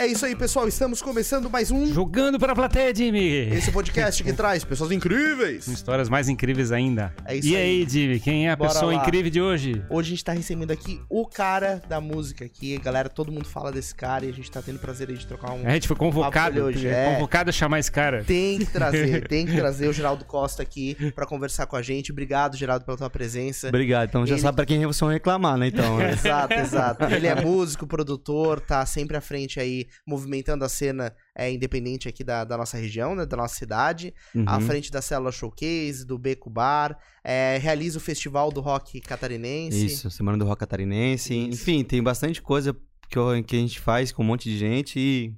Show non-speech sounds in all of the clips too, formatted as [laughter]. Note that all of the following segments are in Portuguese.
É isso aí, pessoal. Estamos começando mais um. Jogando para a plateia, Jimmy! Esse podcast que traz pessoas incríveis. Histórias mais incríveis ainda. É isso e aí. aí, Jimmy, quem é a Bora pessoa lá. incrível de hoje? Hoje a gente tá recebendo aqui o cara da música aqui. Galera, todo mundo fala desse cara e a gente tá tendo o prazer aí de trocar um. A gente foi convocado, hoje, é, é. convocado a chamar esse cara. Tem que trazer, [laughs] tem que trazer o Geraldo Costa aqui pra conversar com a gente. Obrigado, Geraldo, pela tua presença. Obrigado. Então já Ele- sabe pra quem vocês vão reclamar, né? Então, né? Exato, exato. [laughs] Ele é músico, produtor, tá sempre à frente aí, movimentando a cena é, independente aqui da, da nossa região, né, da nossa cidade, à Uhum. frente da Célula Showcase, do Beco Bar, é, realiza o Festival do Rock Catarinense. Isso, Semana do Rock Catarinense. Isso. Enfim, tem bastante coisa que, que a gente faz com um monte de gente e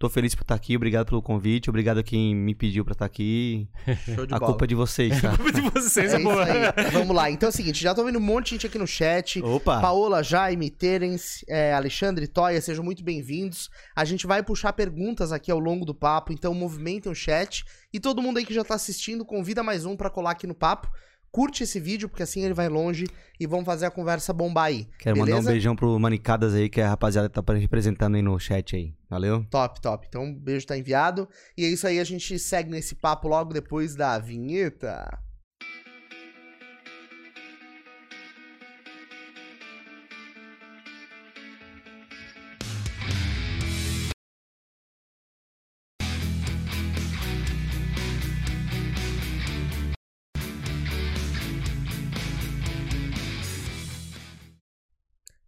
tô feliz por estar aqui. Obrigado pelo convite, obrigado a quem me pediu pra estar aqui. [laughs] Show de a bola. culpa é de vocês, tá? de vocês, É isso aí. [laughs] Vamos lá. Então é o seguinte, já tô vendo um monte de gente aqui no chat. Opa! Paola, Jaime, Terence, é, Alexandre, Toya, sejam muito bem-vindos. A gente vai puxar perguntas aqui ao longo do papo, então movimentem o chat. E todo mundo aí que já tá assistindo, convida mais um pra colar aqui no papo. Curte esse vídeo, porque assim ele vai longe e vamos fazer a conversa bombar aí. Quero mandar um beleza? beijão pro Manicadas aí, que é a rapaziada que tá representando aí no chat aí. Valeu? Top, top. Então, um beijo tá enviado. E é isso aí, a gente segue nesse papo logo depois da vinheta.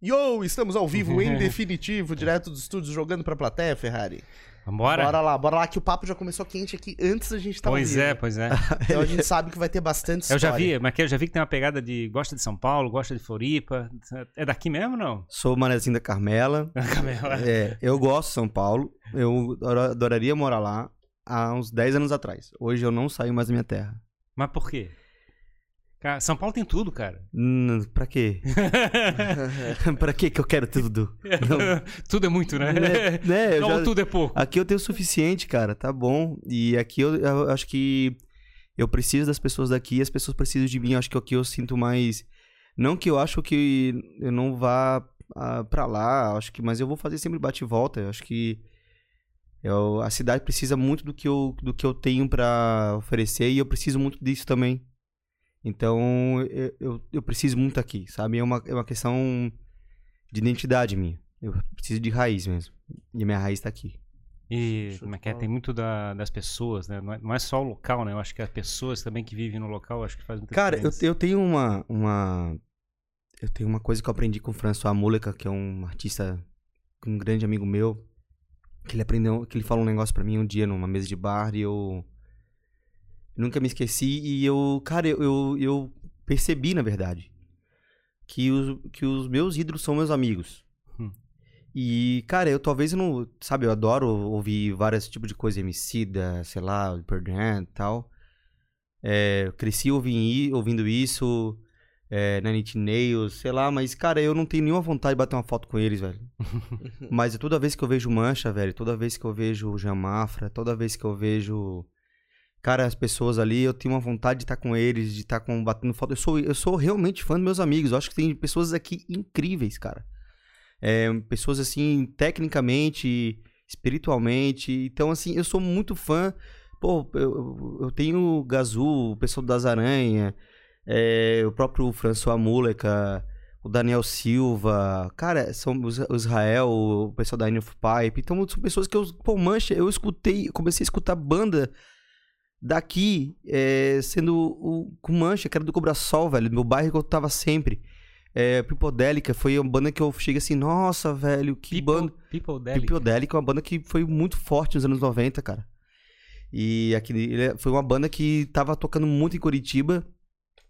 Yo, estamos ao vivo em [laughs] definitivo, direto dos estúdios jogando pra plateia, Ferrari. Vambora? Bora lá, bora lá, que o papo já começou quente aqui antes da gente estar ao Pois vivo. é, pois é. [laughs] Então a gente [laughs] sabe que vai ter bastante Eu história. já vi, mas que eu já vi que tem uma pegada de gosta de São Paulo, gosta de Floripa. É daqui mesmo ou não? Sou o Manezinho da Carmela. Camela. É, eu gosto de São Paulo. Eu adora- adoraria morar lá há uns 10 anos atrás. Hoje eu não saio mais da minha terra. Mas por quê? Cara, São Paulo tem tudo, cara. Hum, pra quê? [laughs] pra quê que eu quero tudo? [laughs] Tudo é muito, né? Né, né, Não, já- tudo é pouco. Aqui eu tenho o suficiente, cara, tá bom. E aqui eu, eu acho que eu preciso das pessoas daqui, as pessoas precisam de mim. Eu acho que aqui eu sinto mais. Não que eu acho que eu não vá ah, pra lá, acho que, mas eu vou fazer sempre bate e volta. Eu acho que eu- a cidade precisa muito do que eu, do que eu tenho pra oferecer e eu preciso muito disso também. Então eu, eu, eu preciso muito aqui, sabe? É uma, é uma questão de identidade minha. Eu preciso de raiz mesmo. E a minha raiz tá aqui. E como é é? tem muito da- das pessoas, né? Não é, não é só o local, né? Eu acho que as pessoas também que vivem no local, acho que faz muita Cara, eu, eu tenho uma, uma. Eu tenho uma coisa que eu aprendi com o François Múleca, que é um artista, um grande amigo meu. Que ele aprendeu, que ele falou um negócio pra mim um dia numa mesa de bar e eu. Nunca me esqueci e eu. Cara, eu, eu, eu percebi, na verdade, que os, que os meus ídolos são meus amigos. Hum. E, cara, eu talvez eu não. Sabe, eu adoro ouvir vários tipos de coisa, Emicida, sei lá, Pearl Jam e tal. É, cresci ouvindo, ouvindo isso, é, Nine Inch Nails, sei lá, mas, cara, eu não tenho nenhuma vontade de bater uma foto com eles, velho. [laughs] mas toda vez que eu vejo Mancha, velho, toda vez que eu vejo o Jean Mafra, toda vez que eu vejo, cara, as pessoas ali, eu tenho uma vontade de estar com eles, de estar com, batendo foto. Eu sou, eu sou realmente fã dos meus amigos, eu acho que tem pessoas aqui incríveis, cara. É, pessoas, assim, tecnicamente, espiritualmente, então, assim, eu sou muito fã Pô, eu, eu- tenho o Gazu, o pessoal das Aranha, é, o próprio François Múleca, o Daniel Silva, cara, são o Israel, o pessoal da of Pipe. Então, são pessoas que eu, pô, mancha, eu escutei, comecei a escutar banda daqui, é, sendo o, com mancha, que era do Cobra Sol, velho, do meu bairro que eu tava sempre. É, Pipodélica foi uma banda que eu cheguei assim, nossa, velho, que banda. People, People Delic. Pipodélica é uma banda que foi muito forte nos anos 90, cara. E aqui, ele foi uma banda que tava tocando muito em Curitiba.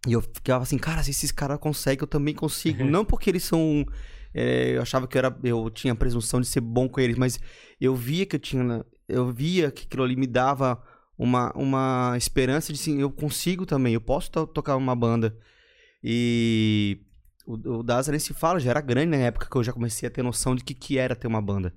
E eu ficava assim, cara, se esses caras conseguem, eu também consigo. [laughs] Não porque eles são. é, eu achava que eu, era, eu tinha a presunção de ser bom com eles, mas eu via que eu tinha. Eu via que aquilo ali me dava uma, uma esperança de assim, eu consigo também, eu posso to- tocar uma banda. E o, o Daza nem se fala, já era grande na época que eu já comecei a ter noção de que, que era ter uma banda.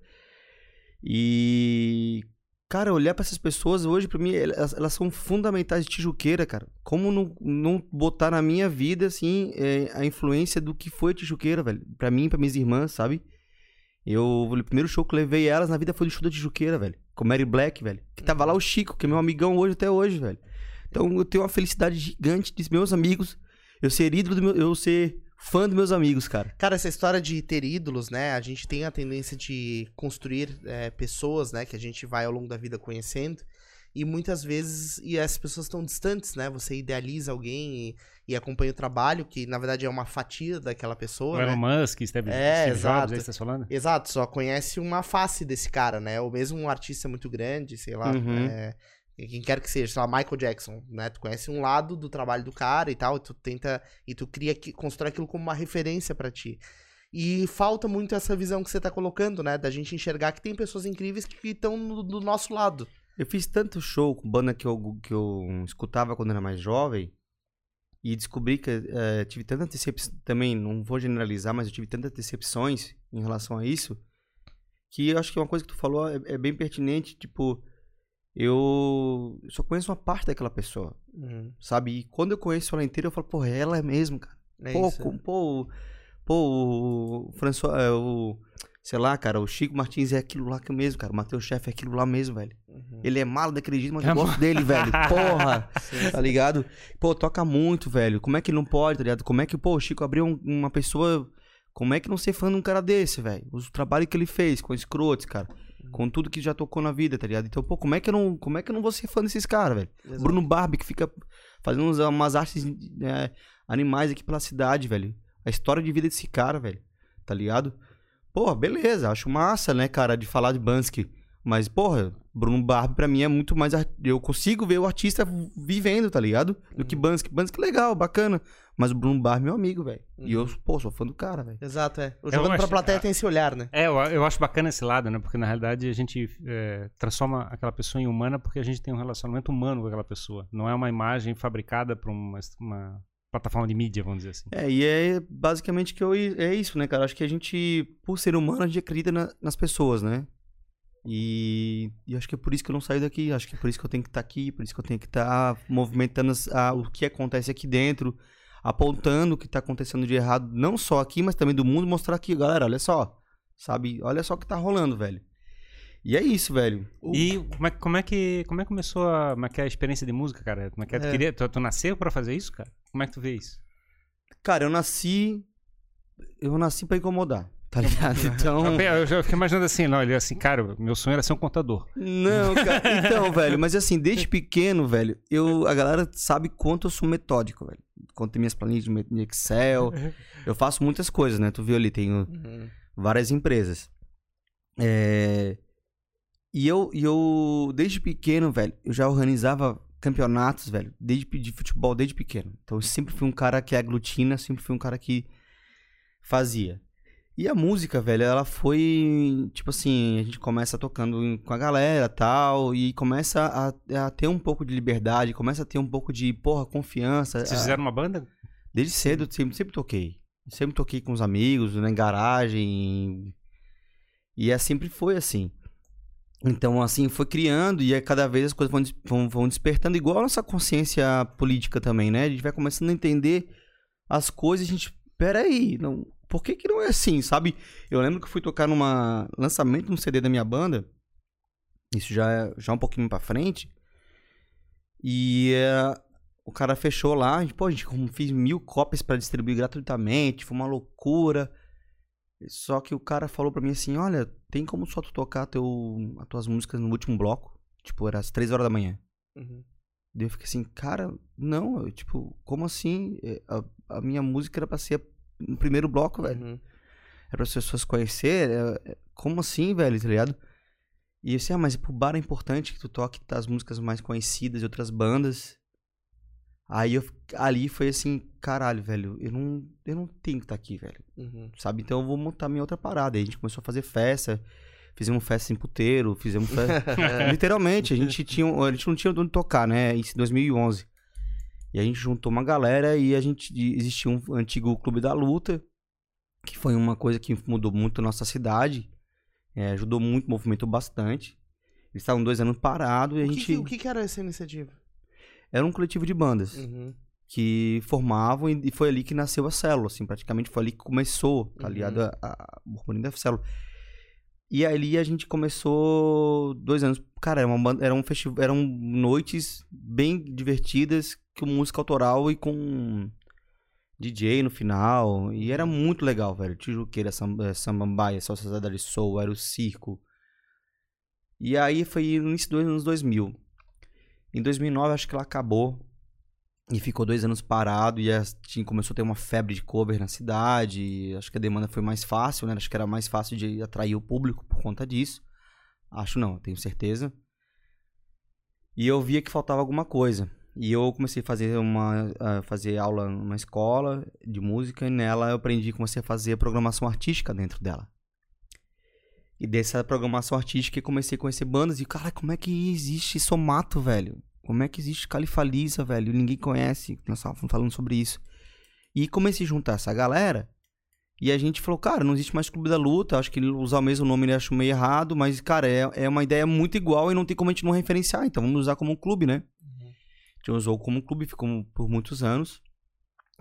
E, cara, olhar pra essas pessoas hoje, pra mim, elas, elas são fundamentais de Tijuqueira, cara. Como não, não botar na minha vida, assim, é, a influência do que foi Tijuqueira, velho? Pra mim, pra minhas irmãs, sabe? Eu, o primeiro show que eu levei elas na vida foi do show da Tijuqueira, velho. Com Mary Black, velho. Que tava lá o Chico, que é meu amigão hoje até hoje, velho. Então eu tenho uma felicidade gigante de meus amigos. Eu ser ídolo do meu. Eu ser fã dos meus amigos, cara. Cara, essa história de ter ídolos, né? A gente tem a tendência de construir é, pessoas, né? Que a gente vai ao longo da vida conhecendo. E muitas vezes, e as pessoas estão distantes, né? Você idealiza alguém e, e acompanha o trabalho, que na verdade é uma fatia daquela pessoa. O Elon né? Musk, Steve, É, Steve exato. Jobs, aí você tá falando? Exato, só conhece uma face desse cara, né? Ou mesmo um artista muito grande, sei lá. Uhum. é, quem quer que seja, sei lá, Michael Jackson, né? Tu conhece um lado do trabalho do cara e tal, e tu tenta. E tu cria, que- constrói aquilo como uma referência pra ti. E falta muito essa visão que você tá colocando, né? Da gente enxergar que tem pessoas incríveis que estão do nosso lado. Eu fiz tanto show com banda que eu, que eu escutava quando era mais jovem. E descobri que eh, tive tantas decepções. Também, não vou generalizar, mas eu tive tantas decepções em relação a isso. Que eu acho que uma coisa que tu falou é, é bem pertinente. Tipo, eu só conheço uma parte daquela pessoa, sabe? E quando eu conheço ela inteira, eu falo, pô, é ela mesmo, cara. É pô, isso. com- pô, o- pô, o François, é, o, sei lá, cara, o Chico Martins é aquilo lá que mesmo, cara. O Matheus Chefe é aquilo lá mesmo, velho. Uhum. Ele é malo daquele jeito, mas É eu gosto dele, velho. [laughs] Porra, Sim. tá ligado? Pô, toca muito, velho. Como é que ele não pode, tá ligado? Como é que, pô, o Chico abriu um- uma pessoa. Como é que não ser fã de um cara desse, velho? O trabalho que ele fez com escrotes, cara. Com tudo que já tocou na vida, tá ligado? Então, pô, como é que eu não, como é que eu não vou ser fã desses caras, velho? Exato. Bruno Barbie, que fica fazendo uns- umas artes é, animais aqui pela cidade, velho. A história de vida desse cara, velho. Tá ligado? Porra, beleza. Acho massa, né, cara, de falar de Bansky. Mas, porra, Bruno Barbie pra mim é muito mais. Eu consigo ver o artista vivendo, tá ligado? Do que Bansky. Bansky legal, bacana. Mas o Bruno Barbie é meu amigo, velho. E eu, pô, sou fã do cara, velho. Exato, é. O Eu jogando pra acho- plateia tem esse olhar, né? É, eu, eu acho bacana esse lado, né? Porque na realidade a gente é, transforma aquela pessoa em humana porque a gente tem um relacionamento humano com aquela pessoa. Não é uma imagem fabricada para uma, uma plataforma de mídia, vamos dizer assim. É, e é basicamente que eu, é isso, né, cara? Acho que a gente, por ser humano, a gente acredita na- nas pessoas, né? E, e acho que é por isso que eu não saio daqui. Acho que é por isso que eu tenho que estar aqui, por isso que eu tenho que estar movimentando as- a- o que acontece aqui dentro, apontando o que está acontecendo de errado, não só aqui, mas também do mundo, mostrar aqui, galera, olha só, sabe? Olha só o que tá rolando, velho. E é isso, velho. E como é, como é que como é que começou a, como é que é a experiência de música, cara? Como é que é? Tu, É. queria, tu, tu nasceu pra fazer isso, cara? Como é que tu vê isso? Cara, eu nasci. Eu nasci pra incomodar, tá ligado? [laughs] Então. Eu, já fiquei imaginando assim, não, ele assim, cara, meu sonho era ser um contador. Não, [laughs] cara. Então, velho, mas assim, desde pequeno, velho, eu, a galera sabe quanto eu sou metódico, velho. Quanto tem minhas planilhas de de Excel. Eu faço muitas coisas, né? Tu viu ali, tenho Uhum. várias empresas. É... E eu, e eu, desde pequeno, velho, eu já organizava campeonatos, velho, desde de futebol, desde pequeno. Então eu sempre fui um cara que aglutina, sempre fui um cara que fazia. E a música, velho, ela foi, tipo assim, a gente começa tocando em- com a galera tal, e começa a, a ter um pouco de liberdade, começa a ter um pouco de, porra, confiança. Vocês a- fizeram uma banda? Desde cedo, eu sempre, sempre toquei. Sempre toquei com os amigos, na garagem. E é, sempre foi assim. Então, assim, foi criando e é cada vez as coisas vão, vão, vão despertando, igual a nossa consciência política também, né? A gente vai começando a entender as coisas a gente, peraí, não, por que que não é assim, sabe? Eu lembro que fui tocar numa lançamento de um CD da minha banda, isso já, é- já um pouquinho pra frente, e é, o cara fechou lá, a gente, pô, a gente como fiz mil cópias pra distribuir gratuitamente, foi uma loucura. Só que o cara falou pra mim assim, olha, tem como só tu tocar teu, as tuas músicas no último bloco? Tipo, era às três horas da manhã. Uhum. Daí eu fiquei assim, cara, não, eu, tipo, como assim? É, A, a minha música era pra ser no primeiro bloco, velho. Uhum. É para as pessoas conhecer. é- como assim, velho, tá ligado? E eu disse, ah, mas pro bar é importante que tu toque as músicas mais conhecidas de outras bandas. Aí eu, ali foi assim, caralho, velho, eu não, eu não tenho que estar aqui, velho. Uhum. Sabe? Então eu vou montar minha outra parada. Aí a gente começou a fazer festa. Fizemos festa em puteiro, fizemos festa. [laughs] Literalmente, a gente, tinha, a gente não tinha onde tocar, né? Isso em 2011. E a gente juntou uma galera e a gente existia um antigo clube da luta, que foi uma coisa que mudou muito a nossa cidade, é, ajudou muito, movimentou bastante. Eles estavam dois anos parados e a O, que, gente que- o que que era essa iniciativa? era um coletivo de bandas Uhum. Que formavam e, e foi ali que nasceu a célula, assim, praticamente foi ali que começou, tá Uhum. ligado? A, a, da célula. E ali a gente começou dois anos. Cara, era uma banda, era um festival, eram noites bem divertidas com música autoral e com DJ no final. E era muito legal, velho. Tijuqueira, eh, Samambaia, Sociedade Soul, era o circo. E aí foi no início dos anos 2000. Em 2009 acho que ela acabou. E ficou dois anos parado e as- tinha, começou a ter uma febre de cover na cidade. acho que a demanda foi mais fácil, né? Acho que era mais fácil de atrair o público por conta disso. Acho não, tenho certeza. E eu via que faltava alguma coisa. E eu comecei a fazer uma a fazer aula numa escola de música e nela eu aprendi, comecei a fazer programação artística dentro dela. E dessa programação artística eu comecei a conhecer bandas e, cara, como é que existe Somato, velho? Como é que existe Califalisa, velho? Ninguém conhece. Nós estávamos falando sobre isso. E comecei a juntar essa galera. E a gente falou, cara, não existe mais Clube da Luta. Acho que usar o mesmo nome ele acho meio errado. Mas, cara, é, é uma ideia muito igual e não tem como a gente não referenciar. Então vamos usar como um clube, né? A gente usou como um clube, ficou por muitos anos.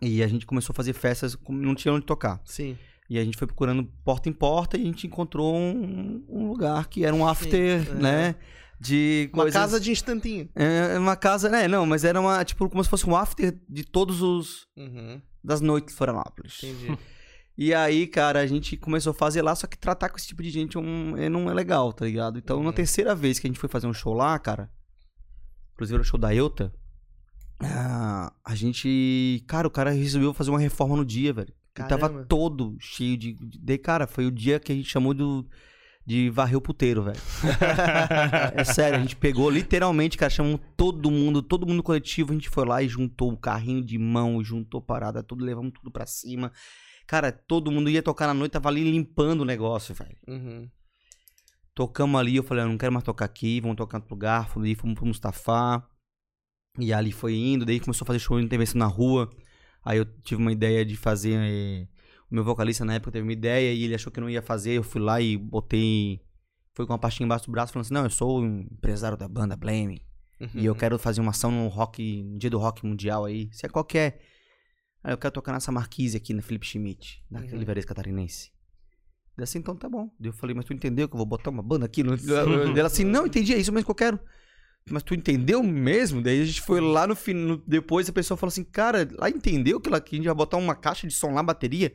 E a gente começou a fazer festas, não tinha onde tocar. Sim. E a gente foi procurando porta em porta e a gente encontrou um, um lugar que era um after, é. né? De Uma coisas... casa de instantinho. É uma casa, né? Não, mas era uma, tipo, como se fosse um after de todos os... Uhum. das noites de Florianópolis. Entendi. [laughs] E aí, cara, a gente começou a fazer lá, só que tratar com esse tipo de gente é um- é, não é legal, tá ligado? Então, na Uhum. terceira vez que a gente foi fazer um show lá, cara, inclusive era o show da Euta, ah, a gente. Cara, o cara resolveu fazer uma reforma no dia, velho. Ele tava Caramba. todo cheio de. de de- cara, foi o dia que a gente chamou do, de varrer o puteiro, velho. [laughs] é sério, a gente pegou literalmente, cara, chamou todo mundo, todo mundo coletivo, a gente foi lá e juntou o carrinho de mão, juntou parada, tudo, levamos tudo pra cima. Cara, todo mundo ia tocar na noite, tava ali limpando o negócio, velho. Uhum. Tocamos ali, eu falei, eu não quero mais tocar aqui, vamos tocar outro lugar. Ali, fomos pro Mustafa. E ali foi indo, daí começou a fazer show de intervenção na rua. Aí eu tive uma ideia de fazer. O meu vocalista na época teve uma ideia e ele achou que não ia fazer. Eu fui lá e botei. Foi com uma pastinha embaixo do braço falando assim: Não, eu sou o empresário da banda Blame. E eu Uhum. quero fazer uma ação no rock, no dia do rock mundial aí. Se é qualquer. Aí eu quero tocar nessa marquise aqui na Felipe Schmidt, na Uhum. livraria catarinense. Daí assim, então tá bom. Eu falei, mas tu entendeu que eu vou botar uma banda aqui? No... [laughs] Ela assim, não, entendi, é isso mesmo que eu quero. Mas tu entendeu mesmo? Daí a gente foi lá no fim, depois a pessoa falou assim, cara, lá entendeu que, ela, que a gente vai botar uma caixa de som lá, bateria?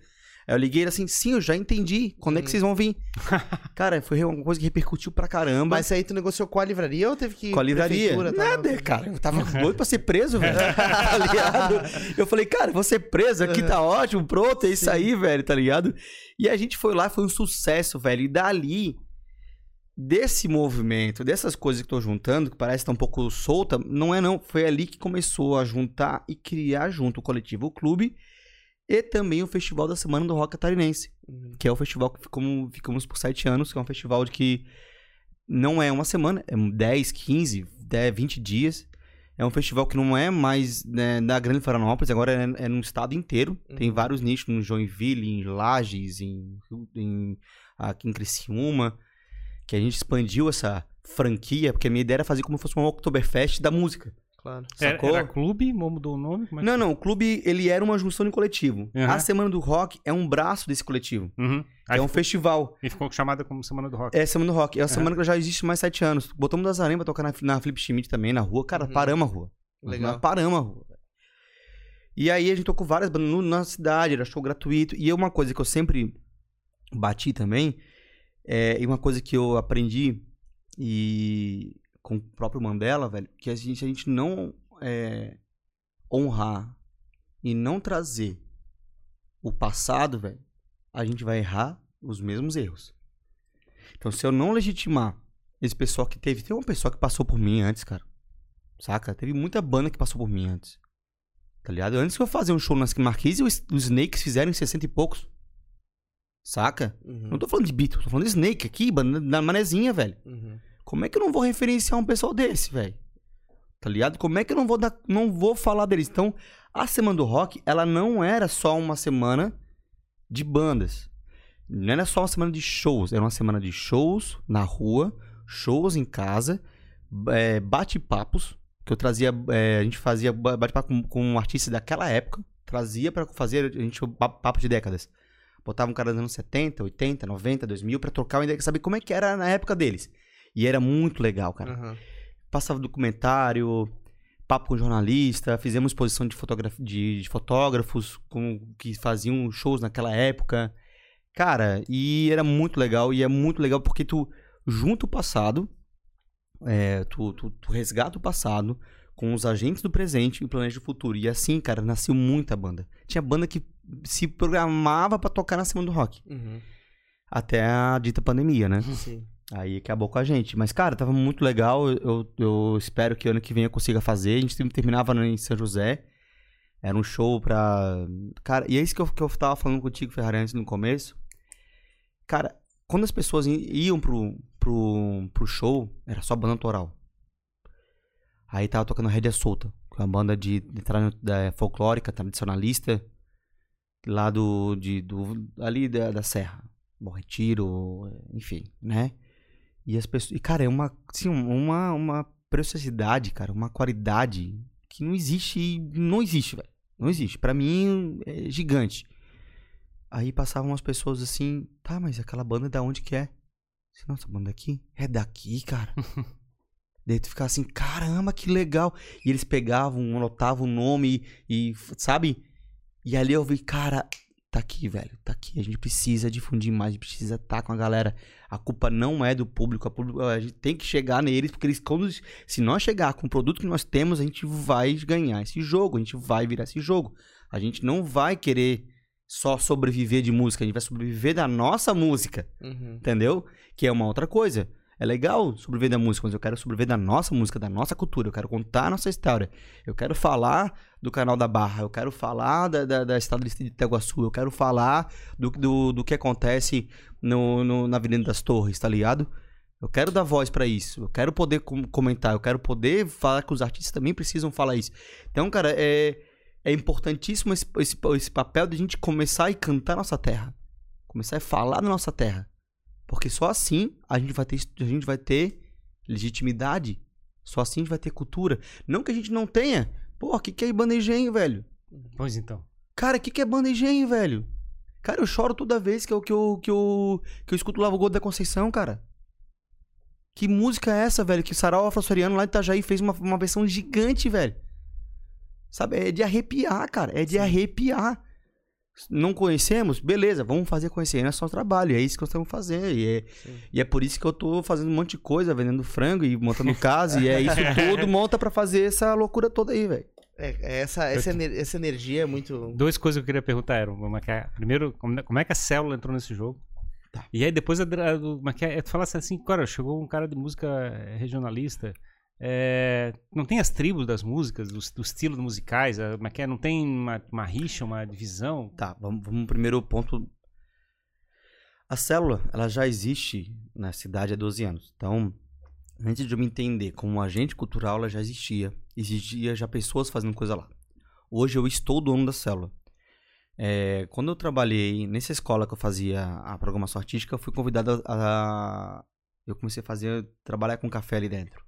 Aí eu liguei ele assim, sim, eu já entendi. Quando é que Uhum. vocês vão vir? [laughs] cara, foi uma coisa que repercutiu pra caramba. Mas aí tu negociou com a livraria ou teve que Com a livraria. tá? Nada, cara. Eu tava doido pra ser preso, velho. [laughs] [laughs] tá ligado? Eu falei, cara, vou ser preso aqui, tá ótimo, pronto, é isso Sim. aí, velho, tá ligado? E a gente foi lá, foi um sucesso, velho. E dali, desse movimento, dessas coisas que tô juntando, que parece estar um pouco solta, não é não. Foi ali que começou a juntar e criar junto o coletivo o clube e também o Festival da Semana do Rock Catarinense Uhum. que é o festival que ficamos, ficamos por sete anos, que é um festival de que não é uma semana, é 10, 15, 10, 20 dias. É um festival que não é mais né, da Grande Florianópolis, agora é, é no estado inteiro. Tem Uhum. vários nichos no Joinville, em Lages, em, em, aqui em Criciúma, que a gente expandiu essa franquia, porque a minha ideia era fazer como se fosse uma Oktoberfest da música. Claro. Era, Sacou? era clube, mudou o nome? Como é que- Não, não, o clube ele era uma junção de coletivo. Uhum. A Semana do Rock é um braço desse coletivo. Uhum. é um ficou, festival. e ficou chamada como Semana do Rock. É Semana do Rock. É uma Aham. semana que já existe mais sete anos. Botamos das arenas pra tocar na, na Flip Schmidt também, na rua. Cara, Uhum. paramos a rua. Legal. Nós paramos a rua. E aí a gente tocou várias bandas no- na cidade, era show gratuito. E é uma coisa que eu sempre bati também, é, e uma coisa que eu aprendi e com o próprio Mandela, velho, que a gente, a gente não é, honrar e não trazer o passado, velho, a gente vai errar os mesmos erros. Então, se eu não legitimar esse pessoal que teve, tem uma pessoa que passou por mim antes, cara. Saca? Teve muita banda que passou por mim antes. Tá ligado? Antes que eu fazer um show nas Marquise, os os Snakes fizeram em 60 e poucos. Saca? Uhum. Não tô falando de Beatles, tô falando de Snake aqui, banda da manezinha, velho. Uhum. Como é que eu não vou referenciar um pessoal desse, velho? Tá ligado? Como é que eu não vou dar, não vou falar deles? Então, a semana do rock, ela não era só uma semana de bandas. Não era só uma semana de shows, era uma semana de shows na rua, shows em casa, é, bate-papos, que eu trazia, é, a gente fazia ba- bate-papo com, com um artista daquela época, trazia pra fazer, a gente pa- papo de décadas. Botava um cara dos anos 70, 80, 90, 2000 pra trocar uma ideia, saber como é que era na época deles. E era muito legal, cara. Aham. Passava documentário, papo com jornalista, fizemos exposição de, de- de fotógrafos com, que faziam shows naquela época. Cara, e era muito legal, e é muito legal porque tu junta o passado, é, tu, tu, tu resgata o passado com os agentes do presente e planeja o futuro. E assim, cara, nasceu muita banda. Tinha banda que se programava pra tocar na Semana do Rock. Uhum. Até a dita pandemia, né? Sim. Aí acabou com a gente. Mas, cara, tava muito legal. Eu, eu espero que ano que vem eu consiga fazer. A gente terminava em São José. Era um show pra. Cara, e é isso que eu, que eu tava falando contigo, Ferrari, antes no começo. Cara, quando as pessoas iam pro, pro, pro show, era só banda autoral. Aí tava tocando Rédea Solta, que é uma banda de, de tra- da folclórica, tradicionalista, lá do, de, do ali da, da Serra. Bom Retiro, enfim, né? E as pessoas. E, cara, é uma. Assim, uma, uma preciosidade, cara, uma qualidade que não existe. Não existe, velho. Não existe. Pra mim é gigante. Aí passavam as pessoas assim, tá, mas aquela banda da onde que é? Assim, Nossa, a banda daqui? É daqui, cara. [laughs] Daí tu ficava assim, caramba, que legal. E eles pegavam, anotavam o nome e, sabe? E ali eu vi, cara, tá aqui, velho, tá aqui. A gente precisa difundir mais, a gente precisa estar com a galera. A culpa não é do público, a, público, a gente tem que chegar neles, porque eles, quando, se nós chegar com o produto que nós temos, a gente vai ganhar esse jogo, a gente vai virar esse jogo. A gente não vai querer só sobreviver de música, a gente vai sobreviver da nossa música, Uhum. entendeu? Que é uma outra coisa. É legal sobreviver da música, mas eu quero sobreviver da nossa música, da nossa cultura. Eu quero contar a nossa história. Eu quero falar do canal da Barra. Eu quero falar da, da, da Estado de Itaguaçu. Eu quero falar do, do, do que acontece no, no- na Avenida das Torres, tá ligado? Eu quero dar voz pra isso. Eu quero poder com- comentar. Eu quero poder falar que os artistas também precisam falar isso. Então, cara, é, é importantíssimo esse, esse, esse papel de a gente começar e cantar nossa terra. Começar a falar da nossa terra. Porque só assim a gente vai ter, a gente vai ter legitimidade. Só assim a gente vai ter cultura. Não que a gente não tenha. Pô, o que, que é banda engenho, velho? Pois então. Cara, o que, que é banda engenho, velho? Cara, eu choro toda vez que eu, que eu, que eu, que eu escuto o Lava Gol da Conceição, cara. Que música é essa, velho? Que o Sarau Afro-Soriano lá de Itajaí fez uma, uma versão gigante, velho. Sabe? É de arrepiar, cara. É de arrepiar. Não conhecemos? Beleza, vamos fazer conhecer. Não é só trabalho, é isso que nós estamos fazendo. E é, e é por isso que eu tô fazendo um monte de coisa, vendendo frango e montando casa. e é isso [laughs] tudo monta pra fazer essa loucura toda aí, velho. É, é essa, essa, ener- essa energia é muito. Duas coisas que eu queria perguntar é que é- primeiro, como é- como é que a célula entrou nesse jogo? Tá. E aí depois, a, do- é? tu falasse assim, cara, chegou um cara de música regionalista, é, não tem as tribos das músicas, dos, estilos musicais, é é? Não tem uma, uma rixa, uma divisão? Tá, vamos, vamos primeiro ponto. A célula, ela já existe na cidade há 12 anos. Então, antes de eu me entender como um agente cultural, ela já existia. Existia já pessoas fazendo coisa lá. Hoje eu estou dono da célula. É, quando eu trabalhei nessa escola que eu fazia a programação artística, fui convidado a, a- eu comecei a fazer trabalhar com café ali dentro.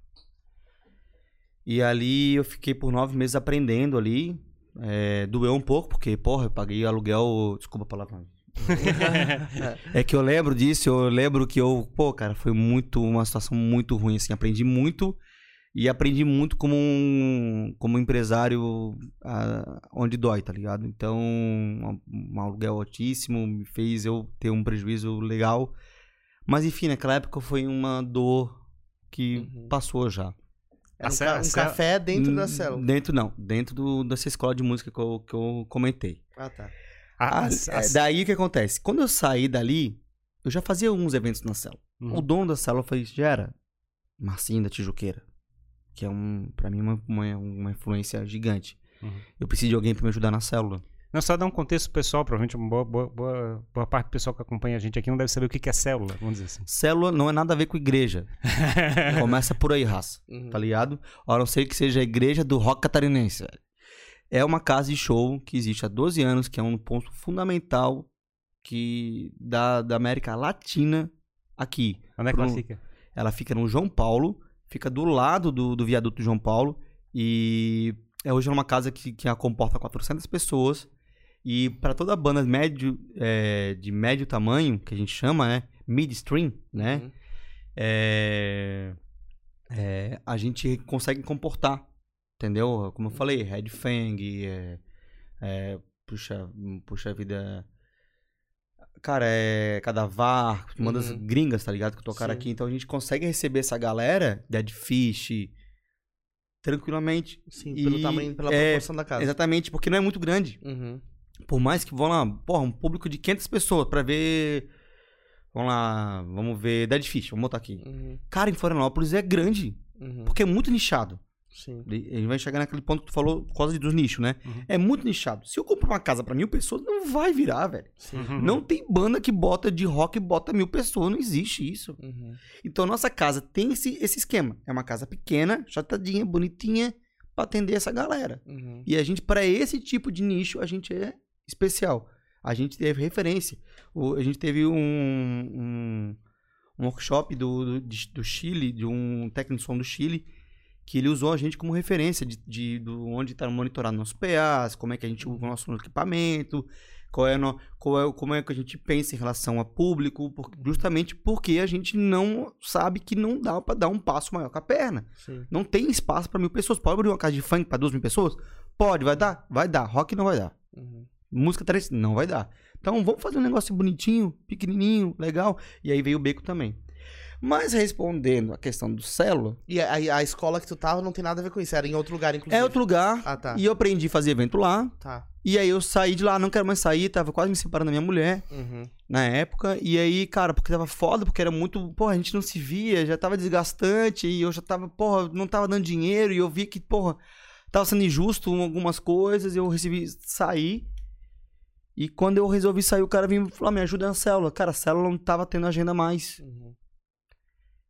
E ali eu fiquei por nove meses aprendendo ali. É, doeu um pouco, porque, porra, eu paguei aluguel. Desculpa a palavra. [laughs] É que eu lembro disso, eu lembro que eu, pô, cara, foi muito, uma situação muito ruim, assim, aprendi muito e aprendi muito como um, como empresário ah, onde dói, tá ligado? Então, um, um aluguel altíssimo me fez eu ter um prejuízo legal, mas enfim, naquela época foi uma dor que Uhum. passou já. Era A um, ca- a um café dentro da célula. Dentro não, dentro do, dessa escola de música que eu, que eu comentei. Ah, tá. A- as- daí o que acontece? Quando eu saí dali, eu já fazia alguns eventos na célula. Uhum. O dono da célula foi, Gera, Marcinho da Tijuqueira, que é um, pra mim, uma, uma, uma influência gigante. Uhum. Eu preciso de alguém pra me ajudar na célula. Não, só dar um contexto pessoal, provavelmente uma boa, boa, boa, boa parte do pessoal que acompanha a gente aqui não deve saber o que é célula, vamos dizer assim. Célula não é nada a ver com igreja. [laughs] Começa por aí, raça. Uhum. Tá ligado? A não ser que seja a igreja do rock catarinense, velho. É uma casa de show que existe há 12 anos, que é um ponto fundamental que da, da América Latina aqui. Onde é que ela fica? Ela fica no João Paulo, fica do lado do, do viaduto João Paulo e é hoje é uma casa que, que comporta 400 pessoas E pra toda banda médio, é, de médio tamanho, que a gente chama, né? Midstream, né? Uhum. é, é, a gente consegue comportar, entendeu? Como eu falei, Red Fang, puxa, puxa vida. Cara, é Cadavar, bandas Uhum. gringas, tá ligado? Que tocaram Sim. aqui. Então a gente consegue receber essa galera, Dead Fish, tranquilamente. Sim, pelo E, tamanho, pela é, proporção da casa. Exatamente, porque não é muito grande. Uhum. Por mais que vão lá, porra, um público de 500 pessoas pra ver. Vamos lá, vamos ver Dead Fish, vamos botar aqui. Uhum. Cara, em Florianópolis é grande, Uhum. porque é muito nichado. Sim. Ele vai chegar naquele ponto que tu falou por causa dos nichos, né? Uhum. É muito nichado. Se eu compro uma casa pra mil pessoas, não vai virar, velho. Sim. Uhum. Não tem banda que bota de rock e bota mil pessoas. Não existe isso. Uhum. Então, nossa casa tem esse, esse esquema. É uma casa pequena, chatadinha, bonitinha, pra atender essa galera. Uhum. E a gente, pra esse tipo de nicho, a gente é especial. A gente teve referência. O- a gente teve um, um, um workshop do, do, de- do Chile, de um técnico de som do Chile, que ele usou a gente como referência de, de do onde está monitorado nossos PAs, como é que a gente usa o nosso equipamento, qual é, no, qual é, como é que a gente pensa em relação a público, por- justamente porque a gente não sabe que não dá para dar um passo maior com a perna. Sim. Não tem espaço pra mil pessoas. Pode abrir uma casa de funk pra duas mil pessoas? Pode, vai dar? Vai dar. Rock não vai dar. Uhum. Música trans não vai dar. Então vamos fazer um negócio bonitinho, pequenininho, legal. E aí veio o beco também. Mas respondendo a questão do célula, E a, a- escola que tu tava não tem nada a ver com isso, era em outro lugar, inclusive. é outro lugar. Ah, tá. E eu aprendi a fazer evento lá. Tá. E aí eu saí de lá, não quero mais sair, tava quase me separando da minha mulher Uhum. na época. E aí, cara, porque tava foda, porque era muito. Porra, a gente não se via, já tava desgastante. E eu já tava, porra, não tava dando dinheiro. E eu vi que, porra, tava sendo injusto em algumas coisas. E eu resolvi sair. E quando eu resolvi sair, o cara e falou: "Ah, me ajuda na célula. Cara, a célula não tava tendo agenda mais. Uhum.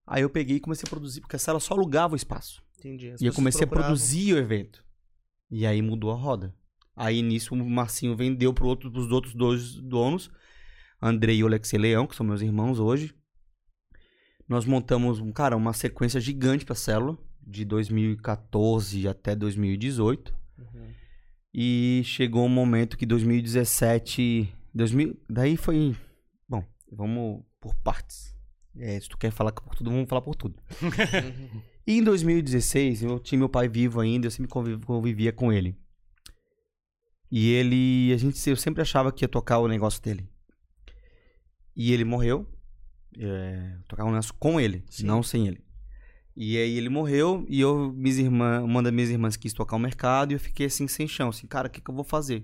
Aí eu peguei e comecei a produzir, porque a célula só alugava o espaço. Entendi. As E eu comecei procuravam. a produzir o evento. E aí mudou a roda. Aí nisso o Marcinho vendeu pro outro, pros outros dois donos, Andrei e Alexei Leão, que são meus irmãos hoje. Nós montamos, um cara, uma sequência gigante pra célula, de 2014 até 2018. Uhum. E chegou um momento que 2017. 2000, daí foi. Bom, vamos por partes. É, se tu quer falar por tudo, vamos falar por tudo. [laughs] E em 2016, eu tinha meu pai vivo ainda, eu sempre conviv- convivia com ele. E ele, a gente, eu sempre achava que ia tocar o negócio dele. E ele morreu. É, tocava um negócio com ele, Sim. não sem ele. E aí ele morreu e eu, minhas irmãs, uma das minhas irmãs quis tocar o mercado e eu fiquei assim sem chão, assim, cara, o que, que eu vou fazer?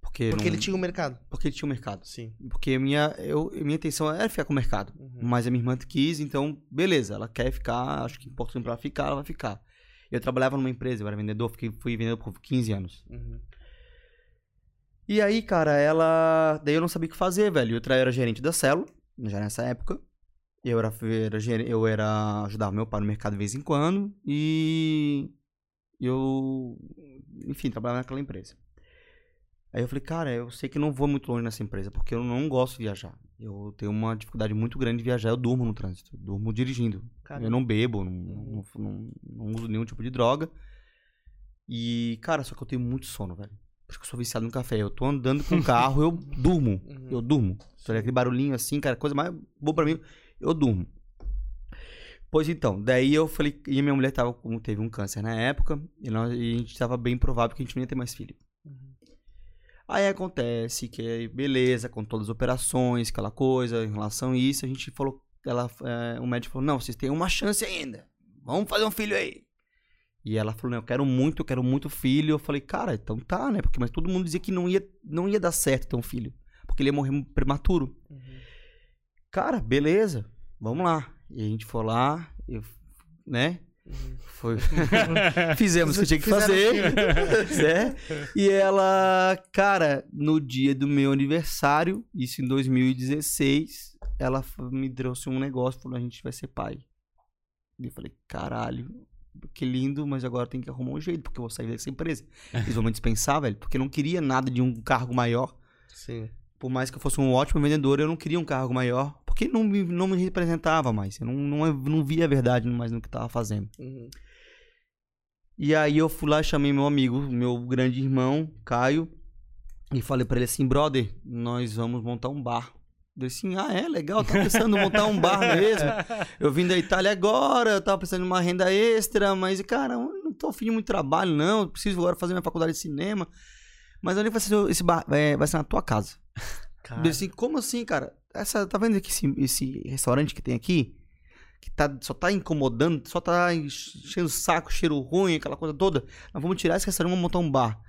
Porque, Porque não- ele tinha um mercado. porque ele tinha o mercado. Sim. Porque a minha, eu, minha intenção era ficar com o mercado. Uhum. Mas a minha irmã quis, então, beleza, ela quer ficar, acho que é importante pra ela ficar, ela vai ficar. Eu trabalhava numa empresa, eu era vendedor, fiquei, fui vendedor por 15 anos. Uhum. E aí, cara, ela. Daí eu não sabia o que fazer, velho. Eu era gerente da célula, já nessa época. Eu era, era, eu era. ajudava meu pai no mercado de vez em quando. E. Eu. Enfim, trabalhava naquela empresa. Aí eu falei, cara, eu sei que não vou muito longe nessa empresa, porque eu não gosto de viajar. Eu tenho uma dificuldade muito grande de viajar, eu durmo no trânsito, eu durmo dirigindo. Caramba. Eu não bebo, não, não, não, não uso nenhum tipo de droga. E, cara, só que eu tenho muito sono, velho. Por isso que eu sou viciado no café. Eu tô andando com o [laughs] carro, eu durmo. Uhum. Eu durmo. Então, aquele barulhinho assim, cara, coisa mais boa pra mim, eu durmo. Pois então, daí eu falei, e a minha mulher tava, com- teve um câncer na época, e, nós, e a gente tava bem provável que a gente não ia ter mais filho. Uhum. Aí acontece que, beleza, com todas as operações, aquela coisa, em relação a isso, a gente falou, ela, é, o médico falou, não, vocês têm uma chance ainda, vamos fazer um filho aí. E ela falou, não, eu quero muito, eu quero muito filho. Eu falei, cara, então tá, né? Porque, mas todo mundo dizia que não ia, não ia dar certo ter um filho. Porque ele ia morrer prematuro. Uhum. Cara, beleza, vamos lá. E a gente foi lá, eu, né? Uhum. Foi... [laughs] Fizemos o que tinha que fazer. né? E ela, cara, no dia do meu aniversário, isso em 2016, ela me trouxe um negócio, falou, a gente vai ser pai. E eu falei, caralho, que lindo, mas agora tem que arrumar um jeito, porque eu vou sair dessa empresa. Eles vão me dispensar, velho, porque eu não queria nada de um cargo maior. Sim. Por mais que eu fosse um ótimo vendedor, eu não queria um cargo maior, porque não me, não me representava mais. Eu não, não, não via a verdade mais no que eu tava fazendo. Uhum. E aí eu fui lá, chamei meu amigo, meu grande irmão, Caio, e falei pra ele assim, brother, nós vamos montar um bar. Ele assim, ah, é, legal, tá pensando em montar um bar mesmo. Eu vim da Itália agora, eu tava pensando em uma renda extra, mas, cara, eu não tô afim de muito trabalho, não. Eu preciso agora fazer minha faculdade de cinema. Mas onde vai ser esse bar? É, vai ser na tua casa. Cara, Ele assim, como assim, cara? Essa, tá vendo aqui esse, esse restaurante que tem aqui? Que tá, só tá incomodando, só tá enchendo o saco, cheiro ruim, aquela coisa toda. Nós vamos tirar esse restaurante e vamos montar um bar.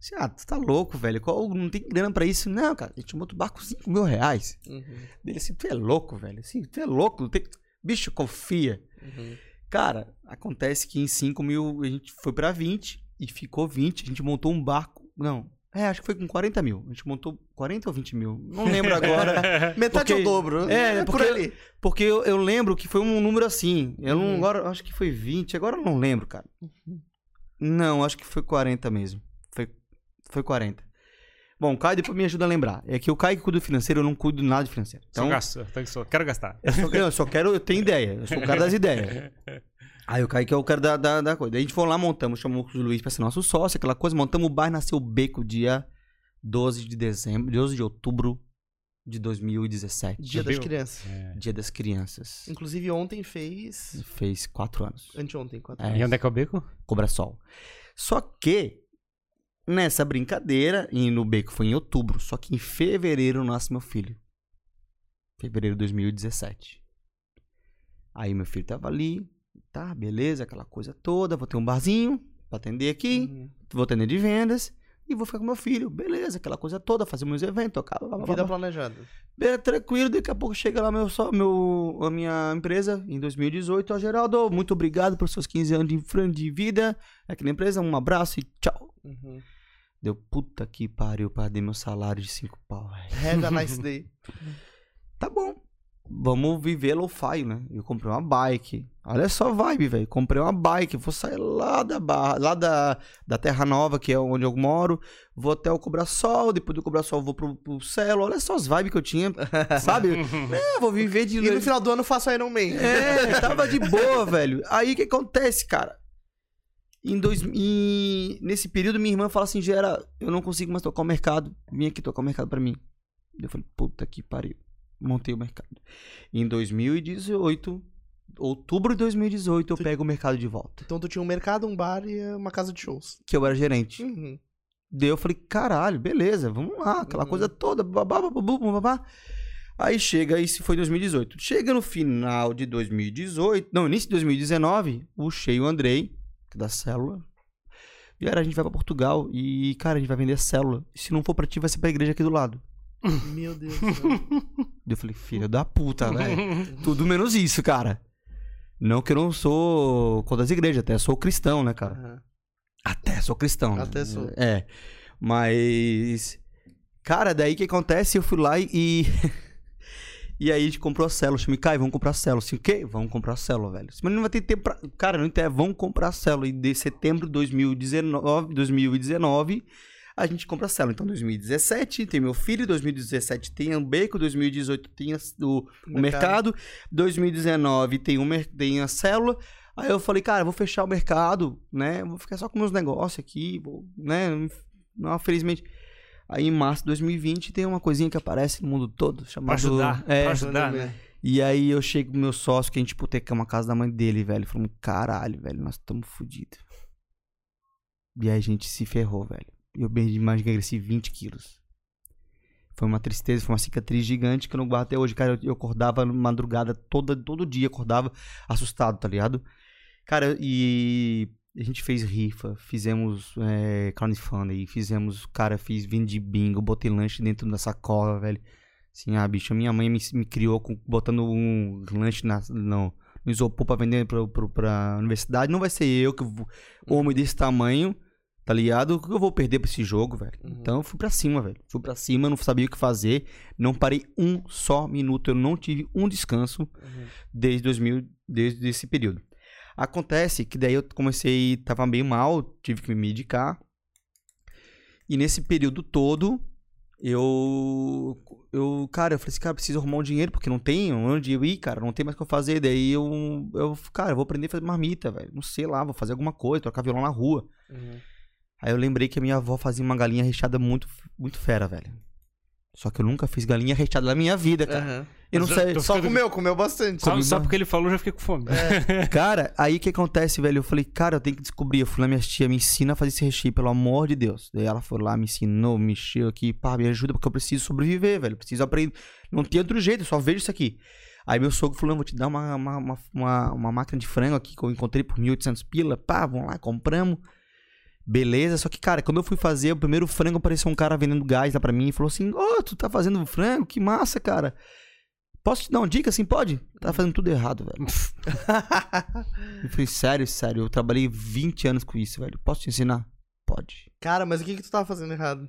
Assim, ah, tu tá louco, velho. Qual, não tem grana pra isso. Não, cara, a gente monta um bar com 5 mil reais. Uhum, Dele assim, tu é louco, velho. Assim, tu é louco. tem- Bicho, confia. uhum. Cara, acontece que em 5 mil a gente foi pra 20 e ficou 20. A gente montou um barco. Não, é, acho que foi com 40 mil. A gente montou 40 ou 20 mil. Não lembro agora. [laughs] Metade Porque- ao dobro. É, por porque- ali. Porque eu, eu lembro que foi um número assim. Eu não, Uhum. agora acho que foi 20, agora eu não lembro, cara. Não, acho que foi 40 mesmo. Foi, foi 40. Bom, o Caio depois me ajuda a lembrar. É que o Caio que cuida do financeiro, eu não cuido nada de financeiro. Só Então, gasto, só- só quero gastar. eu só, eu só quero, eu tenho ideia. Eu sou o cara das [laughs] ideias. Aí o Caio que é o cara da, da, da coisa. Daí a gente foi lá, montamos, chamamos o Luiz pra ser nosso sócio, aquela coisa, montamos o bar, nasceu o Beco dia 12 de dezembro, 12 de outubro de 2017. Dia das crianças. É. Dia das crianças. Inclusive ontem fez. Fez quatro anos. Anteontem, quatro É. E onde é que é o beco? Cobra Sol. Só que, nessa brincadeira, e no Beco foi em outubro, só que em fevereiro nasce meu filho. Fevereiro de 2017. Aí meu filho tava ali, tá, beleza, aquela coisa toda, vou ter um barzinho pra atender aqui, Uhum. vou atender de vendas e vou ficar com meu filho, beleza, aquela coisa toda, fazer meus eventos, tocar, blá, blá, Vida blá. planejada. Bem, tranquilo, daqui a pouco chega lá meu, só, meu, a minha empresa em 2018. Ó, Geraldo, muito obrigado pelos seus 15 anos de, de vida aqui na empresa. Um abraço e tchau. Uhum. Deu puta que pariu, perder meu salário de 5 pau, velho. Have a nice day. Tá bom. Vamos viver low-fi, né? Eu comprei uma bike. Olha só a vibe, velho. Comprei uma bike. Vou sair lá da barra, lá da, da Terra Nova, que é onde eu moro. Vou até o Cobrasol. Depois do Cobrasol vou pro, pro Celo. Olha só as vibes que eu tinha, [laughs] sabe? é, vou viver de... E no final do ano faço Iron Man. É, tava de boa, velho. Aí o que acontece, cara? Em dois, em- nesse período, minha irmã fala assim: Gera, eu não consigo mais tocar o mercado. Vim aqui tocar o mercado pra mim. Eu falei: puta que pariu. Montei o mercado. Em 2018, outubro de 2018, eu pego o mercado de volta. Então tu tinha um mercado, um bar e uma casa de shows. Que eu era gerente. Uhum. Daí eu falei, caralho, beleza, vamos lá, aquela Uhum. coisa toda, babá, babu, babá. Aí chega, isso foi 2018. Chega no final de 2018, não, início de 2019, o Cheio Andrei, que é da célula, e era, a gente vai pra Portugal e, cara, a gente vai vender célula. E se não for pra ti, vai ser pra igreja aqui do lado. Meu Deus do céu. [laughs] Eu falei, filho da puta, velho. [laughs] Tudo menos isso, cara. Não que eu não sou contra as igrejas, até sou cristão, né, cara? Aham. Até sou cristão. né? Até sou. É. Mas. Cara, daí o que acontece? Eu fui lá e. e [laughs] aí a gente comprou a célula. Chamei, Caio, vamos comprar a célula. Assim, o quê? Vamos comprar a célula, velho. Mas não vai ter tempo pra. Cara, não tem. Vamos comprar a célula. E de setembro de 2019, 2019 a gente compra a célula. Então, 2017 tem meu filho, 2017 tem a Beco, 2018 tem a- o, o mercado, 2019 tem, mer- tem a célula. Aí eu falei, cara, vou fechar o mercado, né? Vou ficar só com meus negócios aqui, vou, né? Não, felizmente. Aí em março de 2020 tem uma coisinha que aparece no mundo todo, chamada. Pra ajudar, É, pra ajudar, né? e aí eu chego pro meu sócio, que a gente hipotecamos a casa da mãe dele, velho. Falamos, caralho, velho, nós estamos fodidos. E aí a gente se ferrou, velho. Eu bem demais emagreci 20 quilos. Foi uma tristeza, foi uma cicatriz gigante que eu não guardo até hoje. Cara, eu, acordava madrugada, toda, todo dia acordava assustado, tá ligado? Cara, e a gente fez rifa, fizemos é, crowdfunding, fizemos, cara, fiz vendi bingo, botei lanche dentro da sacola, velho. Assim, ah, bicho, minha mãe me, me criou com- botando um lanche na, no, no isopor pra vender pro, pro, pra universidade. Não vai ser eu que homem desse tamanho, tá ligado? O que eu vou perder pra esse jogo, velho? Uhum. Então eu fui pra cima, velho. Fui pra cima, não sabia o que fazer. Não parei um só minuto. Eu não tive um descanso Uhum. desde 2000, desde esse período. Acontece que daí eu comecei, tava bem mal, tive que me medicar. E nesse período todo, eu. Eu, cara, eu falei assim, cara, preciso arrumar um dinheiro, porque não tenho onde eu ir, cara, não tem mais o que eu fazer. Daí eu, eu, cara, eu vou aprender a fazer marmita, velho. Não sei lá, vou fazer alguma coisa, trocar violão na rua. Aí eu lembrei que a minha avó fazia uma galinha recheada muito, muito fera, velho. Só que eu nunca fiz galinha recheada na minha vida, cara. Aham. Eu não Mas eu sei. Só ficando- comeu, comeu bastante. Só, só porque ele falou, eu já fiquei com fome. [laughs] Cara, aí o que acontece, velho? Eu falei, cara, eu tenho que descobrir. Eu fui lá, minha tia me ensina a fazer esse recheio, pelo amor de Deus. Daí ela foi lá, me ensinou, mexeu aqui, pá, me ajuda, porque eu preciso sobreviver, velho. Preciso aprender. Não tem outro jeito, eu só vejo isso aqui. Aí meu sogro falou, vou te dar uma, uma, uma, uma, uma máquina de frango aqui que eu encontrei por 1.800 pila. Pá, vamos lá, compramos. Beleza, só que, cara, quando eu fui fazer o primeiro frango, apareceu um cara vendendo gás lá pra mim e falou assim: Ô, tu tá fazendo frango? Que massa, cara. Posso te dar uma dica assim? Pode? Tá fazendo tudo errado, velho. [laughs] eu falei, sério, sério, eu trabalhei 20 anos com isso, velho. Posso te ensinar? Pode. Cara, mas o que que tu tava fazendo errado?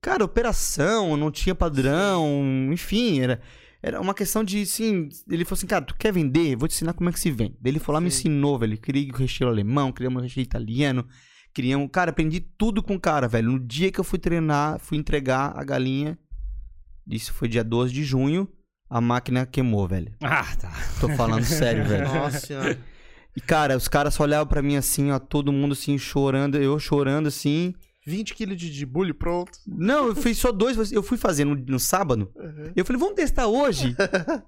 Cara, operação, não tinha padrão, enfim, era, era uma questão de, assim, ele falou assim, cara, tu quer vender? Vou te ensinar como é que se vende. Daí ele foi lá, me Sim. ensinou, velho, criei o recheio alemão, criamos o recheio italiano, criamos, cara, aprendi tudo com o cara, velho. No dia que eu fui treinar, fui entregar a galinha, isso foi dia 12 de junho, a máquina queimou, velho. Ah, tá. Tô falando sério, velho. [laughs] Nossa senhora. E, cara, os caras só olhavam pra mim assim, ó, todo mundo assim, chorando, eu chorando assim. 20 quilos de, de bullying pronto. Não, eu fiz só dois, eu fui fazer no, no sábado. Uhum. Eu falei, vamos testar hoje?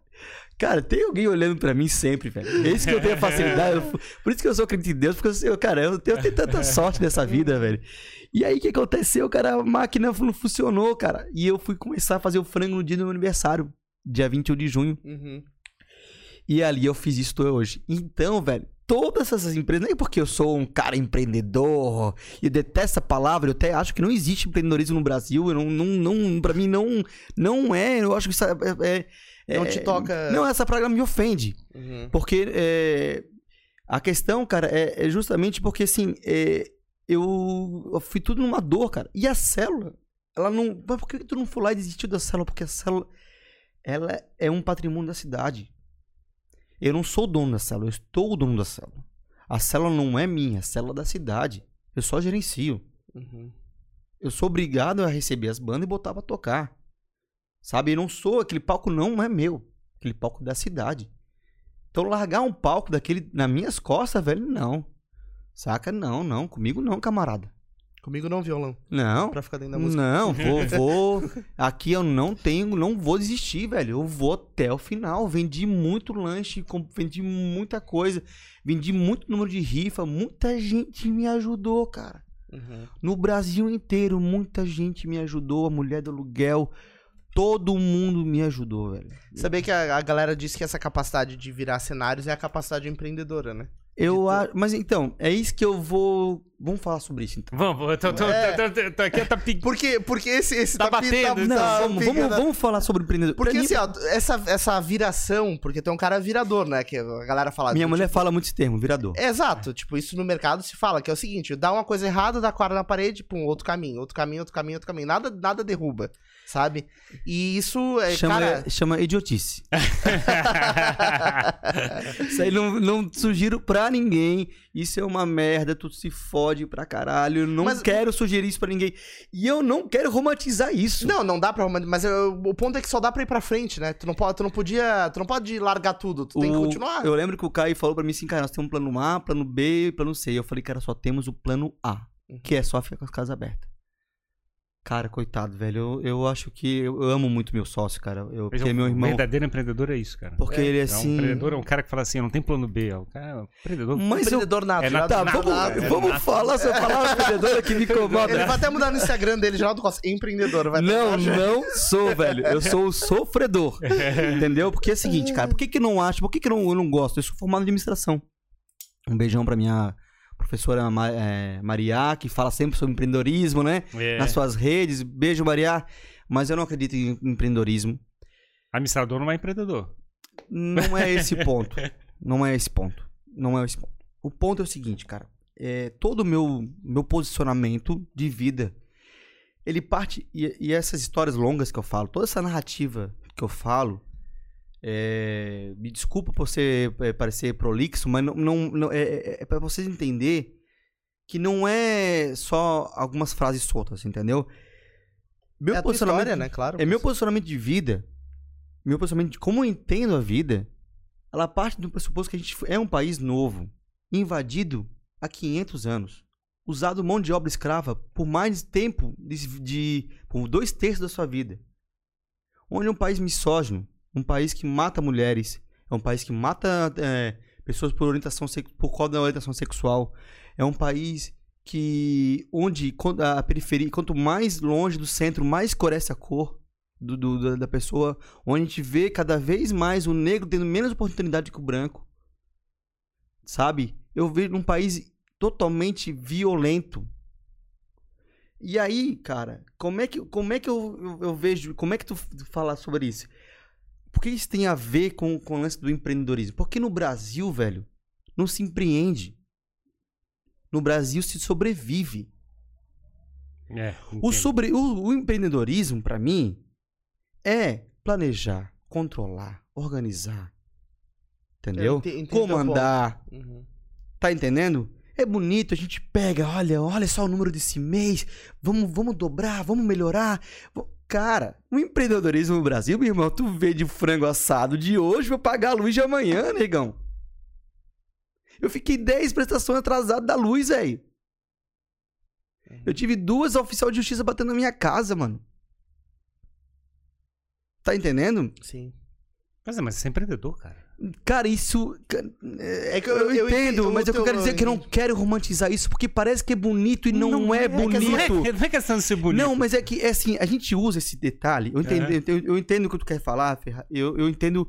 [laughs] cara, tem alguém olhando pra mim sempre, velho. É isso que eu tenho a facilidade. eu- por isso que eu sou crente em Deus, porque eu, cara, eu tenho, eu tenho tanta sorte nessa vida, velho. E aí, o que aconteceu, cara? A máquina não funcionou, cara. E eu fui começar a fazer o frango no dia do meu aniversário, dia 21 de junho. Uhum. E ali eu fiz isso hoje. Então, velho, todas essas empresas, nem porque eu sou um cara empreendedor, e detesto essa palavra, eu até acho que não existe empreendedorismo no Brasil, eu não, não, não pra mim não, não é, eu acho que isso é... é- é- Não te toca- Não, essa praga me ofende. Uhum. Porque é, a questão, cara, é, é justamente porque, assim, é, eu, eu fui tudo numa dor, cara. E a célula, ela não... Mas por que tu não foi lá e desistiu da célula? Porque a célula, ela é um patrimônio da cidade. Eu não sou o dono da célula, eu estou o dono da célula. A célula não é minha, a célula é da cidade. Eu só gerencio. Uhum. Eu sou obrigado a receber as bandas e botar pra tocar. Sabe? Eu não sou, aquele palco não é meu. Aquele palco é da cidade. Então largar um palco daquele nas minhas costas, velho, não. Saca? Não, não. Comigo não, camarada. Comigo não, violão. Não. Pra ficar dentro da música. Não, [laughs] vou, vou. Aqui eu não tenho, não vou desistir, velho. Eu vou até o final. Vendi muito lanche, vendi muita coisa, vendi muito número de rifa. Muita gente me ajudou, cara. Uhum. No Brasil inteiro, muita gente me ajudou. A mulher do aluguel, todo mundo me ajudou, velho. Sabia que a, a galera disse que essa capacidade de virar cenários é a capacidade empreendedora, né? Eu acho. Mas então, é isso que eu vou. Vamos falar sobre isso então. Vamos, eu tô, tô, É. tô, tô, tô aqui, tá pedindo. Porque, porque esse, esse Tá pi- batendo, Não, tá vamos, vamos, vamos falar sobre empreendedor. Porque Pra mim, assim, ó, essa, essa viração, porque tem um cara virador, né? Que a galera fala. minha do mulher tipo- fala muito esse termo, virador. É, Exato, tipo, isso no mercado se fala, que é o seguinte, dá uma coisa errada, dá quadra na parede, pum, outro caminho, outro caminho, outro caminho, outro caminho. Nada, nada derruba, sabe? E isso, é, chama, cara... chama idiotice. [laughs] Isso aí não, não sugiro pra ninguém. Isso é uma merda, tu se fode pra caralho. Eu não Mas- quero sugerir isso pra ninguém. E eu não quero romantizar isso. Não, não dá pra... Mas eu- o ponto é que só dá pra ir pra frente, né? Tu não pode, tu não podia... Tu não pode largar tudo, tu tem que O- continuar. Eu lembro que o Caio falou pra mim assim, cara, nós temos um plano A, plano B, plano C. Eu falei, cara, só temos o plano A, Uhum. que é só ficar com as casas abertas. Cara, coitado, velho. Eu, eu acho que eu, eu amo muito meu sócio, cara. Eu, porque o meu irmão. verdadeiro empreendedor é isso, cara. Porque ele é É um assim. empreendedor, é um cara que fala assim, não tem plano B. É um cara, é um empreendedor. Mas eu. Empreendedor nato. É Geraldo Tá, nato, vamos, Nato. é vamos nato. falar essa palavra empreendedora que me incomoda. Ele vai até mudar no Instagram dele, Geraldo Costa, empreendedor. Vai Não, não sou, velho. Eu sou o sofredor. [laughs] Entendeu? Porque é o seguinte, cara. Por que que não acho? Por que que não, eu não gosto? Eu sou formado em administração. Um beijão pra minha professora Ma, é, Maria, que fala sempre sobre empreendedorismo, né? É. Nas suas redes. Beijo, Maria. Mas eu não acredito em empreendedorismo. Administrador não é empreendedor. Não é esse [laughs] ponto. Não é esse ponto. Não é esse ponto. O ponto é o seguinte, cara. É, todo o meu, meu posicionamento de vida, ele parte... E, e essas histórias longas que eu falo, toda essa narrativa que eu falo, é, me desculpa por ser, é, parecer prolixo, mas não, não, não- é, é, é para vocês entender que não é só algumas frases soltas, entendeu? Meu é posicionamento, história, né? Claro. É meu posicionamento de vida, meu posicionamento de como eu entendo a vida, ela parte do pressuposto que a gente é um país novo, invadido há 500 anos, usado mão de obra escrava por mais tempo de, de por dois terços da sua vida, onde é um país misógino, um país que mata mulheres, é um país que mata é, pessoas por orientação por causa da orientação sexual, é um país que onde a periferia, quanto mais longe do centro, mais escurece a cor do, do- da- pessoa, onde a gente vê cada vez mais o negro tendo menos oportunidade que o branco. Sabe? Eu vejo um país totalmente violento. E aí, cara, como é que, como é que eu, eu, eu vejo, como é que tu fala sobre isso? Por que isso tem a ver com, com o lance do empreendedorismo? Porque no Brasil, velho, não se empreende. No Brasil se sobrevive. É, O, sobre, o, o empreendedorismo, pra mim, é planejar, controlar, organizar. Entendeu? Comandar. Uhum. Tá entendendo? É bonito, a gente pega, olha, olha só o número desse mês, vamos, vamos dobrar, vamos melhorar. Vo- Cara, o empreendedorismo no Brasil, meu irmão, tu vende frango assado de hoje pra pagar a luz de amanhã, negão. Eu fiquei 10 prestações atrasadas da luz, velho. Eu tive duas oficial de justiça batendo na minha casa, mano. Tá entendendo? Sim. Mas, é, mas você é empreendedor, cara. Cara, isso. É que eu, Eu- eu entendo, entendo, mas é que eu eu- quero dizer que eu não eu- quero romantizar isso, porque parece que é bonito e não, é, que- bonito. Não é, não é questão de ser bonito. Não, mas é que, é assim, a gente usa esse detalhe. Eu entendo, eu, eu entendo o que tu quer falar, Ferra. Eu, eu entendo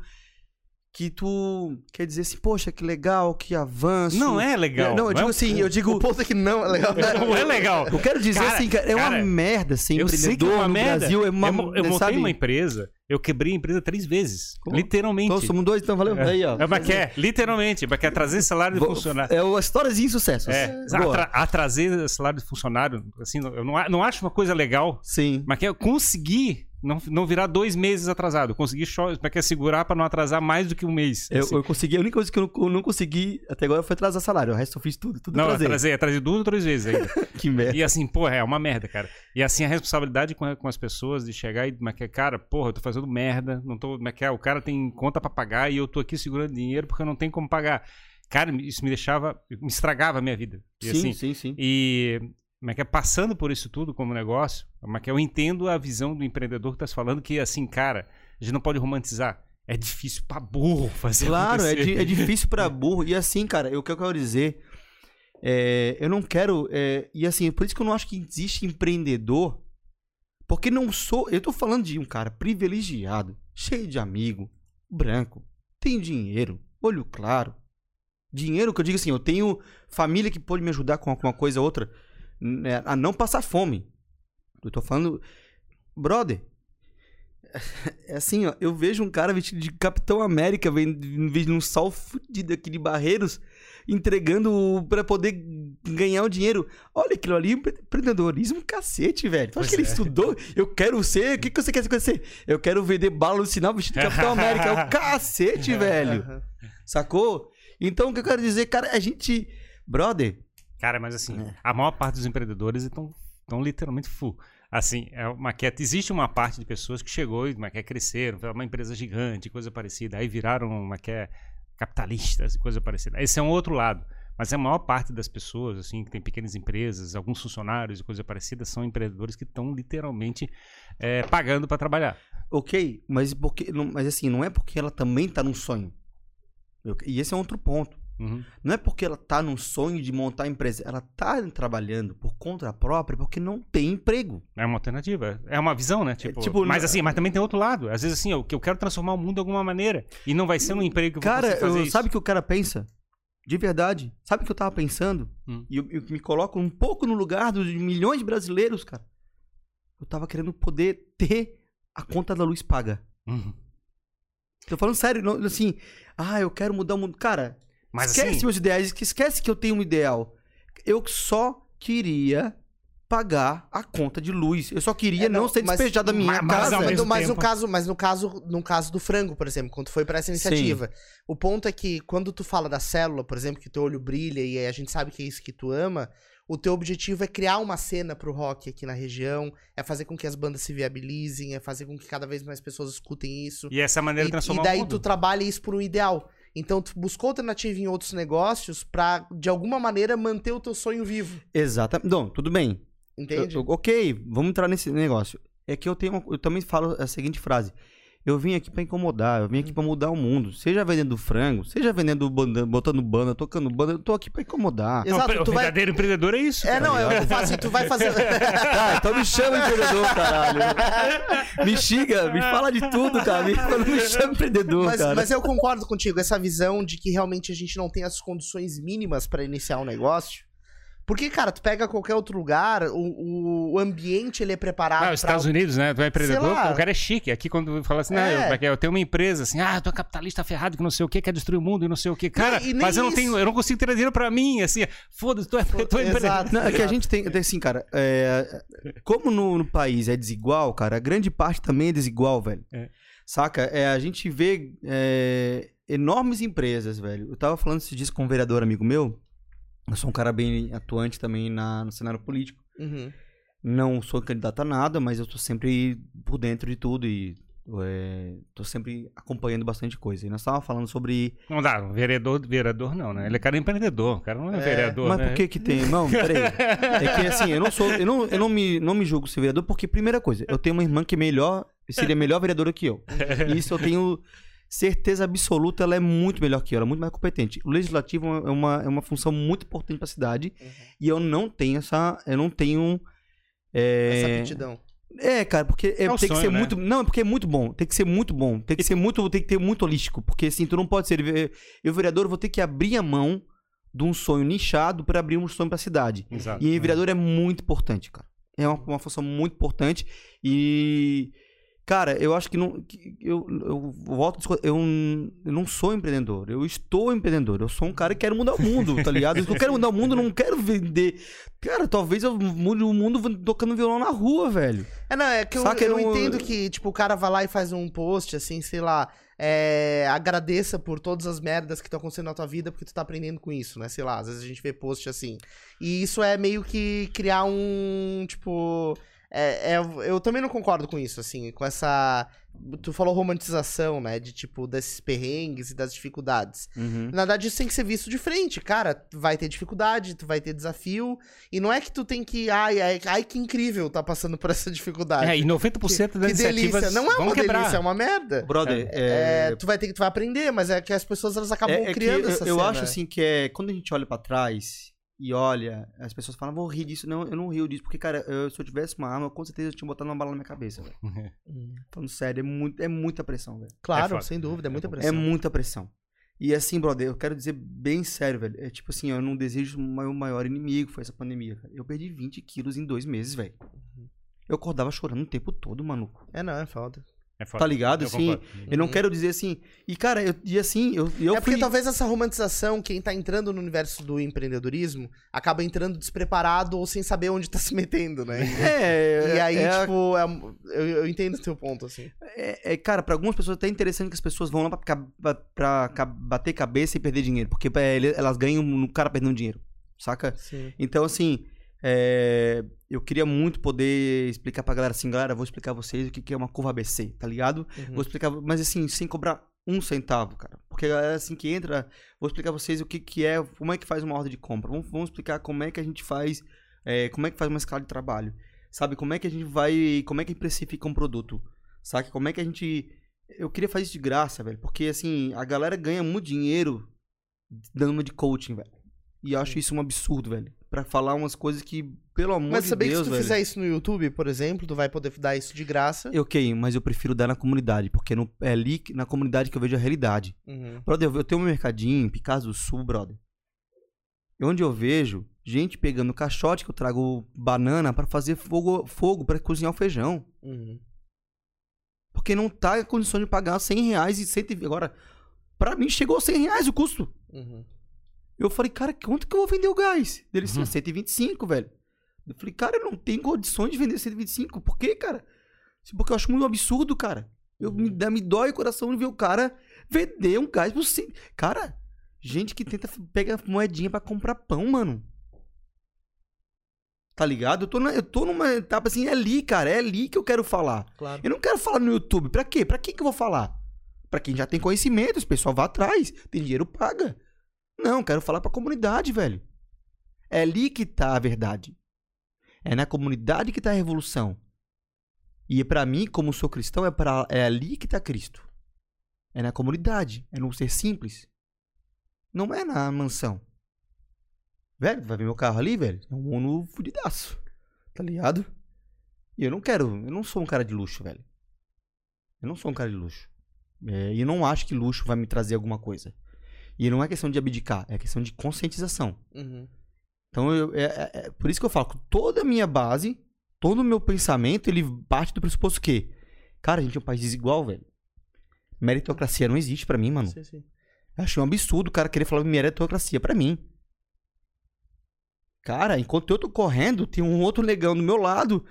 que tu quer dizer assim, poxa, que legal, que avanço. Não é legal. Não, eu digo é- assim, eu digo. O ponto é que não é legal. Não é legal. Eu quero dizer Cara, assim, cara, é uma cara, merda ser Eu sei que é empreendedor uma no merda. Brasil. É uma, eu, eu montei sabe? uma empresa, eu quebrei a empresa três vezes. Como? Literalmente. Então, somos dois, então valeu. Aí, ó. É, quer, literalmente, quer trazer salário de Vou- funcionário. É uma históriazinha de sucesso. É, atra- atraser salário de funcionário, assim, eu não, não acho uma coisa legal, Sim. mas que eu consegui não, não virar dois meses atrasado. Eu consegui mas quer segurar pra não atrasar mais do que um mês. Eu, assim. eu consegui, a única coisa que eu não, eu não consegui até agora foi atrasar salário. O resto eu fiz tudo, tudo não, atrasei. atrasei, atrasei duas ou três vezes ainda. [laughs] Que merda. E assim, porra, é uma merda, cara. E assim, a responsabilidade com, com as pessoas de chegar e, mas que, cara, porra, eu tô fazendo merda, não tô, mas que, o cara tem conta pra pagar e eu tô aqui segurando dinheiro porque eu não tenho como pagar. Cara, isso me deixava, me estragava a minha vida. E, sim, assim, sim, sim. E mas que é passando por isso tudo como negócio, mas que eu entendo a visão do empreendedor que tá falando que assim, cara, a gente não pode romantizar. É difícil pra burro fazer Claro, é, di- é difícil pra [laughs] burro. E assim, cara, eu- o que eu quero dizer. é, eu não quero. é, e assim, por isso que eu não acho que existe empreendedor. Porque não sou. Eu tô falando de um cara privilegiado, cheio de amigo, branco, tem dinheiro, olho claro. Dinheiro que eu digo assim, eu tenho família que pode me ajudar com alguma coisa ou outra a não passar fome. Eu tô falando. Brother, é assim, ó, eu vejo um cara vestido de Capitão América, vestido num sol fudido aqui de Barreiros, entregando pra poder ganhar o dinheiro. Olha aquilo ali, empre- empreendedorismo cacete, velho. Tu acha Pois que ele é. estudou? Eu quero ser. O que, que você quer ser? Eu quero vender bala no sinal vestido de Capitão América. É o cacete, [laughs] velho. Sacou? Então, o que eu quero dizer, cara, a gente. Brother, Cara, mas assim, É. a maior parte dos empreendedores estão estão literalmente full. Assim, é uma queda. Existe uma parte de pessoas que chegou e uma quer cresceram, foi uma empresa gigante, coisa parecida, aí viraram uma quer capitalistas e coisa parecida. Esse é um outro lado. Mas a maior parte das pessoas, assim, que tem pequenas empresas, alguns funcionários e coisa parecida, são empreendedores que estão literalmente é, pagando para trabalhar. ok, mas porque. Mas assim, não é porque ela também tá num sonho. E esse é outro ponto. Uhum. Não é porque ela tá num sonho de montar a empresa. Ela tá trabalhando por conta própria porque não tem emprego. É uma alternativa. É uma visão, né? Tipo, tipo, mas não- assim, mas também tem outro lado. Às vezes assim, eu, eu quero transformar o mundo de alguma maneira. E não vai ser um emprego que Cara, eu- isso. sabe o que o cara pensa? De verdade. Sabe o que eu tava pensando? Hum. E eu, eu me coloco um pouco no lugar dos milhões de brasileiros, cara. Eu tava querendo poder ter a conta da luz paga. Uhum. Tô falando sério, não- assim, ah, eu quero mudar o mundo. Cara, Mas esquece assim, meus ideais, que- esquece que eu tenho um ideal. Eu só queria pagar a conta de luz. Eu só queria É, não, não, ser mas- despejado da minha mas- mas casa. Mas, mas no caso, mas no caso, no caso do frango, por exemplo, quando tu foi pra essa iniciativa, o ponto é que quando tu fala da célula, por exemplo, que teu olho brilha e a gente sabe que é isso que tu ama, o teu objetivo é criar uma cena pro rock aqui na região, é fazer com que as bandas se viabilizem, é fazer com que cada vez mais pessoas escutem isso. E essa maneira de E, transformar e daí o mundo. tu trabalha isso por um ideal. Então tu buscou alternativa em outros negócios pra, de alguma maneira, manter o teu sonho vivo. Exatamente. Não, tudo bem. Entende? Eu- eu- ok, vamos entrar nesse negócio. É que eu tenho, eu também falo a seguinte frase. Eu vim aqui pra incomodar, eu vim aqui pra mudar o mundo. Seja vendendo frango, seja vendendo banda, botando banda, tocando banda, eu tô aqui pra incomodar. Não, Exato, o tu vai- verdadeiro empreendedor é isso. É, cara. não, eu, eu faço assim, tu vai fazer. [laughs] Ah, então me chama empreendedor, caralho. Me xinga, me fala de tudo, cara. Me, não me chama empreendedor, mas, cara. mas eu concordo contigo, essa visão de que realmente a gente não tem as condições mínimas pra iniciar um negócio. Porque, cara, tu pega qualquer outro lugar, o, o- ambiente ele é preparado Ah, pra... os Estados Unidos, né? Tu é empreendedor, o cara é chique. Aqui quando fala assim, não, É. eu, é é? eu tenho uma empresa assim, ah, tu é capitalista ferrado que não sei o que, quer destruir o mundo e não sei o que. Cara, e nem mas eu não tenho, eu não consigo ter dinheiro pra mim, assim, foda-se, tu é, tu é empreendedor. Não, é que a gente tem, tem assim, cara, é, como no, no país é desigual, cara, a grande parte também é desigual, velho. É. Saca? É, a gente vê é, enormes empresas, velho. Eu tava falando esses dias com um vereador amigo meu. Eu sou um cara bem atuante também na, no cenário político. Uhum. Não sou candidato a nada, mas eu tô sempre por dentro de tudo e é, tô sempre acompanhando bastante coisa. E nós tava falando sobre Não dá, vereador, vereador não, né? Ele é cara empreendedor, o cara não é, É, vereador, Mas né? por que que tem? Não, [laughs] peraí. É que assim, eu não sou. Eu não, eu não, me, não me julgo ser vereador, porque, primeira coisa, eu tenho uma irmã que é melhor, seria melhor vereadora que eu. [laughs] E isso eu tenho certeza absoluta, ela é muito melhor que eu, ela é muito mais competente. O legislativo é uma, é uma função muito importante para a cidade Uhum. e eu não tenho essa. Eu não tenho. é, Essa aptidão. é, cara, porque é, É um tem que sonho, ser né? muito. Não, é porque é muito bom. Tem que ser muito bom. Tem que ser muito. Tem que ter muito holístico. Porque assim, tu não pode ser. Eu, vereador, vou ter que abrir a mão de um sonho nichado para abrir um sonho pra cidade. Exato. E vereador é muito importante, cara. É uma, uma função muito importante. E. Cara, eu acho que não. que eu, eu volto eu, eu não sou empreendedor. Eu estou empreendedor. Eu sou um cara que quero mudar o mundo, tá ligado? Eu quero mudar o mundo, eu não quero vender. Cara, talvez eu mude o mundo tocando violão na rua, velho. É, não, é que eu, Saca, eu não- entendo que, tipo, o cara vai lá e faz um post, assim, sei lá, é, agradeça por todas as merdas que estão acontecendo na tua vida, porque tu tá aprendendo com isso, né? Sei lá, às vezes a gente vê post assim. E isso é meio que criar um, tipo... É, é- eu também não concordo com isso, assim, com essa... Tu falou romantização, né? De, tipo, desses perrengues e das dificuldades. Uhum. Na verdade, isso tem que ser visto de frente, cara. Tu vai ter dificuldade, tu vai ter desafio. E não é que tu tem que. Ai, ai, ai que incrível tá passando por essa dificuldade. É, e 90% das que delícia. iniciativas Não é uma quebrar. delícia, é uma merda. Brother, É, é, tu vai ter que tu vai aprender, mas é que as pessoas elas acabam é- é que criando eu, essa eu cena. acho assim que é quando a gente olha pra trás e olha, as pessoas falam, vou rir disso. Não, eu não rio disso, porque, cara, eu- se eu tivesse uma arma, com certeza eu tinha botado uma bala na minha cabeça, velho. [laughs] Hum. Falando sério, é, muito, é muita pressão, velho. Claro, É sem dúvida, é muita É pressão. É muita pressão. E assim, brother, eu quero dizer bem sério, velho. É tipo assim, eu não desejo o meu maior inimigo, foi essa pandemia, cara. Eu perdi 20 quilos em dois meses, velho. Eu acordava chorando o tempo todo, maluco. É, não, é foda. É foda. Tá ligado? Eu Assim, concordo. eu não Uhum. quero dizer assim. E, cara, eu, e assim, eu, eu é porque fui. talvez essa romantização, quem tá entrando no universo do empreendedorismo, acaba entrando despreparado ou sem saber onde tá [laughs] se metendo, né? É, E aí, é, tipo, é- eu, eu entendo o teu ponto, assim. É, é, cara, pra algumas pessoas é até interessante que as pessoas vão lá pra, pra- pra ca- bater cabeça e perder dinheiro. Porque pra ele- elas ganham no cara perdendo dinheiro. Saca? Sim. Então, assim, é, eu queria muito poder explicar pra galera assim, galera, vou explicar a vocês o que que é uma curva ABC, tá ligado? Uhum. Vou explicar, mas assim, sem cobrar um centavo, cara. Porque a galera assim que entra, vou explicar vocês o que que é, como é que faz uma ordem de compra. Vamos, vamos explicar como é que a gente faz, é, como é que faz uma escala de trabalho. Sabe, como é que a gente vai, como é que a gente precifica um produto. Sabe, como é que a gente... Eu queria fazer isso de graça, velho. Porque, assim, a galera ganha muito dinheiro dando uma de coaching, velho. E acho isso um absurdo, velho. Pra falar umas coisas que, pelo amor Mas de sabia Deus, que se tu velho. fizer isso no YouTube, por exemplo, tu vai poder dar isso de graça. Ok, mas eu prefiro dar na comunidade, porque no- é ali na comunidade que eu vejo a realidade. Uhum. Brother, eu- tenho um mercadinho em Picasso do Sul, brother. Onde eu vejo gente pegando caixote que eu trago banana pra fazer fogo, fogo para cozinhar o feijão. Uhum. Porque não tá em condição de pagar 100 reais e 120. Agora, pra mim chegou a 100 reais o custo. Uhum. Eu falei, cara, quanto que eu vou vender o gás? Ele disse, Uhum. 125, velho. Eu falei, cara, eu não tenho condições de vender 125. Por quê, cara? Porque eu acho muito absurdo, cara. Eu, me, dá- me dói o coração de ver o cara vender um gás por 100. Cara, gente que tenta, pega moedinha pra comprar pão, mano. Tá ligado? Eu tô, na- eu tô numa etapa assim, é ali, cara, é ali que eu quero falar. Claro. Eu não quero falar no YouTube. Pra quê? Pra que que eu vou falar? Pra quem já tem conhecimento, esse pessoal vai atrás, tem dinheiro, paga. Não, quero falar pra comunidade, velho. É ali que tá a verdade. É na comunidade que tá a revolução. E pra mim, como sou cristão, é, é ali que tá Cristo. É na comunidade, é no ser simples. Não é na mansão. Velho, vai ver meu carro ali, velho? É um Uno fudidaço. Tá ligado? E eu não quero, eu não sou um cara de luxo, velho. Eu não sou um cara de luxo. É, e não acho que luxo vai me trazer alguma coisa. E não é questão de abdicar, é questão de conscientização. Uhum. Então, eu, é, é- é por isso que eu falo que toda a minha base, todo o meu pensamento, ele parte do pressuposto que, cara, a gente é um país desigual, velho. Meritocracia não existe pra mim, mano. Sim, sim. Eu achei um absurdo o cara querer falar meritocracia pra mim. Cara, enquanto eu tô correndo, tem um outro negão do meu lado,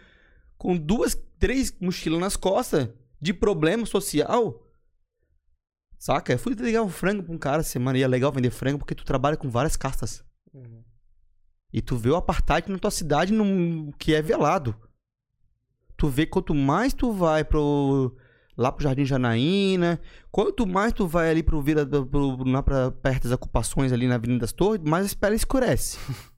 com duas, três mochilas nas costas, de problema social. Saca? Eu fui ligar um frango pra um cara essa semana, e é legal vender frango porque tu trabalha com várias castas. Uhum. E tu vê o apartheid na tua cidade num, que é velado. Tu vê quanto mais tu vai pro lá pro Jardim Janaína, quanto mais tu vai ali pro Vila pro, lá pra perto das ocupações ali na Avenida das Torres, mais a pele escurece. [laughs]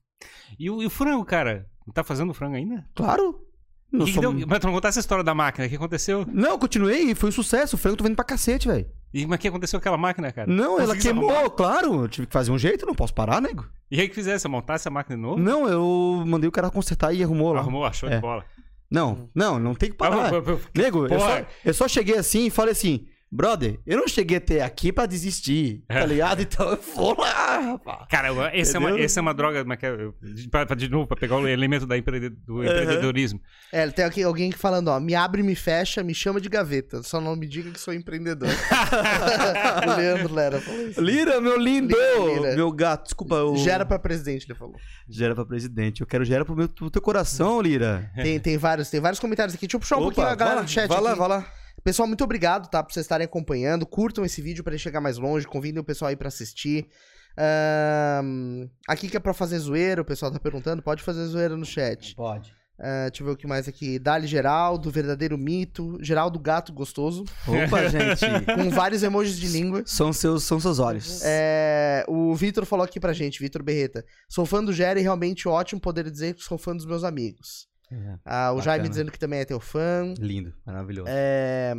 E o, e o frango, cara? Tá fazendo frango ainda? Claro. Não, Que que sou- deu- Mas tu não contar essa história da máquina, o que aconteceu? não, eu continuei, foi um sucesso. O frango tô vendo pra cacete, velho. E mas o que aconteceu com aquela máquina, cara? Não, ela Conseguiste queimou, arrumar? claro. Eu tive que fazer um jeito, não posso parar, nego. E aí que fizesse? Montasse a máquina de novo? Não, eu mandei o cara consertar e arrumou lá. Arrumou, achou É. de bola. Não, não, não tem que parar. Ah, Nego, só, eu só cheguei assim e falei assim, brother, eu não cheguei até aqui pra desistir, É. tá ligado? Então eu vou lá, rapaz. Cara, essa é, uma, essa é uma droga, mas que é- eu- pra, pra- de novo, pra pegar o elemento da empreende- do empreendedorismo. É, tem aqui alguém que falando, ó, me abre, me fecha, me chama de gaveta. Só não me diga que sou empreendedor. [laughs] o Leandro Lera falou isso. Lira, meu lindo! Lira, Lira. Meu gato, desculpa. Eu... Gera pra presidente, ele falou. Gera pra presidente. Eu quero gera pro, meu, pro teu coração, Lira. Tem, tem, vários, tem vários comentários aqui. Deixa eu puxar um pouquinho a galera vai, do chat vai lá, aqui. vai lá. Pessoal, muito obrigado, tá? Por vocês estarem acompanhando. Curtam esse vídeo pra ele chegar mais longe. Convidem o pessoal aí pra assistir. Ahn, aqui que é pra fazer zoeira, o pessoal tá perguntando. Pode fazer zoeira no chat. Pode. Ah, deixa eu ver o que mais aqui. Dali Geraldo, Verdadeiro Mito. Geraldo Gato Gostoso. Opa, [laughs] gente. Com vários emojis de língua. São seus, são seus olhos. É, o Vitor falou aqui pra gente, Vitor Berreta. Sou fã do Jerry, realmente ótimo poder dizer que sou fã dos meus amigos. É. Ah, o Bacana. Jaime dizendo que também é teu fã. Lindo, maravilhoso. É,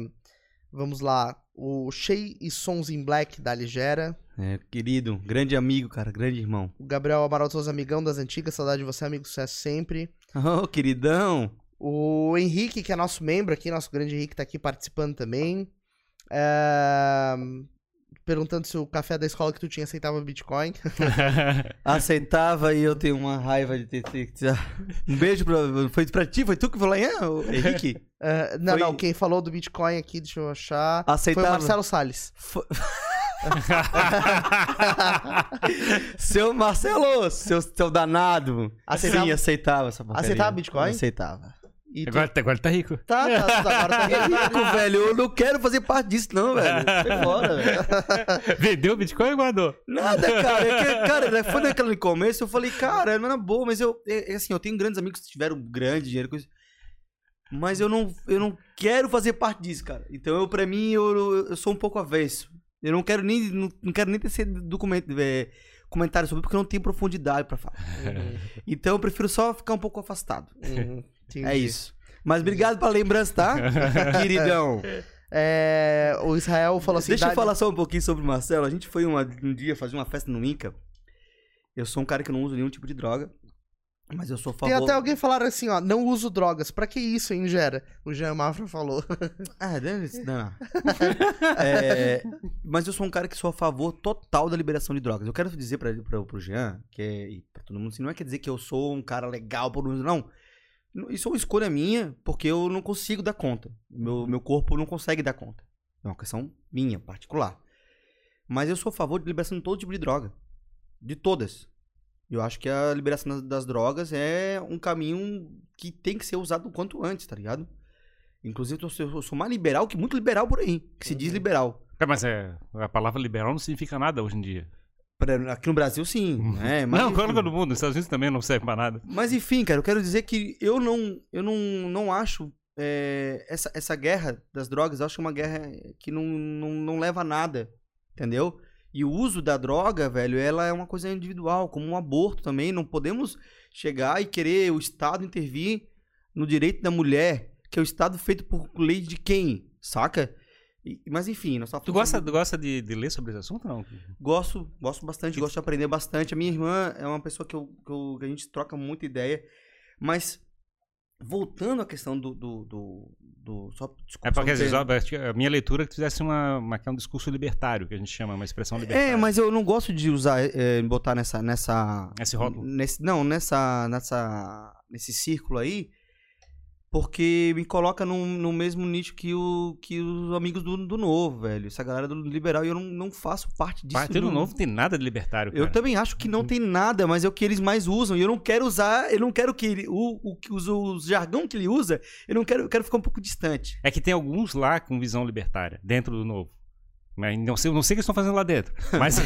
vamos lá. O Shea e Sons in Black da Ligera. É, querido, grande amigo, cara, grande irmão. O Gabriel Amaral Souza, amigão das antigas. Saudade de você, amigo. Sucesso sempre. Oh, queridão. O Henrique, que é nosso membro aqui, nosso grande Henrique, tá aqui participando também. É, Perguntando se o café da escola que tu tinha aceitava Bitcoin. [laughs] Aceitava e eu tenho uma raiva de ter. Um beijo pra. Foi pra ti? Foi tu que falou aí, o Henrique? É, [laughs] não, Foi- não, quem falou do Bitcoin aqui, deixa eu achar. Foi Aceitava. o Marcelo Salles. Fo- [laughs] seu Marcelo, seu, seu danado. Aceitava- Sim, aceitava essa porcaria. Aceitava Bitcoin? Aceitava. E tu- agora, agora tá rico. Tá, tá, tá, agora tá Rico, velho, eu não quero fazer parte disso, não, velho. Fora, velho. [laughs] Vendeu o Bitcoin ou guardou? Nada, cara. É que, [laughs] cara, né, foi naquele começo, eu falei, cara, não era boa, mas eu. É, é assim, eu tenho grandes amigos que tiveram grande dinheiro, coisa. Mas eu não, eu não quero fazer parte disso, cara. Então, eu, pra mim, eu, eu sou um pouco avesso. Eu não quero nem. Não, não quero nem ter esse documento, é, comentário sobre, porque eu não tenho profundidade pra falar. Então, eu prefiro só ficar um pouco afastado. Uhum, entendi. É isso. Mas obrigado pela lembrança, tá? [laughs] Queridão. É, o Israel falou assim. Deixa eu "Dá- falar só um pouquinho sobre o Marcelo. A gente foi uma- um dia fazer uma festa no Inca. Eu sou um cara que não uso nenhum tipo de droga. Mas eu sou a favor. Tem até alguém falar assim, ó, não uso drogas. Pra que isso, hein, Gera? O Jean Mafra falou. [laughs] Ah, dane-se, não. [laughs] É, mas eu sou um cara que sou a favor total da liberação de drogas. Eu quero dizer pra, pra, pro Jean, que é, e pra todo mundo, assim, não é quer dizer que eu sou um cara legal por não. Isso é uma escolha minha, porque eu não consigo dar conta. Meu, meu corpo não consegue dar conta. É uma questão minha, particular. Mas eu sou a favor de liberação de todo tipo de droga. De todas. Eu acho que a liberação das, drogas é um caminho que tem que ser usado o quanto antes, tá ligado? Inclusive, eu sou, eu sou mais liberal que muito liberal por aí, que se diz liberal. Cara, mas é, a palavra liberal não significa nada hoje em dia. Pra- Aqui no Brasil, sim. Né? Mas, não, coloca no mundo. Nos Estados Unidos também não serve pra nada. Mas enfim, cara, eu quero dizer que eu não, eu não, não acho é, essa, essa guerra das drogas, eu acho que é uma guerra que não, não, não leva a nada, entendeu? E o uso da droga, velho, ela é uma coisa individual, como um aborto também. Não podemos chegar e querer o Estado intervir no direito da mulher, que é o Estado feito por lei de quem, saca? E- mas enfim, nós Tu gosta, tu gosta de, de ler sobre esse assunto não? Gosto, gosto bastante, Que- gosto de aprender bastante. A minha irmã é uma pessoa que, eu, que, eu- que a gente troca muita ideia. Mas, voltando à questão do. do, do, do- só, desculpa, É porque só a minha leitura é que fizesse uma, uma, que é um discurso libertário, que a gente chama, uma expressão libertária. É, mas eu não gosto de usar, é, botar nessa. nessa Esse rótulo. nesse, não, nessa, nessa. nesse círculo aí. Porque me coloca no, no mesmo nicho que, o, que os amigos do, do novo, velho. Essa galera do liberal. E eu não, não faço parte disso. Partido não. Novo tem nada de libertário, cara. Eu também acho que não tem nada, mas é o que eles mais usam. E eu não quero usar, eu não quero que ele, o, o, que os- o jargão que ele usa, eu não quero, eu quero ficar um pouco distante. É que tem alguns lá com visão libertária, dentro do novo. Mas não sei, não sei o que eles estão fazendo lá dentro. Mas,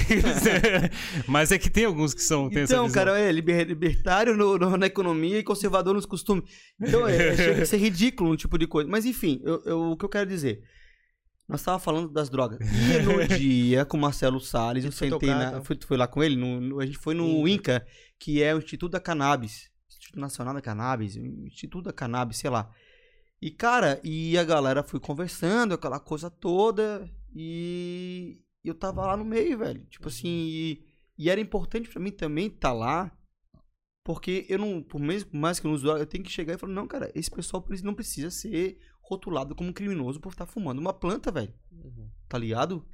mas é que tem alguns que são. Então, cara, é liber- libertário no- no- na economia e conservador nos costumes. Então, é, [laughs] chega a ser ridículo um tipo de coisa. Mas enfim, eu- eu- o que eu quero dizer. Nós estávamos falando das drogas. E no [laughs] dia com o Marcelo Salles, eu sentei tocar, na. então. Fui, fui lá com ele, no- no- a gente foi no INCA, que é o Instituto da Cannabis. Instituto Nacional da Cannabis, Instituto da Cannabis, sei lá. E, cara, e a galera foi conversando, aquela coisa toda, e eu tava lá no meio, velho. Tipo assim, e, e era importante pra mim também estar lá, porque eu não, por mais, por mais que eu não droga, eu tenho que chegar e falar, não, cara, esse pessoal não precisa ser rotulado como criminoso por estar fumando uma planta, velho. Tá ligado?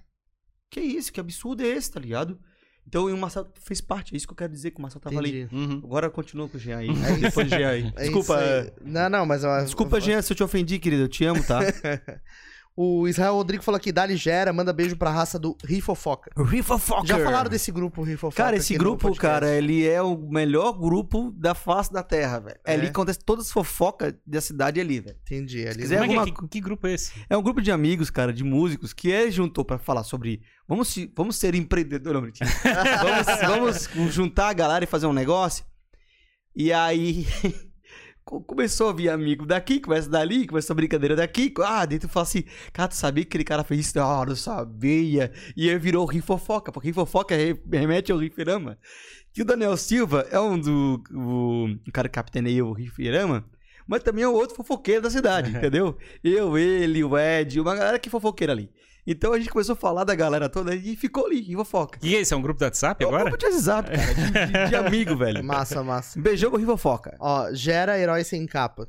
Que isso? Que absurdo é esse, tá ligado? Então, e o Marcelo fez parte, é isso que eu quero dizer, que o Marcelo tava ali. Entendi. Uhum. Agora continua com o Jean aí. [laughs] É. Depois do Jean aí. É Desculpa, é, Não, não, mas... eu- desculpa, Jean, se eu te ofendi, querido. Eu te amo, tá? [laughs] O Israel Rodrigo falou aqui, Dali Gera, manda beijo pra raça do Rifofoca. Rifofoca. Já falaram desse grupo Rifofoca? Cara, esse grupo, cara, ele é o melhor grupo da face da terra, velho. É É? ali que acontece todas as fofocas da cidade ali, velho. Entendi. Ali quiser- é que, alguma- que, que grupo é esse? É um grupo de amigos, cara, de músicos, que é juntou pra falar sobre. Vamos, se- vamos ser empreendedor, não, [laughs] vamos, vamos juntar a galera e fazer um negócio. E aí. [laughs] co- Começou a vir amigo daqui, começa dali, começou a brincadeira daqui. Ah, dentro fala assim, cara, tu sabia que aquele cara fez isso? Ah, não sabia. E aí virou rifofoca, porque rifofoca re- remete ao riferama. Que o Daniel Silva é um do. O, um cara que capitaneia o riferama, mas também é o outro fofoqueiro da cidade, [laughs] entendeu? Eu, ele, o Ed, uma galera que é fofoqueira ali. Então a gente começou a falar da galera toda e ficou ali, em fofoca. E esse é um grupo do WhatsApp É um agora? grupo de WhatsApp, cara, de, de- de [laughs] amigo, velho. Massa, massa. Beijão com o Rivofoca. Ó, gera herói sem capa.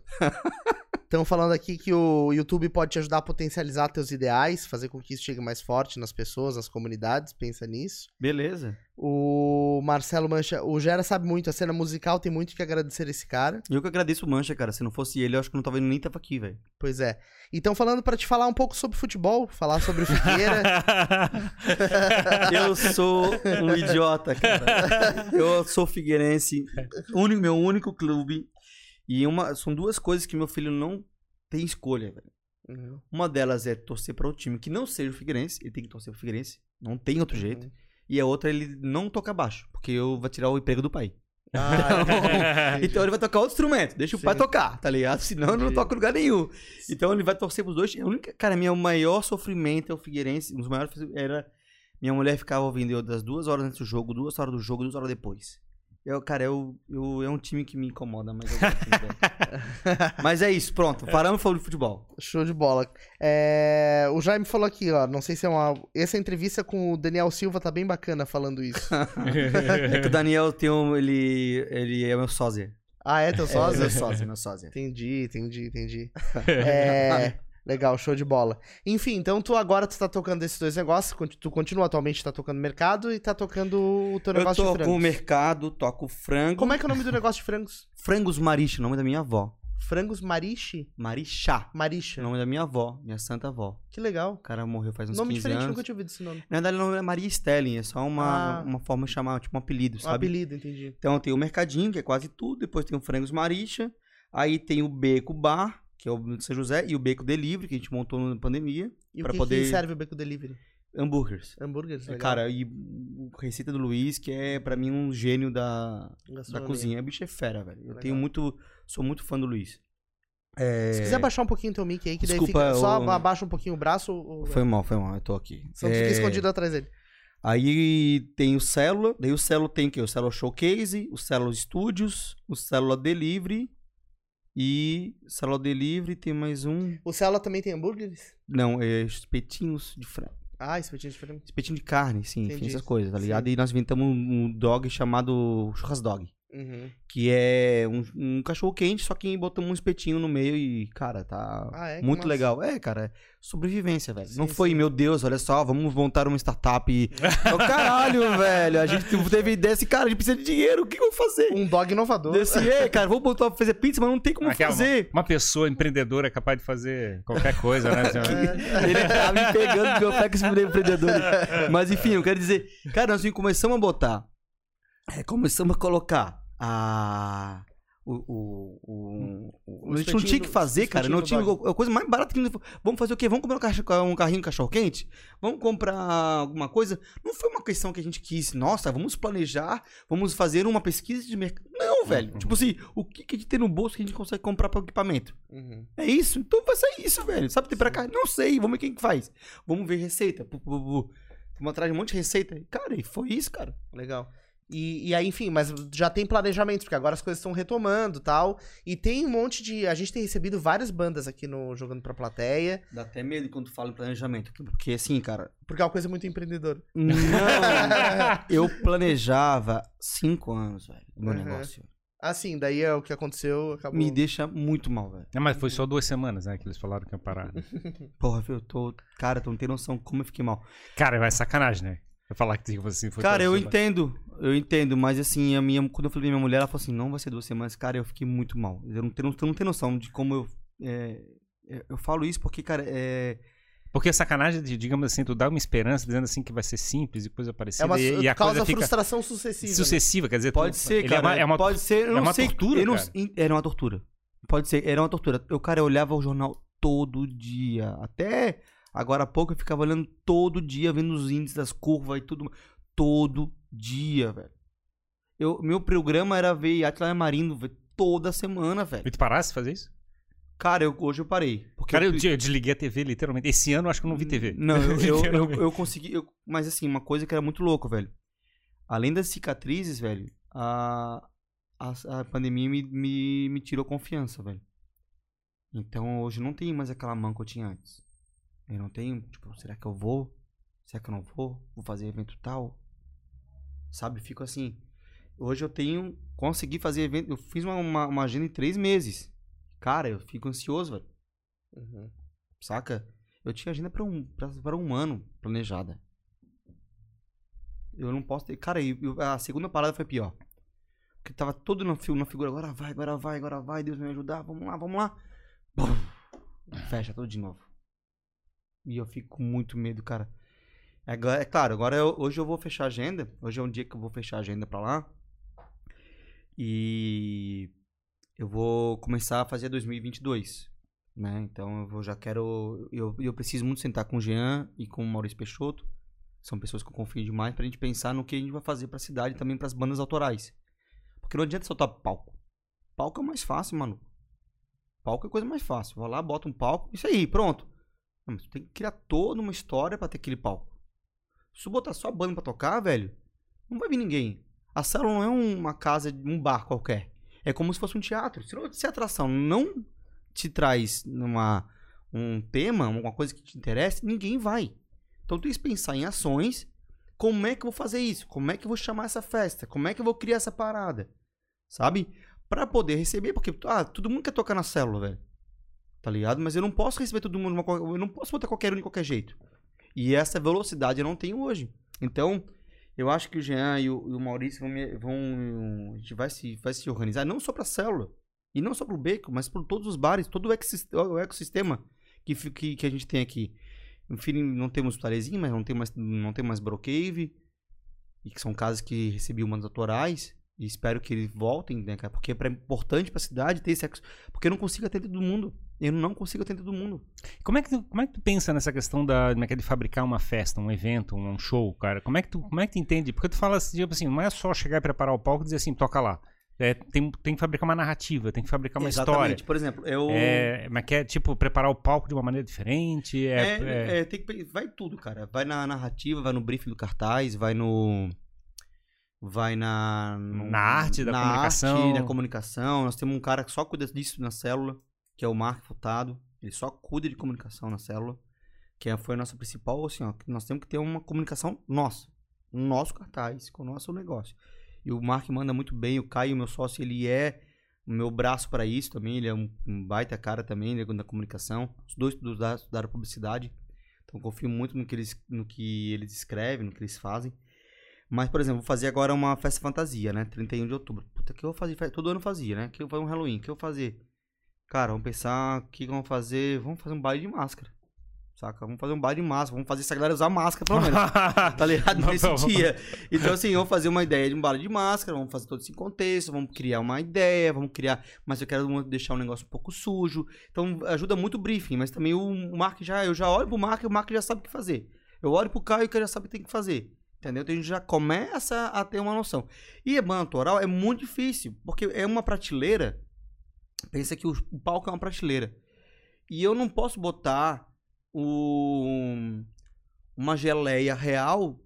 Estão falando aqui que o YouTube pode te ajudar a potencializar teus ideais, fazer com que isso chegue mais forte nas pessoas, nas comunidades, pensa nisso. Beleza. O Marcelo Mancha, o Gera sabe muito, a cena musical tem muito que agradecer esse cara. Eu que agradeço o Mancha, cara. Se não fosse ele, eu acho que não tava nem tava aqui, velho. Pois é. E estão falando pra te falar um pouco sobre futebol, falar sobre o Figueira. [laughs] Eu sou um idiota, cara. Eu sou figueirense. Único, meu único clube. E uma, são duas coisas que meu filho não tem escolha, velho. Uhum. Uma delas é torcer para o time que não seja o Figueirense. Ele tem que torcer pro Figueirense. Não tem outro jeito. E a outra, ele não toca baixo. Porque eu vou tirar o emprego do pai. Ah, [laughs] Então ele vai tocar outro instrumento. Deixa o pai Sim. tocar, tá ligado? Senão eu não toco lugar nenhum. Então ele vai torcer pros dois. A única, cara, meu maior sofrimento é o Figueirense. Um dos maiores era. Minha mulher ficava ouvindo eu das duas horas antes do jogo, duas horas do jogo, duas horas depois. Eu, cara, eu, eu, é um time que me incomoda, mas eu gosto. [laughs] Mas é isso, pronto. Paramos falando de futebol. Show de bola. É, o Jaime falou aqui, ó. Não sei se é uma. Essa entrevista com o Daniel Silva tá bem bacana falando isso. [laughs] É que o Daniel tem um. Ele, ele é meu sósia. Ah, é teu É, sósia? meu sósia, meu sósia. Entendi, entendi, entendi. [laughs] É. Legal, show de bola. Enfim, então tu agora tu tá tocando esses dois negócios, tu continua atualmente tá tocando mercado e tá tocando o teu Eu negócio de toco o frangos. mercado, toco frango. Como é que é o nome do negócio de frangos? [laughs] Frangos Maricha, nome da minha avó. Frangos Mariche? Marichá. Maricha. Nome da minha avó, minha santa avó. Que legal. O cara morreu faz uns nome 15 diferente, anos. nunca tinha ouvido esse nome. Na verdade, o nome é Maria Stelling, é só uma, Ah. uma forma de chamar, tipo um apelido, Um sabe? apelido, entendi. Então tem o Mercadinho, que é quase tudo, depois tem o Frangos Maricha, aí tem o Beco Bar, que é o São José, e o Beco Delivery, que a gente montou na pandemia. E Pra o que, poder- que serve o Beco Delivery? Hambúrgueres. Hambúrgueres, É, legal. Cara, e receita do Luiz, que é pra mim um gênio da, da cozinha. O bicho é fera, velho. Eu Legal. tenho muito. Sou muito fã do Luiz. É, Se quiser baixar um pouquinho teu mic aí, que daí Desculpa, fica, só o- abaixa um pouquinho o braço, o... Foi mal, foi mal, eu tô aqui. só não fica É, escondido atrás dele. Aí tem o Célula, daí o Célula tem o quê? O Célula Showcase, o Célula Studios, o Célula Delivery e Célula Delivery tem mais um. O Célula também tem hambúrgueres? Não, é espetinhos de frango. Ah, espetinho de frango. Espetinho de carne, sim, enfim, essas coisas, tá ligado? Sim. E nós inventamos um dog chamado Churras Dog. Uhum. Que é um, um cachorro quente, só que botamos um espetinho no meio e, cara, tá Ah, é? Que muito legal. É, cara, é sobrevivência, velho. Não Sim, foi, sim. meu Deus, olha só, vamos montar uma startup. e- Ô, caralho, [laughs] velho. A gente teve ideia assim, cara, a gente precisa de dinheiro, o que, que eu vou fazer? Um dog inovador. Desse, [laughs] "Ei, cara, vou botar pra fazer pizza, mas não tem como Aquela- fazer. Uma pessoa empreendedora é capaz de fazer qualquer coisa, né? [laughs] Ele tá me pegando meu pé com esse empreendedor. Mas enfim, eu quero dizer, cara, nós começamos a botar. é, começamos a colocar a. O, o, o, o- O a gente não tinha que fazer, o cara. Não tinha a coisa mais barata que. Vamos fazer o quê? Vamos comprar um, um carrinho cachorro quente? Vamos comprar alguma coisa? Não foi uma questão que a gente quis. Nossa, vamos planejar, vamos fazer uma pesquisa de mercado. Não, velho. Tipo assim, o que, que a gente tem no bolso que a gente consegue comprar para equipamento? Uhum. É isso? Então vai ser isso, velho. Sabe ter pra cá? Não sei. Vamos ver quem que faz. Vamos ver receita. Vamos atrás de um monte de receita. Cara, e foi isso, cara. Legal. E, e aí, enfim, mas já tem planejamento, porque agora as coisas estão retomando e tal. E tem um monte de. A gente tem recebido várias bandas aqui no Jogando pra Plateia, Dá até medo quando tu fala em planejamento. Porque assim, cara. porque é uma coisa muito empreendedora. Não. [laughs] eu planejava cinco anos, velho, o meu Uhum. negócio. Assim, daí é o que aconteceu, acabou. Me deixa muito mal, velho. É, mas foi só duas semanas, né? Que eles falaram que ia parar. né? [laughs] Porra, eu tô. Cara, tu não tem noção como eu fiquei mal. Cara, vai sacanagem, né? Eu falar que tipo assim, foi Cara, eu duas semanas. entendo, eu entendo, mas assim, a minha, quando eu falei pra minha mulher, ela falou assim, não vai ser duas semanas, cara, eu fiquei muito mal. Eu não tenho, não tem noção de como eu. é, é, eu falo isso porque, cara, é. Porque a sacanagem, de, digamos assim, tu dá uma esperança dizendo assim que vai ser simples e coisa parecida. É uma e, e a causa coisa frustração sucessiva. né? sucessiva, quer dizer, Pode tu- ser, ele cara. É uma, é uma- pode ser, eu é não uma sei. tortura, não-. Era uma tortura. Pode ser, era uma tortura. Eu, cara, eu olhava o jornal todo dia. Até agora há pouco eu ficava olhando todo dia, vendo os índices das curvas e tudo. Todo dia, velho. Eu, meu programa era ver Atlas Marino velho, toda semana, velho. E tu parasse de fazer isso? Cara, eu- hoje eu parei. Porque Cara, eu, eu, desliguei a TV, literalmente. Esse ano eu acho que eu não vi TV. Não, eu, [laughs] eu, eu, consegui. mas assim, uma coisa que era muito louco, velho. Além das cicatrizes, velho, a, a, a pandemia me, me, me tirou confiança, velho. Então hoje não tenho mais aquela mão que eu tinha antes. Eu não tenho, tipo, será que eu vou? Será que eu não vou? Vou fazer evento tal? Sabe? Fico assim. Hoje eu tenho. Consegui fazer evento. Eu fiz uma, uma, uma agenda em três meses. Cara, eu fico ansioso, velho. Uhum. Saca? Eu tinha agenda pra um, pra, pra um ano planejada. Eu não posso ter. Cara, eu- a segunda parada foi pior. Porque tava todo na, na figura. Agora vai, agora vai, agora vai. Deus vai me ajudar. Vamos lá, vamos lá. Bum. Fecha tudo de novo. E eu fico com muito medo, cara. Agora, é claro, agora eu- hoje eu vou fechar a agenda. Hoje é um dia que eu vou fechar a agenda pra lá. E eu vou começar a fazer 2022 né? Então eu vou- já quero. Eu, eu preciso muito sentar com o Jean e com o Maurício Peixoto. São pessoas que eu confio demais pra gente pensar no que a gente vai fazer pra cidade e também pras bandas autorais. Porque não adianta soltar palco. Palco é mais fácil, mano. Palco é coisa mais fácil. Vai lá, bota um palco, isso aí, pronto. Não, mas tu tem que criar toda uma história pra ter aquele palco. Se tu botar só a banda pra tocar, velho, não vai vir ninguém. A sala não é uma casa, um bar qualquer. É como se fosse um teatro. Se, a atração não te traz numa, um tema, uma coisa que te interessa, ninguém vai. Então tu tem que pensar em ações. Como é que eu vou fazer isso? Como é que eu vou chamar essa festa? Como é que eu vou criar essa parada? Sabe? Pra poder receber, porque ah, todo mundo quer tocar na célula, velho. Tá ligado? Mas eu não posso receber todo mundo, eu não posso botar qualquer um de qualquer jeito. E essa velocidade eu não tenho hoje. Então, eu acho que o Jean e o, e o Maurício vão, me- vão- A gente vai se, vai se organizar, não só pra célula. E não só pro beco, mas por todos os bares, todo o, exis- o ecossistema que, que, que a gente tem aqui. Enfim, não temos Tarezinho, mas não tem mais, não tem mais Brocave. E que são casas que recebiam mandos autorais. E espero que eles voltem, né, cara? Porque é pra- importante pra cidade ter esse ecossistema. Porque eu não consigo atender todo mundo. Eu não consigo atender todo mundo. Como é que tu, como é que tu pensa nessa questão da, como é que é de fabricar uma festa, um evento, um show, cara? Como é que tu, como é que tu entende? Porque tu fala assim, tipo assim, não é só chegar e preparar o palco e dizer assim, toca lá. É, tem, tem que fabricar uma narrativa, tem que fabricar uma Exatamente. história. Por exemplo, eu. É, mas quer, tipo, preparar o palco de uma maneira diferente. É, É, é- é, tem que, vai tudo, cara. Vai na narrativa, vai no briefing do cartaz, vai no. Vai na. no- Na arte da na comunicação. arte da comunicação. Nós temos um cara que só cuida disso na célula, que é o Mark Furtado. Ele só cuida de comunicação na célula. Que é- foi a nossa principal, assim, ó. Nós temos que ter uma comunicação nossa. No nosso cartaz, com o nosso negócio. E o Mark manda muito bem. O Caio, meu sócio, ele é o meu braço para isso também. Ele é um, baita cara também né, da comunicação. Os dois estudaram, publicidade. Então confio muito no que, eles, no que eles escrevem, no que eles fazem. Mas, por exemplo, vou fazer agora uma festa fantasia, né? 31 de outubro. Puta, que eu vou fazer? Todo ano fazia, né? Que eu vou um Halloween. Que eu vou fazer? Cara, vamos pensar o que vamos fazer. Vamos fazer um baile de máscara. Saca? Vamos fazer um baile de máscara. Vamos fazer essa galera usar máscara, pelo menos. [laughs] tá ligado? Nesse dia. Então, assim, vamos fazer uma ideia de um baile de máscara, vamos fazer todo esse contexto, vamos criar uma ideia, vamos criar. Mas eu quero deixar um negócio um pouco sujo. Então, ajuda muito o briefing, mas também o Mark já. Eu já olho pro Mark e o Mark já sabe o que fazer. Eu olho pro Caio e o já sabe o que tem que fazer. Entendeu? Então a gente já começa a ter uma noção. E a banda autoral é muito difícil, porque é uma prateleira. Pensa que o, palco é uma prateleira. E eu não posso botar o, uma geleia real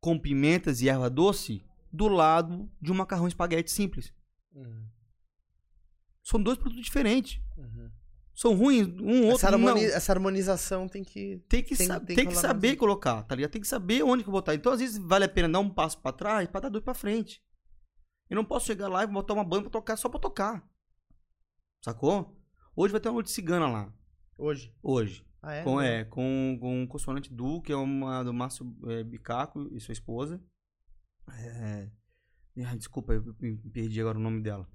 com pimentas e erva doce do lado de um macarrão espaguete simples. São dois produtos diferentes. São ruins, um outro Essa, não. harmoni- essa harmonização tem que. Tem que, Tem- tem tem que saber colocar, tá ligado? Tem que saber onde que botar. Então, às vezes, vale a pena dar um passo pra trás pra dar dois pra frente. Eu não posso chegar lá e botar uma banda pra tocar só pra tocar. Sacou? Hoje vai ter uma noite cigana lá. Hoje. Hoje. Ah, é? com, é, com, com o Consonante Du, que é uma do Márcio é, Bicaco e sua esposa. É, desculpa, eu perdi agora o nome dela.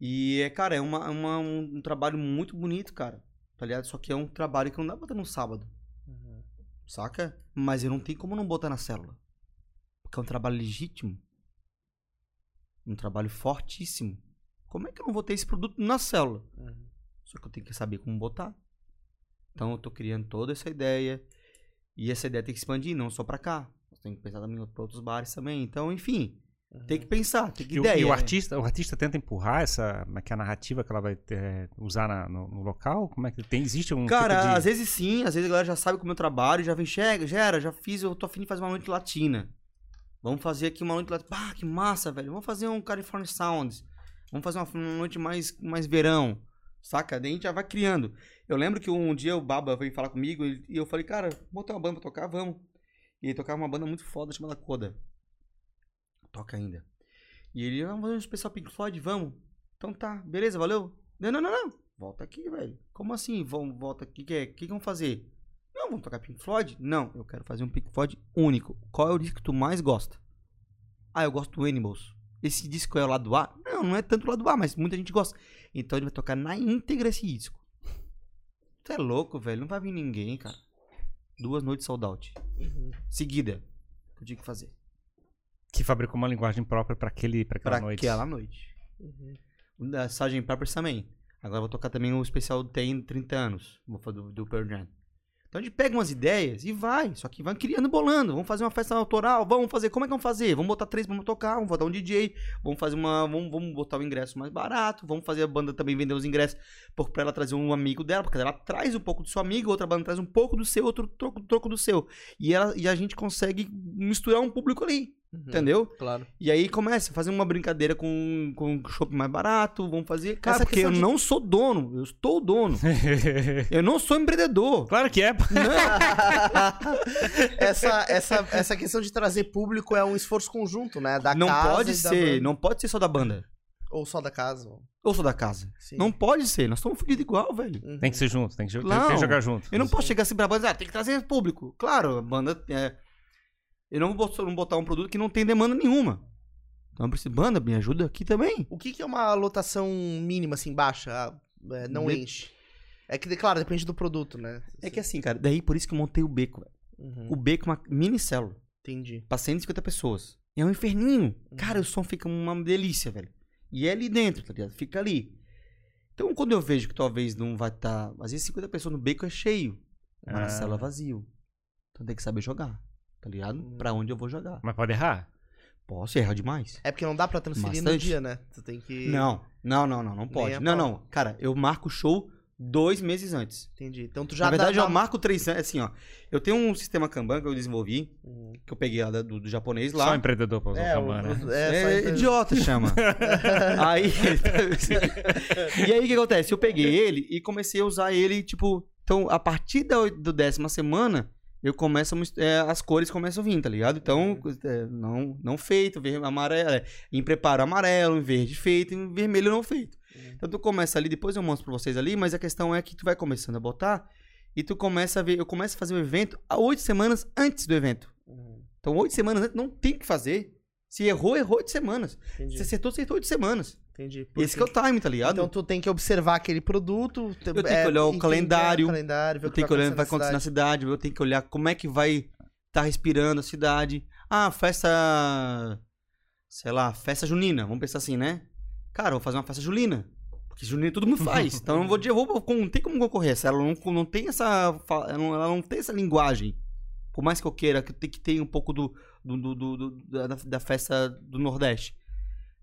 E, é, cara, é uma, uma- um, um trabalho muito bonito, cara. Tá ligado? Só que é um trabalho que não dá pra botar no sábado. Uhum. Saca? Mas eu não tenho como não botar na célula. Porque é um trabalho legítimo. Um trabalho fortíssimo. Como é que eu não vou ter esse produto na célula? Uhum. Só que eu tenho que saber como botar. Então eu tô criando toda essa ideia. E essa ideia tem que expandir, não só pra cá. Temos que pensar também pra outros bares também. Então, enfim, tem que pensar, tem que E, o- ideia. e o né? artista, o artista tenta empurrar essa, como é que é a narrativa que ela vai ter- usar na- no, no local? Como é que tem? Existe um Cara, tipo de... às vezes sim, às vezes a galera já sabe como eu trabalho, já vem, chega, gera, já fiz, eu tô afim de fazer uma noite latina. Vamos fazer aqui uma noite latina. Pá, que massa, velho. Vamos fazer um California Sounds. Vamos fazer uma, noite mais, mais verão. Saca? Daí a gente já vai criando. Eu lembro que um dia o Baba veio falar comigo e eu falei, cara, botar uma banda pra tocar? Vamos. E ele tocava uma banda muito foda chamada Coda. Toca ainda. E ele, vamos fazer um especial Pink Floyd, vamos. Então tá, beleza, valeu. Não, não, não, não. Volta aqui, velho. Como assim? Vamos, volta aqui. O que, é? que, que vamos fazer? Não, vamos tocar Pink Floyd? Não, eu quero fazer um Pink Floyd único. Qual é o disco que tu mais gosta? Ah, eu gosto do Animals. Esse disco é o lado A? Não, não é tanto o lado A, mas muita gente gosta. Então gente vai tocar na íntegra esse disco. Tu é louco, velho. Não vai vir ninguém, cara. Duas noites sold out. Uhum. Seguida. Eu tinha que fazer. Que fabricou uma linguagem própria pra, aquele, pra aquela Pra noite. aquela noite. Uhum. O da Sgt. Peppers também. Agora eu vou tocar também o especial tem 30 anos. Vou fazer do, do Pearl Jam. Então a gente pega umas ideias e vai. Só que vai criando bolando. Vamos fazer uma festa autoral. Vamos fazer. Como é que vamos fazer? Vamos botar três vamos tocar. Vamos botar um DJ. Vamos fazer uma. Vamos, vamos botar o ingresso mais barato. Vamos fazer a banda também vender os ingressos pra ela trazer um amigo dela. Porque ela traz um pouco do seu amigo, outra banda traz um pouco do seu, outro troco, troco do seu. E, ela, e a gente consegue misturar um público ali. Uhum. Entendeu? Claro. E aí começa a fazer uma brincadeira com, com shopping mais barato, vamos fazer. Cara, Essa porque eu de- não sou dono, eu estou o dono. [laughs] eu não sou empreendedor. claro que é. [laughs] essa, essa, essa questão de trazer público é um esforço conjunto, né? Da não casa pode e da ser, banda. não pode ser só da banda. Ou só da casa. ou- só da casa. Sim. Não pode ser, nós estamos fodidos igual, velho. Uhum. Tem que ser junto, tem que, tem- Não. tem que jogar junto. Eu não posso chegar assim pra banda e dizer, ah, tem que trazer público. Claro, a banda é. Eu não vou botar um produto que não tem demanda nenhuma. Então eu preciso, banda, me ajuda aqui também. O que, que é uma lotação mínima, assim, baixa? Ah, é, não De- enche. É que, claro, depende do produto, né? É que assim, cara, daí por isso que eu montei o beco. Uhum, O beco é uma mini célula. Entendi. pra 150 pessoas. É um inferninho. Cara, o som fica uma delícia, velho. E é ali dentro, tá ligado? Fica ali. Então, quando eu vejo que talvez não vai estar. às vezes 50 pessoas no beco é cheio. Mas na Ah. cela é vazio. Então tem que saber jogar. Tá ligado? Hum. Pra onde eu vou jogar. Mas pode errar? Posso errar demais. É porque não dá pra transferir no Bastante. dia, né? Tu tem que. Não, não, não, não, não pode. a Não, não. Cara, eu marco o show dois meses antes. Entendi. Então tu já Na verdade, dá, eu marco três anos. Assim, ó. Eu tenho um sistema Kanban que eu desenvolvi, Uhum. que eu peguei lá do, do japonês Só lá. empreendedor pra usar É, o Kanban, né? É, é, só empresa- idiota chama. [laughs] aí. e aí o que acontece? Eu peguei ele e comecei a usar ele, tipo. Então, a partir da do décima semana, eu começo é, as cores começam a vir, tá ligado? Então, é, não, não feito, verde, amarelo, é, em preparo amarelo, em verde feito, em vermelho não feito. Uhum. Então tu começa ali, depois eu mostro pra vocês ali, mas a questão é que tu vai começando a botar e tu começa a ver, eu começo a fazer o evento há oito semanas antes do evento. Uhum. Então oito semanas antes não tem o que fazer. Se errou, errou oito semanas. Entendi. Se acertou, acertou oito semanas. Entendi. Esse que é o time, tá ligado? Então tu tem que observar aquele produto. Eu tenho que olhar o calendário, o calendário, eu o que tenho que olhar o que vai acontecer na cidade, eu tenho que olhar como é que vai estar respirando a cidade. Ah, festa. Sei lá, festa junina, vamos pensar assim, né? Cara, eu vou fazer uma festa julina. Porque junina todo mundo faz. [laughs] então eu não vou, eu vou, não tem como concorrer. Ela não, não tem essa. Ela não, ela não tem essa linguagem. Por mais que eu queira, que tem que ter um pouco do, do, do- do- do- da, da festa do Nordeste.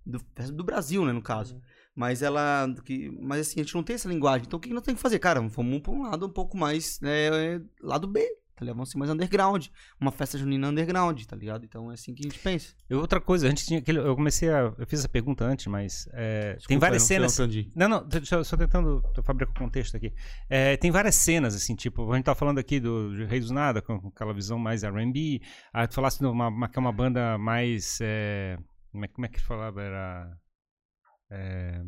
Do, festa do Brasil, né, no caso. Uhum. Mas ela. Que, mas assim, a gente não tem essa linguagem. Então o que que nós temos que fazer? Cara, vamos pra um lado um pouco mais. Né, lado B, tá ligado? Vamos ser mais underground. Uma festa junina underground, tá ligado? Então é assim que a gente pensa. E Outra coisa, a gente tinha aquele. Eu comecei a. Eu fiz essa pergunta antes, mas. é, tem Desculpa, várias eu não cenas. Não, não, eu só tentando fabricar o contexto aqui. É, tem várias cenas, assim, tipo, a gente tá falando aqui do Rei dos Nada, com, com aquela visão mais R&B. Ah, tu falasse de uma, uma, que é uma banda mais... é, como, é, como é que falava? Era... é,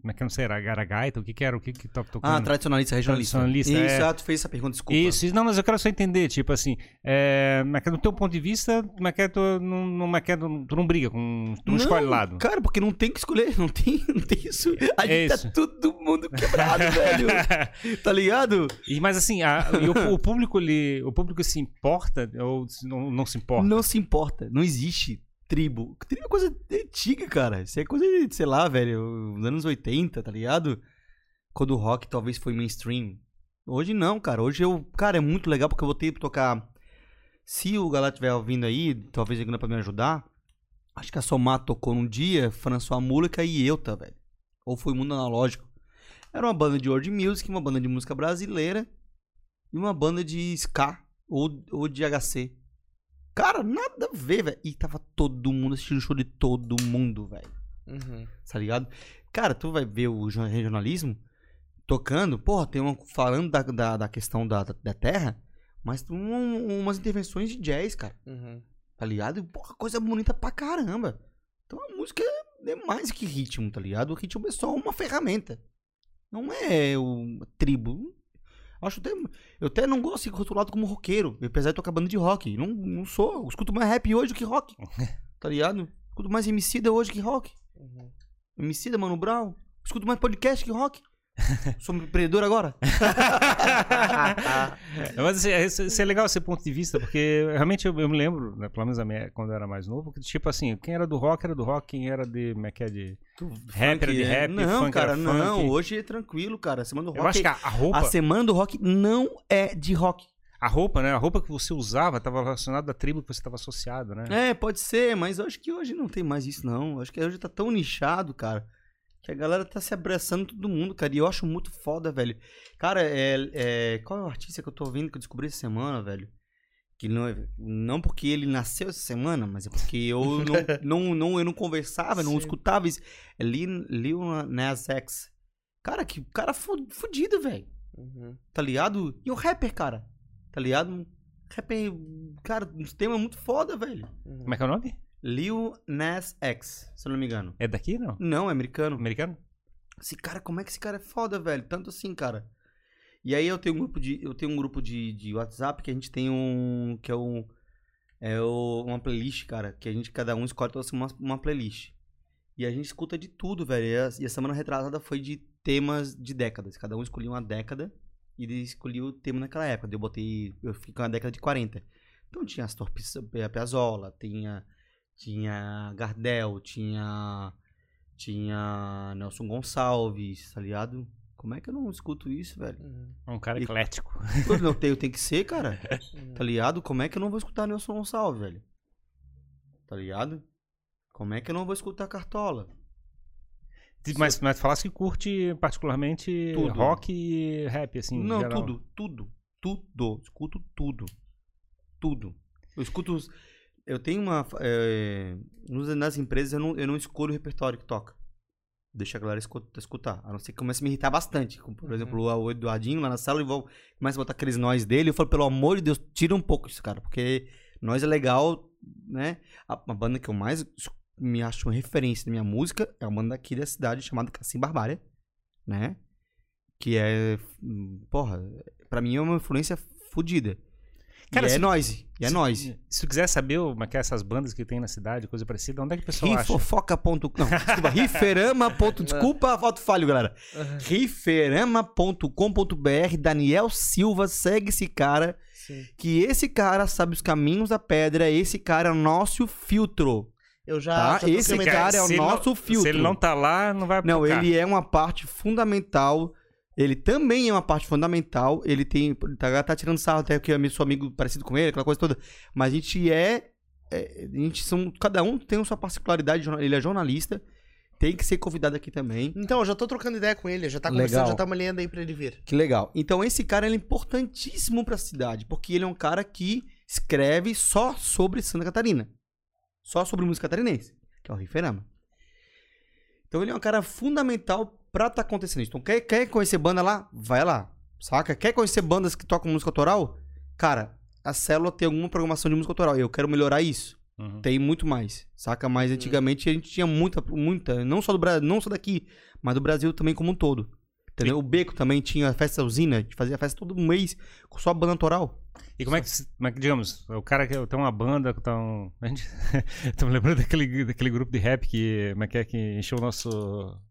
como é que eu não sei? Era Garagaita? O que que era? O que que tava tocando? Ah, tradicionalista, regionalista. Tradicionalista, Isso, é. ah, tu fez essa pergunta, desculpa. Isso, isso, não, mas eu quero só entender, tipo assim, é, mas que do teu ponto de vista, mas que tu não, não, mas que tu, tu não briga com, tu não, escolhe lado. Cara, porque não tem que escolher, não tem, [laughs] não tem isso. A É gente isso. tá todo mundo quebrado, [laughs] velho. Tá ligado? E, mas assim, a- o, o público ele, o público se importa ou não, não se importa? Não se importa, não existe tribo. Tribo é coisa antiga, cara. Isso é coisa de, sei lá, velho, nos anos 80, tá ligado? Quando o rock talvez foi mainstream. Hoje não, cara. Hoje eu, cara, é muito legal porque eu vou ter que tocar. Se o galera estiver ouvindo aí, talvez ele pra me ajudar. Acho que a Somar tocou num dia, François Múlica e Euta, velho. Ou foi Mundo Analógico. Era uma banda de world music, uma banda de música brasileira e uma banda de ska ou, ou de HC. Cara, nada a ver, velho. E tava todo mundo assistindo o show de todo mundo, velho. Uhum. Tá ligado? Cara, tu vai ver o regionalismo tocando, porra, tem uma. falando da, da, da questão da, da, terra, mas um- umas intervenções de jazz, cara. Uhum. Tá ligado? Porra, coisa bonita pra caramba. Então a música é mais que ritmo, tá ligado? O ritmo é só uma ferramenta. Não é o tribo. Acho até. Eu até não gosto de ser rotulado como roqueiro, apesar de tocar banda de rock. Não, não sou. Eu escuto mais rap hoje do que rock. [laughs] Tá ligado? Escuto mais Emicida hoje que rock. Uhum. Emicida, Mano Brown. Escuto mais podcast que rock. Sou um empreendedor agora. É, [laughs] Mas assim, isso, isso é legal esse ponto de vista, porque realmente eu, eu me lembro, né, pelo menos minha- quando eu era mais novo, que tipo assim, quem era do rock era do rock, quem era de. Como é que é de. Rap era de é. rap, Não, funk cara, não. funk. Hoje é tranquilo, cara. A semana do rock. Eu acho que a, a roupa. a semana do rock não é de rock. A roupa, né? A roupa que você usava estava relacionada à tribo que você estava associado, né? É, pode ser, mas eu acho que hoje não tem mais isso, não. Eu acho que hoje tá tão nichado, cara, que a galera tá se abraçando todo mundo, cara. E eu acho muito foda, velho. Cara, é, é- qual é o artista que eu tô ouvindo que eu descobri essa semana, velho? Que não, é- não porque ele nasceu essa semana, mas é porque eu [laughs] não, não, não, eu não conversava, não Sim. escutava isso. É Lil, Nas X. Cara, que cara fu- fudido, velho Uhum. tá ligado? E o rapper, cara, tá ligado? Rapper, cara, um tema muito foda, velho. Uhum. Como é que é o nome? Lil Nas X, se eu não me engano. É daqui, não? Não, é americano. Americano? Esse cara, como é que esse cara é foda, velho? Tanto assim, cara. E aí eu tenho um grupo de, eu tenho um grupo de, de WhatsApp que a gente tem um, que é um, é o- uma playlist, cara, que a gente, cada um escolhe uma, uma playlist. E a gente escuta de tudo, velho. E a, e a semana retrasada foi de temas de décadas. Cada um escolhia uma década e ele escolhia o tema naquela época. Eu botei, eu fiquei com a década de 40. Então tinha Astor Pis- Piazzolla, tinha, tinha Gardel, tinha, Tinha Nelson Gonçalves, tá ligado? Como é que eu não escuto isso, velho? É um cara E- eclético. Não tem, tem que ser, cara. [laughs] Tá ligado? Como é que eu não vou escutar Nelson Gonçalves, velho? Tá ligado? Como é que eu não vou escutar Cartola? Mas, mas tu falasse que curte particularmente Tudo. rock e rap, assim, não, geral. tudo, tudo, tudo. Escuto tudo. Tudo. Eu escuto. os- Eu tenho uma. é, nas empresas eu não, eu não escolho o repertório que toca. Deixa a galera escu- escutar. A não ser que comece a me irritar bastante. Como, por Uhum. exemplo, o Eduardinho lá na sala, ele vou- começa a botar aqueles nós dele. Eu falo, pelo amor de Deus, tira um pouco isso, cara. Porque nós é legal, né? A, a banda que eu mais me acho uma referência na minha música é uma banda aqui da cidade chamada Cassim Barbária, né? Que é. hum, Porra, pra mim é uma influência fodida. Cara, e é se- noise. E é se, noise. Se tu quiser saber como é que é essas bandas que tem na cidade, coisa parecida, onde é que o pessoal acha? Rifofoca.com. Não, desculpa, riferama. [laughs] Desculpa, falta falho, galera. riferama.com.br. Daniel Silva, segue esse cara. Sim. Que esse cara sabe os caminhos da pedra. Esse cara é o nosso filtro. Eu já. Tá? já Esse cara é o se ele não- nosso filtro. Se ele não tá lá, não vai Não, tocar. ele é uma parte fundamental. Ele também é uma parte fundamental. Ele tem. Tá, tá tirando sarro até porque eu sou amigo parecido com ele, aquela coisa toda. Mas a gente é. é, a gente são. Cada um tem a sua particularidade. Ele é jornalista. Tem que ser convidado aqui também. Então, eu já tô trocando ideia com ele, já tá Legal. conversando, já tá lendo aí pra ele vir. Que legal. Então, esse cara ele é importantíssimo pra cidade. Porque ele é um cara que escreve só sobre Santa Catarina. Só sobre música catarinense. Que é o Riferama. Então, ele é um cara fundamental pra tá acontecendo isso. Então, quer, quer conhecer banda lá? Vai lá. Saca? Quer conhecer bandas que tocam música autoral? Cara, a célula tem alguma programação de música autoral. Eu quero melhorar isso. Uhum. Tem muito mais, saca? Mas antigamente a gente tinha muita, muita, não só do Brasil, não só daqui, mas do Brasil também como um todo. Entendeu? O Beco também tinha a festa usina, a gente fazia festa todo mês com só banda autoral. E como é, que, como é que, digamos, o cara que tem uma banda, que tá um, [laughs] a gente, tô me lembrando daquele, daquele grupo de rap que, como é que é, que encheu o nosso,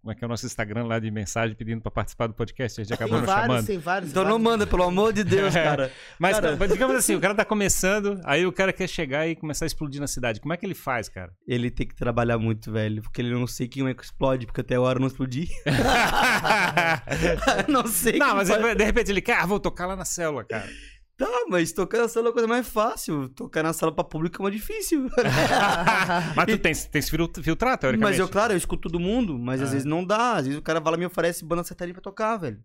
como é que é o nosso Instagram lá de mensagem pedindo pra participar do podcast, a gente acabou Tem não vários, chamando. tem vários. Então não vários. manda, pelo amor de Deus, [laughs] cara. Mas, Cara- mas digamos assim, o cara tá começando, aí o cara quer chegar e começar a explodir na cidade. Como é que ele faz, cara? Ele tem que trabalhar muito, velho, porque ele não sei quem é que explode, porque até agora eu não explodi. [laughs] não sei Não, mas ele- de repente ele quer, ah, vou tocar lá na célula, cara. Tá, mas tocar na sala é a coisa mais fácil. Tocar na sala pra público é mais difícil. [laughs] Mas tu tem, tem que filtrar, teoricamente. Mas eu, claro, eu escuto todo mundo, mas às Ah. vezes não dá. Às vezes o cara vai lá e me oferece banda sertaneja pra tocar, velho.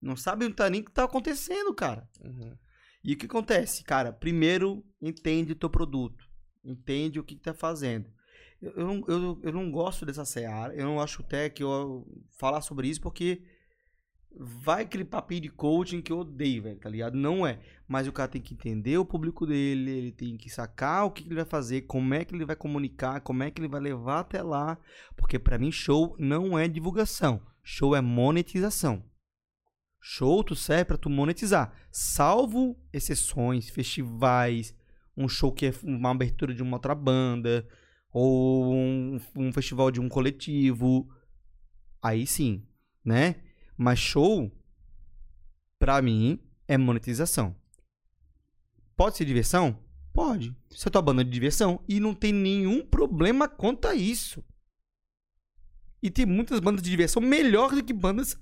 Não sabe não tá nem o que tá acontecendo, cara. Uhum. E o que acontece? Cara, primeiro, entende o teu produto. Entende o que, que tá fazendo. Eu, eu, não, eu, eu não gosto dessa seara. Eu não acho até que eu falar sobre isso, porque vai aquele papinho de coaching que eu odeio, velho, tá ligado? Não é. Mas o cara tem que entender o público dele, ele tem que sacar o que, ele vai fazer, como é que ele vai comunicar, como é que ele vai levar até lá. Porque pra mim, show não é divulgação. Show é monetização. Show tu serve pra tu monetizar. Salvo exceções, festivais, um show que é uma abertura de uma outra banda, ou um, um festival de um coletivo. Aí sim, né? Mas show, pra mim, é monetização. Pode ser diversão? Pode. Isso é tua banda de diversão. E não tem nenhum problema quanto a isso. E tem muitas bandas de diversão melhores do que bandas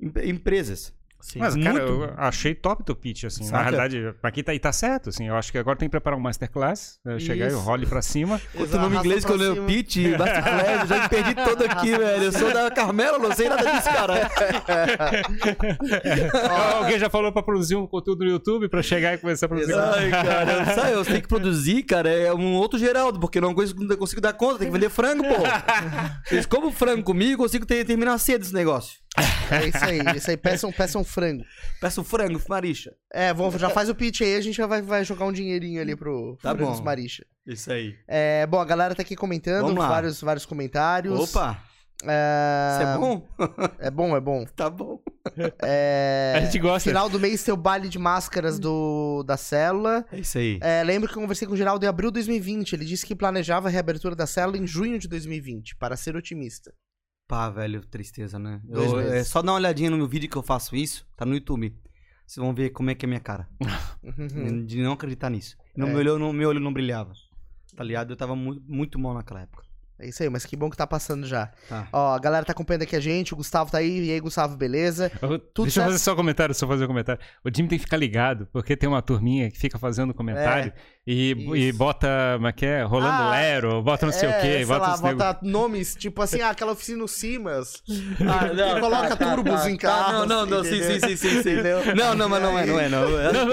em- empresas. Sim. Mas, cara, muito. eu achei top teu pitch, assim. Na Saca? realidade, aqui tá, e tá certo, assim. Eu acho que agora tem que preparar um masterclass, né, chegar e role pra cima. [laughs] Outro nome inglês que eu pra leio pitch, eu já me perdi todo aqui, velho. Eu sou da Carmela, não sei nada disso, cara. [laughs] Alguém já falou pra produzir um conteúdo no YouTube pra chegar e começar a produzir. Ai, cara, sabe, eu tenho que produzir, cara, é um outro Geraldo, porque eu não consigo, não consigo dar conta, tem que vender frango, pô. [laughs] Vocês comem frango comigo, eu consigo ter- terminar cedo esse negócio. É isso aí, isso aí. Peçam, peçam frango. Peço frango, Maricha. É, vamos, já faz o pitch aí, a gente já vai, vai jogar um dinheirinho ali pro Tá Frangos bom. Isso aí. É, bom, a galera tá aqui comentando, vários, vários comentários. Opa, É... isso é bom? É bom, é bom. Tá bom. É... A gente gosta. Final do mês o baile de máscaras do, da célula. É isso aí. É, lembro que eu conversei com o Geraldo em abril de 2020. Ele disse que planejava a reabertura da célula em junho de 2020, para ser otimista. Pá, velho, tristeza, né? Eu- é só dar uma olhadinha no meu vídeo que eu faço isso, tá no YouTube. Vocês vão ver como é que é a minha cara. [laughs] De não acreditar nisso. É. meu, olho, não, meu olho não brilhava. Tá ligado? Eu tava muito, muito mal naquela época. É isso aí, mas que bom que tá passando já. Tá. Ó, a galera tá acompanhando aqui a gente, o Gustavo tá aí. E aí, Gustavo, beleza? [laughs] Eu- Tudo Deixa eu fazer só um comentário, só fazer um comentário. O Jimmy tem que ficar ligado, porque tem uma turminha que fica fazendo comentário e, isso. e bota, como é que é? Rolando Ah, Lero, bota não sei é, o quê, sei bota lá, bota nomes, tipo assim, ah, aquela oficina no Simas. Ah, [laughs] não, E coloca tá, tá, turbos tá, em tá, carros. Não, não, não, sim, sim, sim, sim, sim. Não, não, mas não é, não é, não.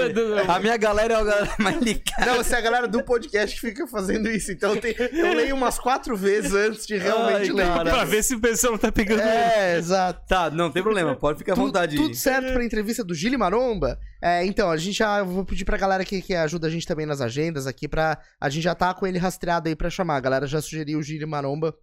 [laughs] A minha galera é a galera mais ligada. Não, essa é a galera do podcast que fica fazendo isso. Então tem- eu leio umas quatro vezes antes de realmente Ai, ler. pra ver se o pessoal não tá pegando. É, exato. Tá, não tem problema, pode ficar à vontade. Tudo certo pra entrevista do Gili Maromba? É, então, a gente já. eu Vou pedir pra galera que, que ajuda a gente também nas agendas aqui, pra. A gente já tá com ele rastreado aí pra chamar. A galera já sugeriu o Gili Maromba.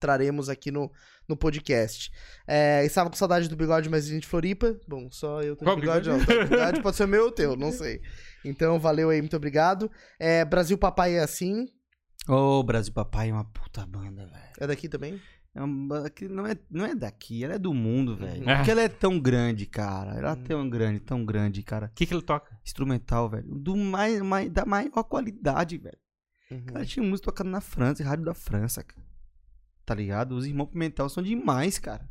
Traremos aqui no, no podcast. É, estava com saudade do bigode, mas a gente Floripa. Bom, só eu tenho Qual bigode, bigode? não. Tá, bigode pode ser meu ou teu, não sei. Então, valeu aí, muito obrigado. É, Brasil Papai é assim. Ô, Brasil Papai é uma puta banda, velho. É daqui também? É uma banda que não é, não é daqui, ela é do mundo, velho. Ah. Porque ela é tão grande, cara. Ela é tão grande, tão grande, cara. O que, que ele toca? Instrumental, velho. Do mais, mais, da maior qualidade, velho. Uhum. Cara, tinha música tocando na França, em rádio da França, cara. Tá ligado? Os irmãos Pimentel são demais, cara.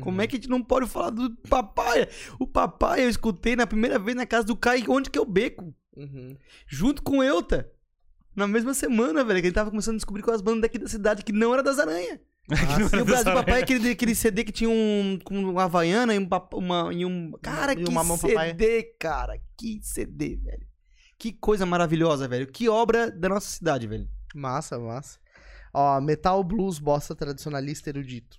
Como é que a gente não pode falar do papai? O papai eu escutei na primeira vez na casa do Kai, onde que eu beco. Uhum. Junto com o Euta. Na mesma semana, velho, que ele tava começando a descobrir com as bandas daqui da cidade que não era das aranhas. [laughs] Ah, E o Brasil Papai é aquele, aquele CD que tinha um. com uma Havaiana e um. Uma, e um cara, E que uma mão CD, papaya. cara. Que CD, velho. Que coisa maravilhosa, velho. Que obra da nossa cidade, velho. Massa, massa. Ó, metal blues, bossa tradicionalista erudito.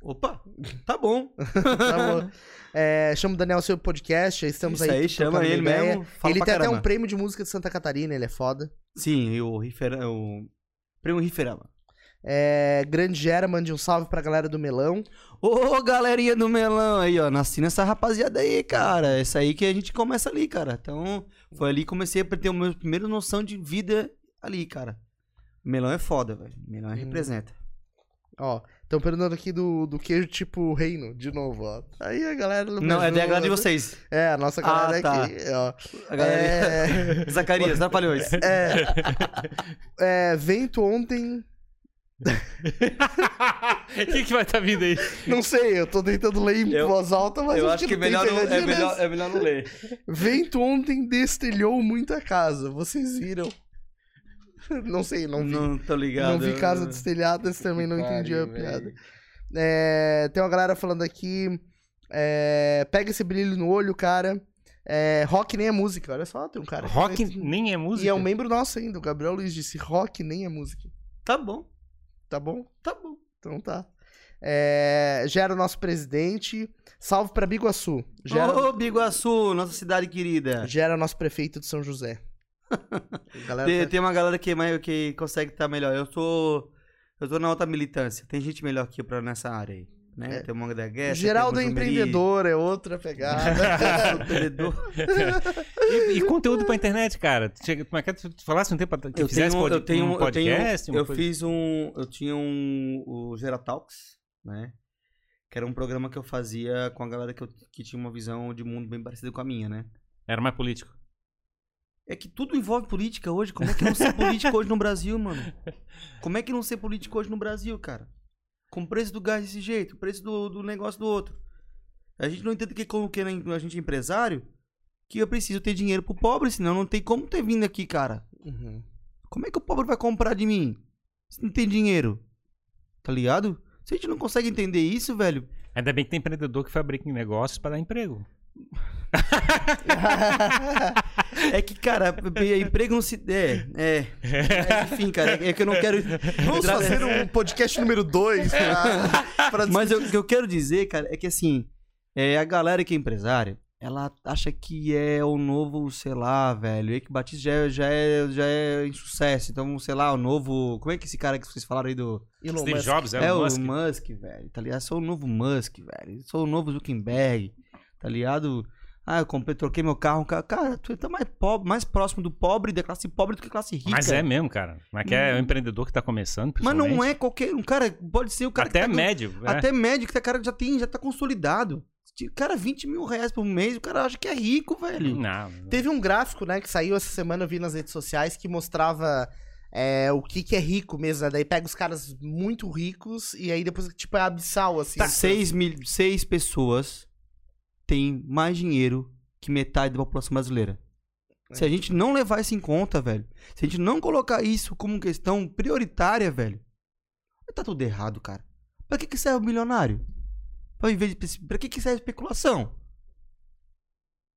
Opa, tá bom. [laughs] Tá bom. É, chama o Daniel seu podcast, estamos Isso aí. aí, chama ele ideia. mesmo. Ele tem até caramba. um prêmio de música de Santa Catarina, ele é foda. Sim, e o Riferama. O prêmio Riferama. É, Grande Gera, mande um salve pra galera do Melão. Ô, galerinha do melão aí, ó. Nasci nessa rapaziada aí, cara. Essa aí que a gente começa ali, cara. Então, foi ali que comecei a ter a minha primeira noção de vida ali, cara. Melão é foda, velho. Melão Hum. representa. Ó, estão perguntando aqui do, do queijo tipo reino, de novo, ó. Aí a galera. Não, é da galera de vocês. É, a nossa galera Ah, tá. aqui, ó. A galera... É, [laughs] Zacarias, [laughs] Trapalhões. é, é, vento ontem. O [laughs] que, que vai estar vindo aí? Não sei, eu tô tentando ler em Eu- voz alta, mas Eu acho que, não tem melhor não, é, melhor, é melhor não ler. Vento ontem destelhou muita casa, vocês viram? [laughs] Não sei, não vi. Não tô ligado. Não vi casa destelhada, esse também não entendi a piada. É, tem uma galera falando aqui. é, pega esse brilho no olho, cara. É, rock nem é música, olha só, tem um cara. que Rock nem é música. E é um membro nosso ainda, o Gabriel Luiz disse: rock nem é música. Tá bom, Tá bom? tá bom. Então tá. É, Gera, nosso presidente. Salve pra Biguaçu. Gera, Ô, Biguaçu, nossa cidade querida. Gera nosso prefeito de São José. [laughs] Tem, tá- tem uma galera que, é mais- que consegue estar melhor. Eu tô. Eu tô na outra militância. Tem gente melhor que eu pra nessa área aí. Né? É. Tem o Monga da Guerra. Geraldo é empreendedor, é outra pegada. empreendedor. [laughs] E, e conteúdo pra internet, cara? Chega, como é que é? tu falasse um tempo que Eu fizesse tenho, pod- eu tenho, um eu tenho, podcast? eu coisa- fiz um, eu tinha um, o Geratalks, né? Que era um programa que eu fazia com a galera que, eu, que tinha uma visão de mundo bem parecida com a minha, né? Era mais político. É que tudo envolve política hoje. Como é que não ser político hoje no Brasil, mano? Como é que não ser político hoje no Brasil, cara? Com o preço do gás desse jeito, o preço do, do negócio do outro. A gente não entende que como que a gente é empresário, que eu preciso ter dinheiro pro pobre, senão não tem como ter vindo aqui, cara. Uhum. Como é que o pobre vai comprar de mim? Se não tem dinheiro. Tá ligado? Se a gente não consegue entender isso, velho. Ainda bem que tem empreendedor que fabrica negócios pra dar emprego. [laughs] É que, cara, emprego não se. É, é. é, enfim, cara, é que eu não quero. Vamos entrar- fazer um podcast número 2 pra, [laughs] pra Mas o que eu quero dizer, cara, é que assim, é, a galera que é empresária, ela acha que é o novo, sei lá, velho. Eike Batista já é, já é, já é em sucesso. Então, sei lá, o novo. Como é que esse cara que vocês falaram aí do. Elon Steve Musk. Jobs, É, é, o Musk. Musk. velho. Tá ligado? Sou o novo Musk, velho. Sou o novo Zuckerberg. Tá ligado? Ah, eu comprei, troquei meu carro. Cara, cara tu tá mais pobre, mais próximo do pobre, da classe pobre do que classe rica. Mas é mesmo, cara. Mas que é o empreendedor que tá começando, Mas não é qualquer um. Cara, pode ser o cara Até que tá com- médio. é. Até médio, que o cara já tem, já tá consolidado. Cara, 20 mil reais por mês, o cara acha que é rico, velho. Não. Teve um gráfico, né, que saiu essa semana, eu vi nas redes sociais, que mostrava é, o que que é rico mesmo, né? Daí pega os caras muito ricos e aí depois, tipo, é abissal, assim. Tá, seis, mil, seis pessoas têm mais dinheiro que metade da população brasileira. Se a gente não levar isso em conta, velho, se a gente não colocar isso como questão prioritária, velho, tá tudo errado, cara. Pra que, que serve o milionário? Pra, invés de, pra que, que serve a especulação?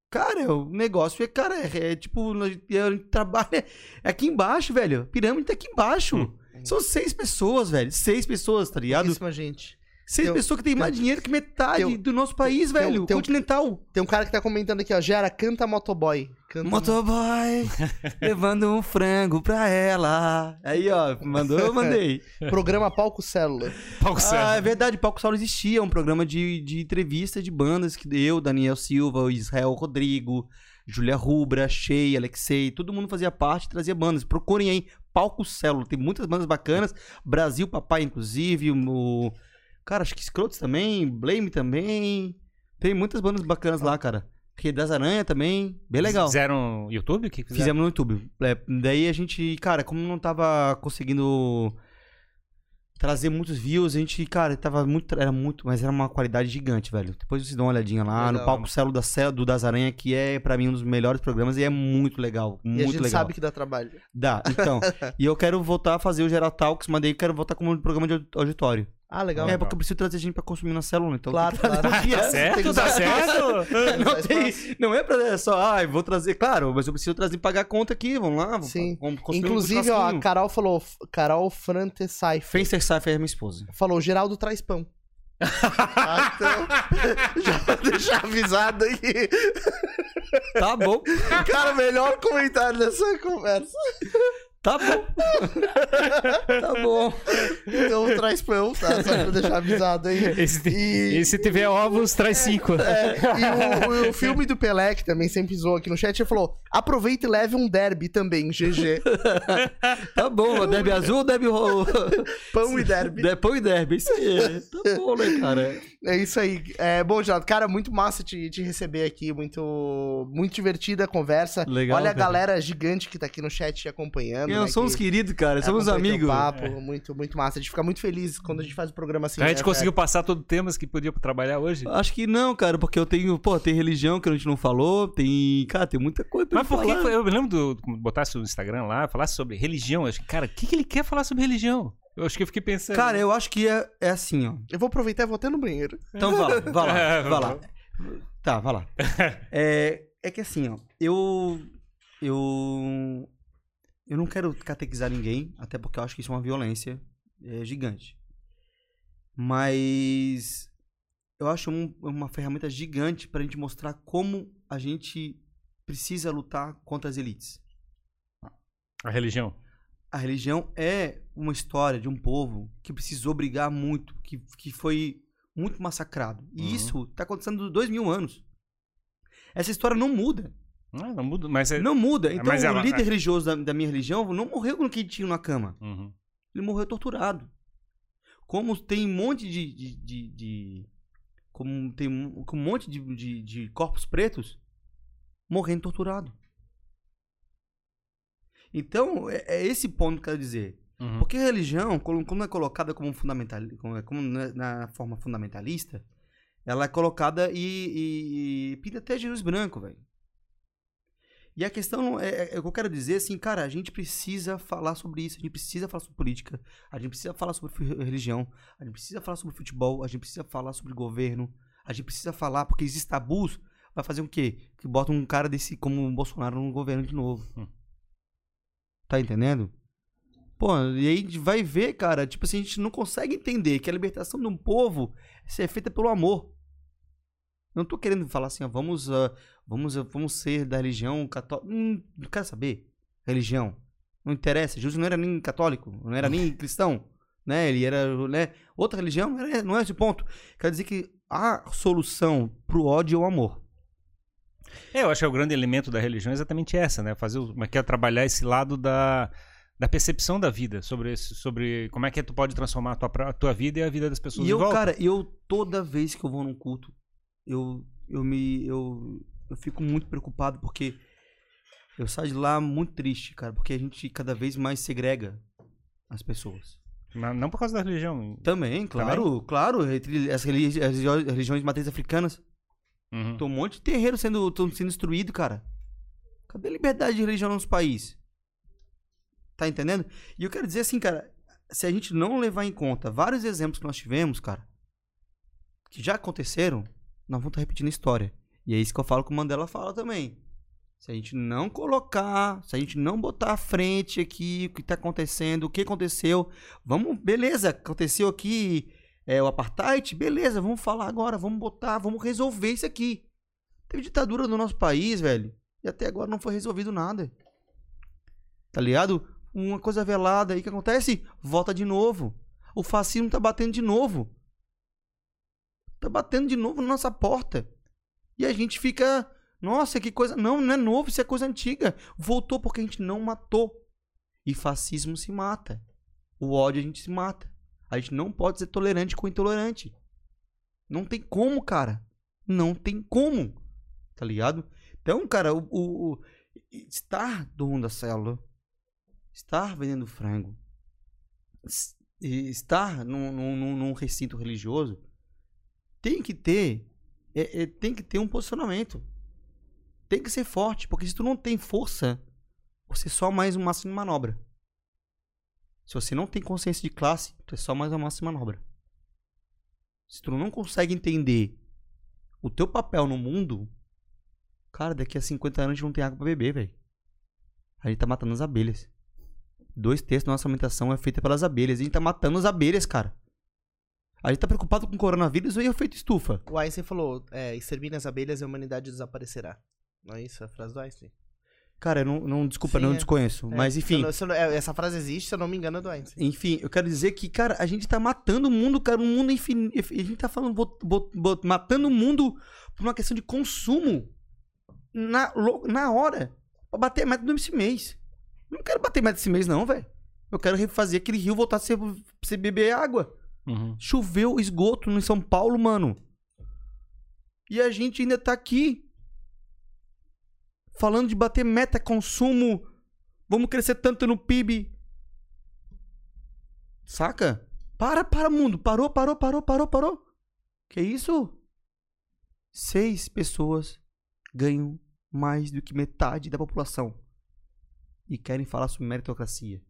Cara, o negócio é, cara, é, é tipo, a gente trabalha é aqui embaixo, velho. A pirâmide tá aqui embaixo. Hum. São seis pessoas, velho. Seis pessoas, tá ligado? Pouquíssima gente. Seis Tem pessoas que têm mais dinheiro que metade tem do nosso país, tem velho. tem continental. Tem um cara que tá comentando aqui, ó. Gera, canta motoboy. Canta Motoboy, [laughs] levando um frango pra ela. Aí, ó, mandou, eu mandei. [laughs] Programa Palco Célula. Palco Ah, Célula. é verdade, Palco Saulo existia, um programa de, de entrevista de bandas que eu, Daniel Silva, o Israel Rodrigo, Júlia Rubra, Shea, Alexei, todo mundo fazia parte e trazia bandas. Procurem aí, Palco Célula, tem muitas bandas bacanas, Brasil Papai, inclusive, o... Cara, acho que Scrotes também, Blame também, tem muitas bandas bacanas lá, cara. Rei das Aranha também, bem legal. Fizeram YouTube? O que fizeram? Fizemos no YouTube. É, daí a gente, cara, como não tava conseguindo trazer muitos views, a gente, cara, tava muito, era muito, mas era uma qualidade gigante, velho. Depois vocês dão uma olhadinha lá no Legal. palco Celo da Celo do Das Aranha, que é pra mim um dos melhores programas e é muito legal, E a muito gente legal. sabe que dá trabalho. Dá. Então, [laughs] e eu quero voltar a fazer o Geral Talks, mas daí eu quero voltar como um programa de auditório. Ah, legal. é porque eu preciso trazer gente pra consumir na célula, então. Claro, claro. [laughs] Tá certo, tá [laughs] certo. Não, tem- não é pra é só, ah, vou trazer, claro, mas eu preciso trazer pagar a conta aqui, vamos lá, vamos, Sim. vamos consumir um Inclusive, ó, a. Carol falou, Carol Frantesai Saifer é minha esposa. falou, Geraldo traz pão. Ah, [laughs] então, já vou deixar avisado aí. Tá bom, Cara, melhor comentário dessa conversa. Tá bom. [laughs] tá bom. Então traz pão, tá? Só pra deixar avisado aí. E se, E- e se tiver ovos, traz cinco. É, e o, o filme do Pelé, que também sempre pisou aqui no chat, ele falou: aproveita e leve um derby também, GG. [laughs] Tá bom, derby azul ou derby ro- [laughs] Pão e derby. De- Pão e derby, isso aí. Tá bom, né, cara? É isso aí. É, bom, Geraldo, cara, muito massa te, te receber aqui, muito, muito divertida a conversa. Legal, Olha a cara. galera gigante que tá aqui no chat te acompanhando. Eu né, somos que queridos, cara, somos acompanha teu amigos. Papo, Muito, muito massa. A gente fica muito feliz quando a gente faz o programa assim. a gente né, conseguiu passar todos os temas que podia trabalhar hoje. Acho que não, cara, porque eu tenho, pô, tem religião que a gente não falou, tem, cara, tem muita coisa pra Mas por que eu me lembro do botasse no Instagram lá, falasse sobre religião. Acho que, cara, o que, que ele quer falar sobre religião? Eu acho que eu fiquei pensando. Cara, eu acho que é, é assim, ó. Eu vou aproveitar e vou até no banheiro. Então vá lá, [laughs] vá lá, É, vá lá. vamos. Tá, vá lá. [laughs] É, é que assim, ó, eu. Eu. Eu não quero catequizar ninguém, até porque eu acho que isso é uma violência é, gigante. Mas. Eu acho um- uma ferramenta gigante pra gente mostrar como a gente precisa lutar contra as elites. A religião. A religião é uma história de um povo que precisou brigar muito, que, que foi muito massacrado. E Uhum. isso tá acontecendo há dois mil anos. Essa história não muda. Ah, não muda, mas é. Não muda. Então, mas é- o líder religioso da, da minha religião não morreu com quentinho na cama. Uhum. Ele morreu torturado. Como tem um monte de. de, de- de- como tem um, um monte de, de, corpos pretos morrendo torturado. Então, é, é esse ponto que eu quero dizer. Uhum. Porque a religião, quando quando é colocada como fundamental, como, como na, na forma fundamentalista, ela é colocada e, e, e pinta até Jesus branco, velho. E a questão é, é, é o que eu quero dizer assim, cara, a gente precisa falar sobre isso, a gente precisa falar sobre política, a gente precisa falar sobre religião, a gente precisa falar sobre futebol, a gente precisa falar sobre governo, a gente precisa falar porque existem tabus, vai fazer o quê? Que bota um cara desse como o Bolsonaro no governo de novo. Hum. Tá entendendo? Pô, e aí a gente vai ver, cara, tipo assim, a gente não consegue entender que a libertação de um povo é feita pelo amor. Não tô querendo falar assim, ó, vamos, ah, vamos, vamos ser da religião católica. Hum, não quero saber. Religião. Não interessa. Jesus não era nem católico, não era nem [laughs] cristão. Né? Ele era né? outra religião, não é, não é esse ponto. Quer dizer que a solução pro ódio é o amor. É, eu acho que o grande elemento da religião é exatamente essa, né? Fazer, é que é trabalhar esse lado da, da percepção da vida, sobre, esse- sobre como é que tu pode transformar a tua, a tua vida e a vida das pessoas E eu, volta. cara, eu toda vez que eu vou num culto, eu, eu me. Eu, eu fico muito preocupado porque Eu saio de lá muito triste, cara, porque a gente cada vez mais segrega as pessoas. Mas não por causa da religião. Também, claro, claro. entre As religi- as religi- religiões de matriz africanas. Uhum. Tem um monte de terreiro sendo, sendo destruído, cara. Cadê a liberdade de religião no nosso país? Tá entendendo? E eu quero dizer assim, cara, se a gente não levar em conta vários exemplos que nós tivemos, cara, que já aconteceram, nós vamos estar repetindo a história. E é isso que eu falo que o Mandela fala também. Se a gente não colocar, se a gente não botar à frente aqui o que tá acontecendo, o que aconteceu, vamos, beleza, aconteceu aqui é, o apartheid, beleza, vamos falar agora, vamos botar, vamos resolver isso aqui. Teve ditadura no nosso país, velho, e até agora não foi resolvido nada. Tá ligado? Uma coisa velada aí, que acontece? Volta de novo. O fascismo tá batendo de novo. Tá batendo de novo na nossa porta. E a gente fica, nossa, que coisa. Não, não é novo, isso é coisa antiga. Voltou porque a gente não matou. E fascismo se mata. O ódio a gente se mata. A gente não pode ser tolerante com intolerante. Não tem como, cara. Não tem como. Tá ligado? Então, cara, o, o- o- estar dono da célula, estar vendendo frango, es- estar num- num- num recinto religioso, tem que ter é- é- tem que ter um posicionamento. Tem que ser forte, porque se tu não tem força, você é só mais um massa de manobra. Se você não tem consciência de classe, tu é só mais uma massa de manobra. Se tu não consegue entender o teu papel no mundo, cara, daqui a 50 anos a gente não tem água pra beber, velho. A gente tá matando as abelhas. Dois terços da nossa alimentação é feita pelas abelhas. A gente tá matando as abelhas, cara. A gente tá preocupado com o coronavírus ou efeito estufa? O Einstein falou, é, extermine as abelhas e a humanidade desaparecerá. Não é isso a frase do Einstein? Cara, eu não, não desculpa, Sim, não é. desconheço. É, Mas se eu enfim, não- se eu é, essa frase existe, se eu não me engano, é do Einstein. enfim, eu quero dizer que, cara, a gente tá matando o mundo, cara, um mundo infinito. A gente tá falando, bot- bot- bot- matando o mundo por uma questão de consumo na, na hora. Pra bater a meta desse mês. Eu não quero bater meta desse mês, não, velho. Eu quero refazer aquele rio voltar a ser, você beber água. Uhum. Choveu esgoto em São Paulo, mano. E a gente ainda tá aqui. Falando de bater meta consumo. Vamos crescer tanto no PIB. Saca? Para, para, mundo. Parou, parou, parou, parou, parou. Que isso? Seis pessoas ganham mais do que metade da população. E querem falar sobre meritocracia.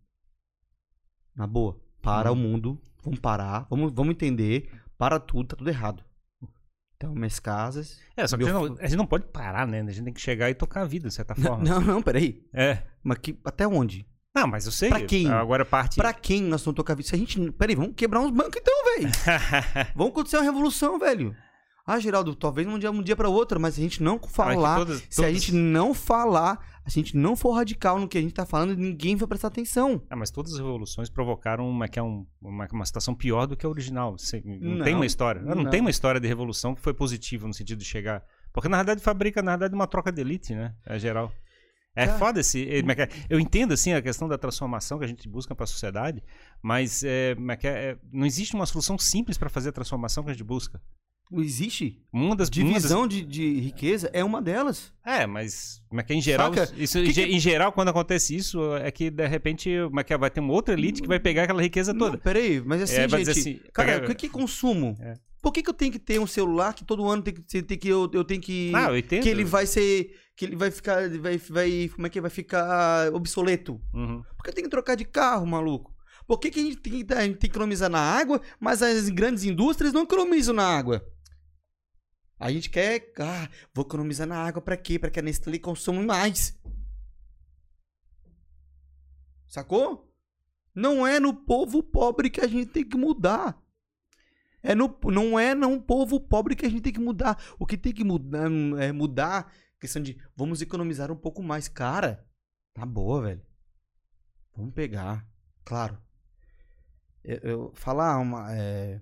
Na boa. Para Uhum. o mundo. Vamos parar. Vamos, vamos entender. Para tudo, tá tudo errado. Então, minhas casas. É, só que Meu a gente, não, a gente não pode parar, né? A gente tem que chegar e tocar a vida, de certa forma. Não, não, peraí. É. Mas que, até onde? Não, mas eu sei. Pra quem? Agora parte. Pra quem nós vamos tocar vida? Se a gente. Peraí, vamos quebrar uns bancos então, velho. [laughs] vamos acontecer uma revolução, velho. Ah, Geraldo, talvez um dia, um dia pra outro, mas se a gente não falar. todas- Se a gente não falar, a gente não for radical no que a gente tá falando, ninguém vai prestar atenção. Ah, mas todas as revoluções provocaram uma, que é um- uma, uma situação pior do que a original. Você- não, tem Não, uma história. Não, não. tem uma história de revolução que foi positiva no sentido de chegar. Porque na verdade fabrica, na verdade, uma troca de elite, né? É geral. É Cara, foda esse. é, como é é? Eu entendo, assim, a questão da transformação que a gente busca para a sociedade, mas é, é é? É, não existe uma solução simples para fazer a transformação que a gente busca. Existe. Uma das, uma das- Divisão de, de riqueza é uma delas. É, mas como é que em geral, Saca? isso, Que que- em geral, quando acontece isso, é que de repente como é que vai ter uma outra elite que vai pegar aquela riqueza toda. Não, peraí, mas assim, É, gente. assim, cara, o que é consumo? É. Por que, que eu tenho que ter um celular que todo ano tem que, tem que eu, eu tenho que. Ah, eu que ele vai ser. Que ele vai ficar. Vai, vai, como é que é? vai ficar obsoleto? Uhum. Por que eu tenho que trocar de carro, maluco? Por que, que a, gente tem, que- a gente tem que economizar na água, mas as grandes indústrias não economizam na água? A gente quer. Ah, vou economizar na água pra quê? Pra que a Nestlé consuma mais. Sacou? Não é no povo pobre que a gente tem que mudar. É no, não é no povo pobre que a gente tem que mudar. O que tem que mudar é mudar questão de vamos economizar um pouco mais. Cara, tá boa, velho. Vamos pegar. Claro. Eu, eu- falar uma, é,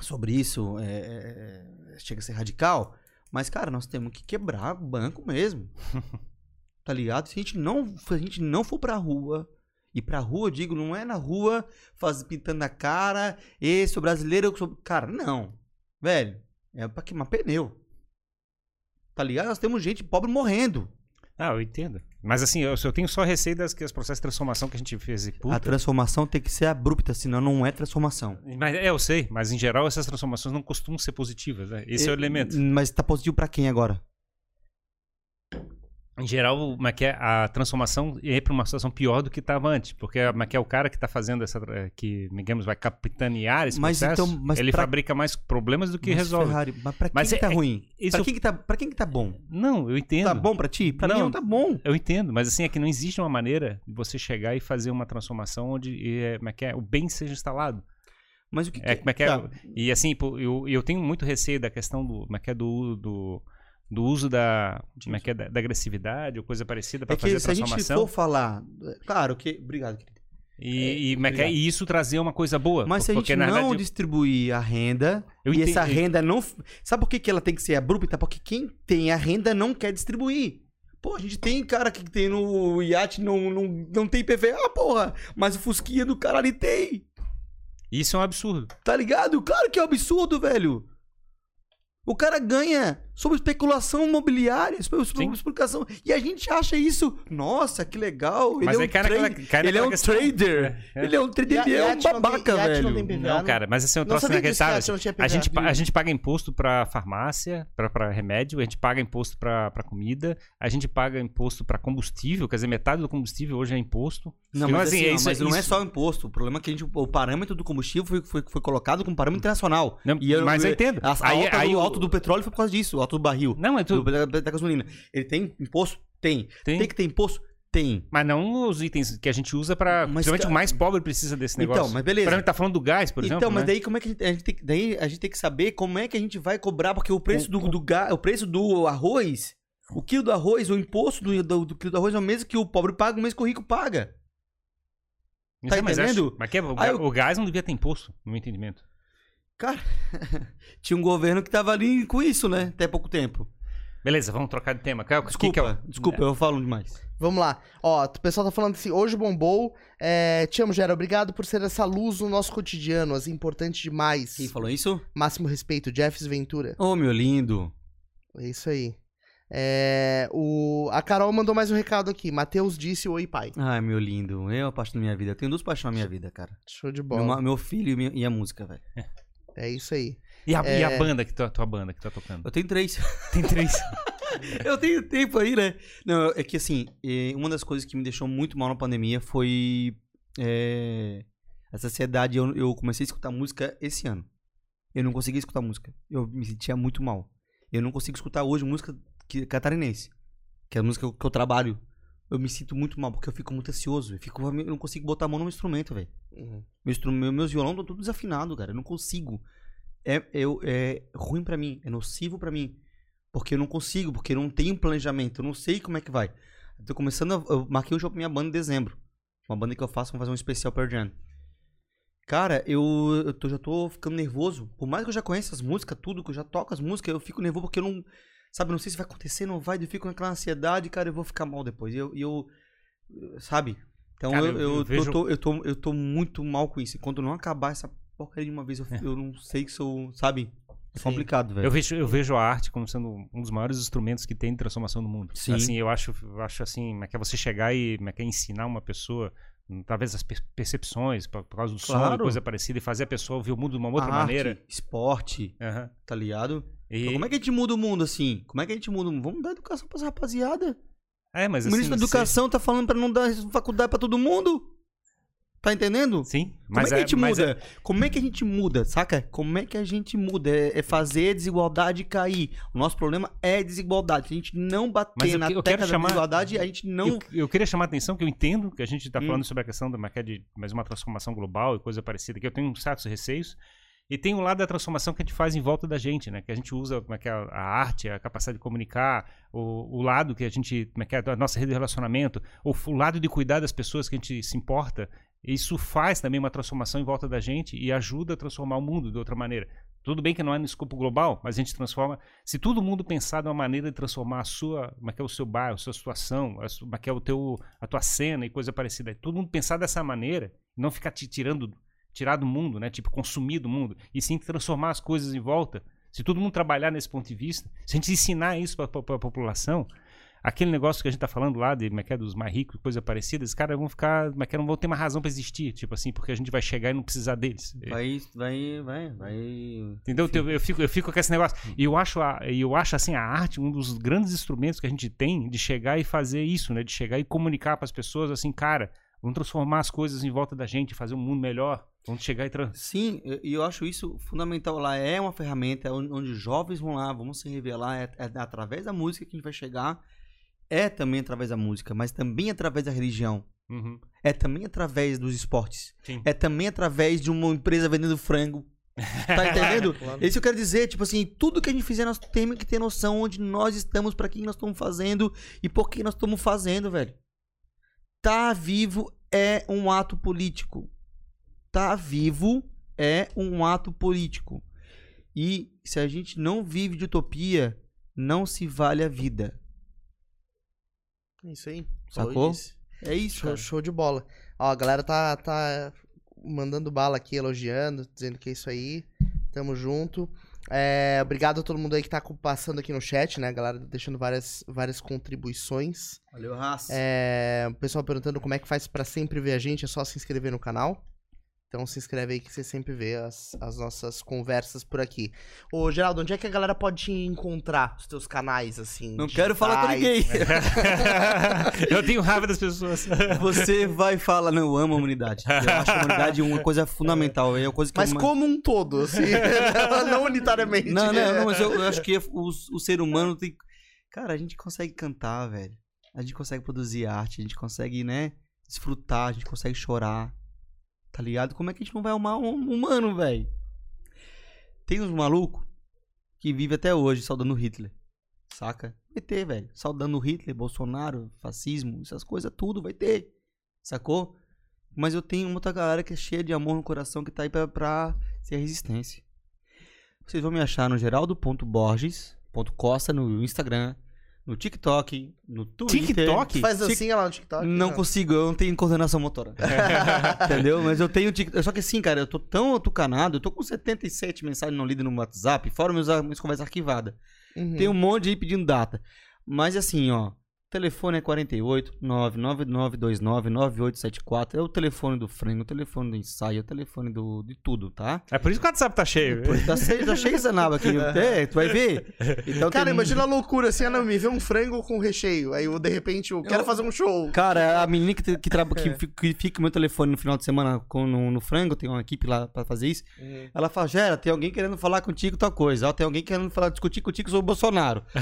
sobre isso é, é, chega a ser radical, mas, cara, nós temos que quebrar o banco mesmo. [laughs] tá ligado? Se a gente não, se a gente não for pra rua, e pra rua, eu digo, não é na rua faz, pintando a cara, e sou brasileiro, eu sou. Cara, não. Velho, é pra queimar pneu. Tá ligado? Nós temos gente pobre morrendo. Ah, eu entendo. Mas assim, eu, eu tenho só receio das que os processos de transformação que a gente fez A transformação tem que ser abrupta, senão não é transformação. Mas, é, eu sei, mas em geral essas transformações não costumam ser positivas, né? Esse é, o elemento. Mas tá positivo pra quem agora? Em geral, é que é, a transformação é para uma situação pior do que estava antes, porque é que é o cara que está fazendo essa, que digamos vai capitanear esse mas processo, então, mas ele pra... fabrica mais problemas do que mas resolve. Ferrari, mas para quem mas que tá é, ruim? Para quem que tá, para quem que tá bom? Não, eu entendo. Tá bom para ti? Para mim não tá bom. Eu entendo, mas assim é que não existe uma maneira de você chegar e fazer uma transformação onde é, como é que é, o bem seja instalado. Mas o que, é, como é que é? Tá. E assim, eu, eu tenho muito receio da questão do, como é que é do, do do uso da, como é que é, da, da agressividade ou coisa parecida para é fazer a transformação. Se a gente for falar, claro que, obrigado. Querido. E, é, e, é, e, isso trazer uma coisa boa. Mas se a gente não verdade, distribuir a renda, e entendi. essa renda não. Sabe por que, que ela tem que ser abrupta? Porque quem tem a renda não quer distribuir. Pô, a gente tem cara que tem no iate, não, não, não tem PVA, porra. Mas o Fusquinha do cara ali tem. Isso é um absurdo. Tá ligado? Claro que é um absurdo, velho. O cara ganha sobre especulação imobiliária, sobre explicação. E a gente acha isso, nossa, que legal. Ele mas é um, cara, trade, cara, ele é um questão. trader. É. Ele é um trader, ele é um babaca, tem, velho. Não, PVA, não, cara, mas assim, eu trouxe inacreditável. A gente, a gente paga imposto pra farmácia, pra, pra remédio, a gente paga imposto pra, pra comida, a gente paga imposto pra combustível, quer dizer, metade do combustível hoje é imposto. Não, mas, assim, assim, é isso, mas não é só imposto. O problema é que a gente, o parâmetro do combustível foi, foi, foi colocado como parâmetro internacional. Não, e eu, mas eu, eu entendo. A, a aí, alta aí, do, alto do petróleo foi por causa disso, o do barril. Não, é tudo. Da, da gasolina. Ele tem imposto? Tem. Tem, tem que ter imposto? Tem. Mas não os itens que a gente usa para. Principalmente o mais pobre precisa desse negócio. Então, mas beleza. Pra mim, tá falando do gás, por então, exemplo. Então, mas né? daí como é que a gente, a gente, tem, daí a gente tem que saber como é que a gente vai cobrar, porque o preço do, do gás, o preço do arroz, o quilo do arroz, o imposto do, do, do quilo do arroz é o mesmo que o pobre paga, o mesmo que o rico paga. Tá mas entendendo? Acho, mas que, é, o, eu... o gás não devia ter imposto, no meu entendimento. Cara, [laughs] tinha um governo que tava ali com isso, né? Até pouco tempo. Beleza, vamos trocar de tema. Qual, desculpa, que que é desculpa, eu falo demais. Vamos lá. Ó, o pessoal tá falando assim, hoje bombou. É, te amo, Gera. Obrigado por ser essa luz no nosso cotidiano, assim, importante demais. Quem falou isso? Máximo respeito, Jeffs Ventura. Ô, oh, meu lindo. É isso aí. É, o, a Carol mandou mais um recado aqui. Matheus disse oi, pai. Ai, meu lindo. Eu apaixono minha vida. Eu tenho duas paixões na minha vida, cara. Show de bola. Meu, meu filho e a música, velho. [laughs] É isso aí. E a, é... e a banda que tu, a tua banda que tu tá tocando? Eu tenho três. [laughs] Tem três. [laughs] eu tenho tempo aí, né? Não, é que assim, uma das coisas que me deixou muito mal na pandemia foi é, a sociedade. Eu, eu comecei a escutar música esse ano. Eu não conseguia escutar música. Eu me sentia muito mal. Eu não consigo escutar hoje música que, catarinense, que é a música que eu trabalho. Eu me sinto muito mal, porque eu fico muito ansioso. Eu, fico, eu não consigo botar a mão no instrumento, velho. Uhum. Meu instrumento, meus violão estão todos desafinados, cara. Eu não consigo. É, é, é ruim para mim, é nocivo para mim. Porque eu não consigo, porque eu não tenho planejamento, eu não sei como é que vai. Eu tô começando a, Eu marquei um show pra minha banda em dezembro. Uma banda que eu faço, vamos fazer um especial per Jam. Cara, eu, eu tô, já tô ficando nervoso. Por mais que eu já conheça as músicas, tudo, que eu já toco as músicas, eu fico nervoso porque eu não. Sabe, não sei se vai acontecer, não vai. Eu fico naquela ansiedade, cara, eu vou ficar mal depois. E eu, eu. Sabe? Então cara, eu, eu, eu, vejo... tô, eu, tô, eu tô muito mal com isso. E quando não acabar essa porcaria de uma vez, eu, é. eu não sei que sou. Sabe? É complicado, velho. Eu vejo, eu vejo a arte como sendo um dos maiores instrumentos que tem de transformação no mundo. Sim. Assim, eu acho, eu acho assim, é que é você chegar e é que é ensinar uma pessoa hum, talvez as percepções por, causa do claro. som, coisa parecida e fazer a pessoa ver o mundo de uma outra arte, maneira. Esporte, uhum. tá ligado? E... Então, como é que a gente muda o mundo assim? Como é que a gente muda o mundo? Vamos dar educação pra essa rapaziada. É, mas o ministro assim, da Educação tá falando para não dar faculdade para todo mundo. Tá entendendo? Sim. Como é que a gente muda? É... Como é que a gente muda, saca? Como é que a gente muda? É, é fazer a desigualdade cair. O nosso problema é desigualdade. Se a gente não bater eu, na eu tecla chamar... da desigualdade, a gente não... Eu, eu, queria chamar a atenção que eu entendo que a gente tá hum. falando sobre a questão da de mais uma transformação global e coisa parecida, que eu tenho certos receios. E tem o lado da transformação que a gente faz em volta da gente, né? Que a gente usa como é que é, a arte, a capacidade de comunicar, o, o lado que a gente, como é que é, a nossa rede de relacionamento, o, o lado de cuidar das pessoas que a gente se importa. Isso faz também uma transformação em volta da gente e ajuda a transformar o mundo de outra maneira. Tudo bem que não é no escopo global, mas a gente transforma. Se todo mundo pensar de uma maneira de transformar a sua, como é que é o seu bairro, a sua situação, a, como é que é o teu, a tua cena e coisa parecida, todo mundo pensar dessa maneira, não ficar te tirando tirar do mundo, né? Tipo, consumir do mundo. E sim transformar as coisas em volta. Se todo mundo trabalhar nesse ponto de vista, se a gente ensinar isso para a população, aquele negócio que a gente tá falando lá, de, como é que é, dos mais ricos, coisa parecida, esses caras vão ficar, como é que é, não vão ter uma razão pra existir, tipo assim, porque a gente vai chegar e não precisar deles. Vai, vai, vai, vai. Entendeu? Eu, eu fico, eu fico com esse negócio. E eu acho, a, e eu acho assim, a arte um dos grandes instrumentos que a gente tem de chegar e fazer isso, né? De chegar e comunicar pras pessoas assim, cara, vamos transformar as coisas em volta da gente, fazer um mundo melhor. Vamos chegar e trans. Sim, e e eu acho isso fundamental lá. É uma ferramenta onde, onde os jovens vão lá, vão se revelar. É, é através da música que a gente vai chegar. É também através da música, mas também através da religião. Uhum. É também através dos esportes. Sim. É também através de uma empresa vendendo frango. Tá entendendo? [laughs] Claro. Isso eu quero dizer, tipo assim, tudo que a gente fizer, nós temos que ter noção onde nós estamos, pra quem nós estamos fazendo e por que nós estamos fazendo, velho. Tá vivo é um ato político. Tá vivo é um ato político. E se a gente não vive de utopia, não se vale a vida. É Isso aí. Sacou? Disso. É isso, Show, show de bola. Ó, a galera tá, tá mandando bala aqui, elogiando, dizendo que é isso aí. Tamo junto. É, obrigado a todo mundo aí que tá passando aqui no chat, né? A galera deixando várias, várias contribuições. Valeu, raça. É, o pessoal perguntando como é que faz pra sempre ver a gente, é só se inscrever no canal. Então se inscreve aí que você sempre vê as, as nossas conversas por aqui. Ô, Geraldo, onde é que a galera pode te encontrar? Os teus canais, assim? Não quero falar com ninguém. [laughs] eu tenho raiva das pessoas. [laughs] Você vai falar, não, eu amo a humanidade. Eu acho a humanidade uma coisa fundamental. É uma coisa que Mas eu... como um todo, assim. [laughs] não unitariamente. Não, não, não, mas eu, eu acho que o, o ser humano tem. Cara, a gente consegue cantar, velho. A gente consegue produzir arte, a gente consegue, né? Desfrutar, a gente consegue chorar. Tá ligado? Como é que a gente não vai amar um humano, velho? Tem uns malucos que vivem até hoje saudando Hitler. Saca? Vai ter, velho. Saudando Hitler, Bolsonaro, fascismo, essas coisas tudo vai ter. Sacou? Mas eu tenho uma outra galera que é cheia de amor no coração que tá aí pra, pra ser resistência. Vocês vão me achar no geraldo.borges.costa no Instagram, no TikTok, no Twitter. TikTok? Faz assim lá no TikTok? Não consigo, eu não tenho coordenação motora. [laughs] Entendeu? Mas eu tenho TikTok. Só que assim, cara, eu tô tão atucanado, eu tô com 77 mensagens não lidas no WhatsApp, fora meus, minhas conversas arquivadas. Uhum. Tem um monte aí pedindo data. Mas assim, ó. Telefone é 48 99929 9874. É o telefone do frango, o telefone do ensaio, é o telefone do, de tudo, tá? É por isso que o WhatsApp tá cheio. Pô, tá cheio, tá cheio essa naba aqui. É, [laughs] tu vai ver. Então Cara, tem- imagina a loucura assim, ah, não, me vê um frango com recheio. Aí eu, de repente, eu quero Eu- fazer um show. Cara, a menina que, te- que, traba- É. que, fi- que fica o meu telefone no final de semana com, no, no frango, tem uma equipe lá pra fazer isso. Ela fala, Gera, tem alguém querendo falar contigo tal coisa. Ó, tem alguém querendo falar, discutir contigo sobre o Bolsonaro. [laughs]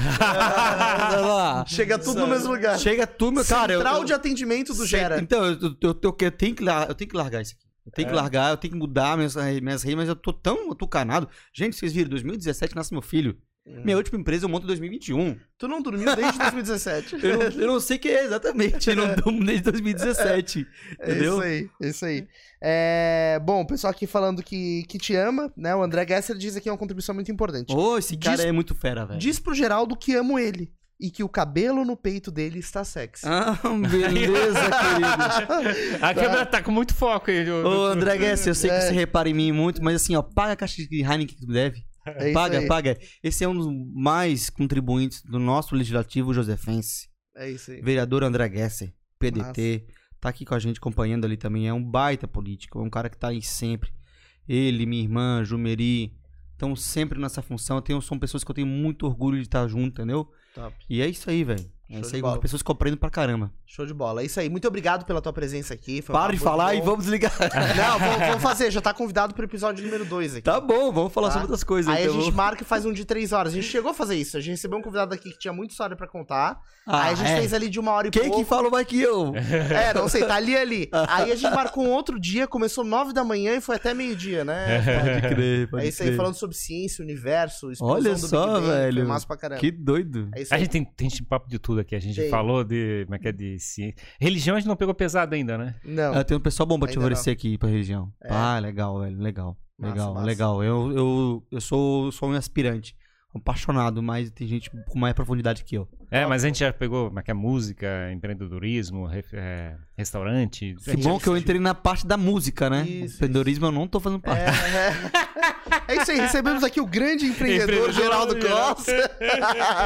Lá. Chega tudo no mesmo lugar. Chega tudo, meu cara. eu- Central eu- de atendimento do Sei- Gera. Então, eu, eu, eu, eu- eu tenho que, eu tenho que largar isso aqui. Eu tenho que É. largar, eu tenho que mudar minhas, minhas redes, mas eu tô tão atucanado. Gente, vocês viram, 2017 nasce meu filho. Hum. Minha última empresa eu monto em 2021. Tu não dormiu desde 2017. [laughs] Eu não, eu não sei o que é exatamente. Eu não [laughs] durmo desde 2017. É Entendeu? isso aí, é isso aí. É, bom, o pessoal aqui falando que, que te ama, né? O André Gesser diz aqui uma contribuição muito importante. Ô, esse cara Diz- é muito fera, velho. Diz pro Geraldo que amo ele. E que o cabelo no peito dele está sexy. Ah, [laughs] beleza, querido. A câmera tá com muito foco aí. Ô, André Guess, eu sei que É. você repara em mim muito, mas assim, ó, paga a caixa de Heineken que tu deve. É isso paga, aí. paga. Esse é um dos mais contribuintes do nosso legislativo josefense. É isso aí. Vereador André Gesser, PDT, tá aqui com a gente acompanhando ali também. É um baita político, é um cara que tá aí sempre. Ele, minha irmã, Jumeri, estão sempre nessa função. Tenho, são pessoas que eu tenho muito orgulho de estar junto, entendeu? Top. E é isso aí, velho. É isso aí, bola. pessoas aprendo pra caramba. Show de bola. É isso aí. Muito obrigado pela tua presença aqui. Foi Para de falar bom. e vamos desligar. [laughs] Não, vamos, vamos fazer. Já tá convidado pro episódio número 2 aqui. tá bom, vamos falar Tá. sobre outras coisas. Aí então. a gente [laughs] marca e faz um de três horas. A gente chegou a fazer isso. A gente recebeu um convidado aqui que tinha muita história pra contar. Ah, aí a gente é? fez ali de uma hora e Quem pouco. que falou mais que eu? [laughs] É, não sei, tá ali ali. Aí a gente marcou um outro dia, começou nove da manhã e foi até meio-dia, né? Pode crer, pode É isso aí, crer. falando sobre ciência, universo, explosão Olha do só, Big Bang, velho. Foi massa pra caramba. Que doido. É isso A gente tem, tem esse papo de tudo aqui. A gente Tem. falou de. Como é que é? De ciência. Religião a gente não pegou pesado ainda, né? Não. Ah, tem um pessoal bom pra te oferecer aqui pra religião. É. Ah, legal, velho. Legal. Massa, Legal, massa. legal. Eu, eu, eu sou, sou um aspirante. Um apaixonado, mas tem gente com mais profundidade que eu. É, mas a gente já pegou como é que é música, empreendedorismo, ref- é, restaurante. Que bom que eu entrei na parte da música, né? Isso, Empreendedorismo eu não tô fazendo parte. É, é. É isso aí, recebemos aqui o grande empreendedor Empreendedor Geraldo Geraldo. Costa.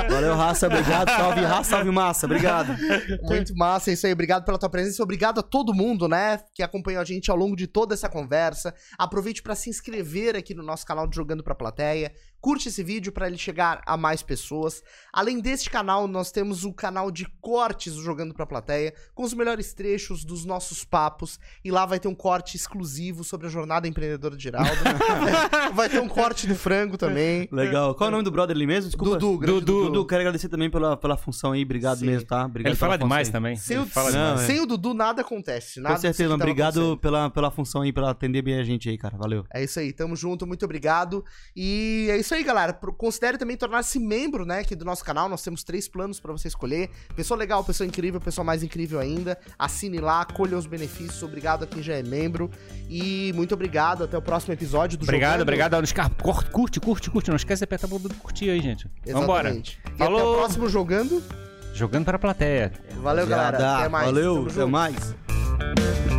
Valeu, raça. Obrigado. Salve, raça. Salve, massa. Obrigado. Muito massa, é isso aí. Obrigado pela tua presença. Obrigado a todo mundo, né, que acompanhou a gente ao longo de toda essa conversa. Aproveite para se inscrever aqui no nosso canal de Jogando pra Plateia. Curte esse vídeo para ele chegar a mais pessoas. Além deste canal, nós temos o canal de cortes do Jogando pra Plateia, com os melhores trechos dos nossos papos. E lá vai ter um corte exclusivo sobre a jornada empreendedora de Geraldo. [laughs] vai ter um corte do frango também. Legal. Qual é o nome do brother ali mesmo? Desculpa. Dudu, grande Dudu. Dudu, quero agradecer também pela, pela função aí. Obrigado Sim. mesmo, tá? Obrigado Ele fala demais aí. também. Sem, Ele o, fala Não, demais. sem o Dudu, nada acontece. Nada Com certeza, mano. Obrigado pela, pela função aí, pela atender bem a gente aí, cara. Valeu. É isso aí, tamo junto, muito obrigado. E é isso aí, galera. Considere também tornar-se membro, né, aqui do nosso canal. Nós temos três planos pra você escolher. Pessoa legal, pessoa incrível, pessoa mais incrível ainda. Assine lá, colha os benefícios. Obrigado a quem já é membro. E muito obrigado. Até o próximo episódio do Obrigado, Jogando. obrigado. Cor- Curte, curte, curte. Não esquece de apertar o botão de curtir aí, gente. Vambora. Exatamente. E Falou. até o próximo Jogando. Jogando para a plateia. Valeu, galera. Até mais. Valeu. Tamo Até junto. mais.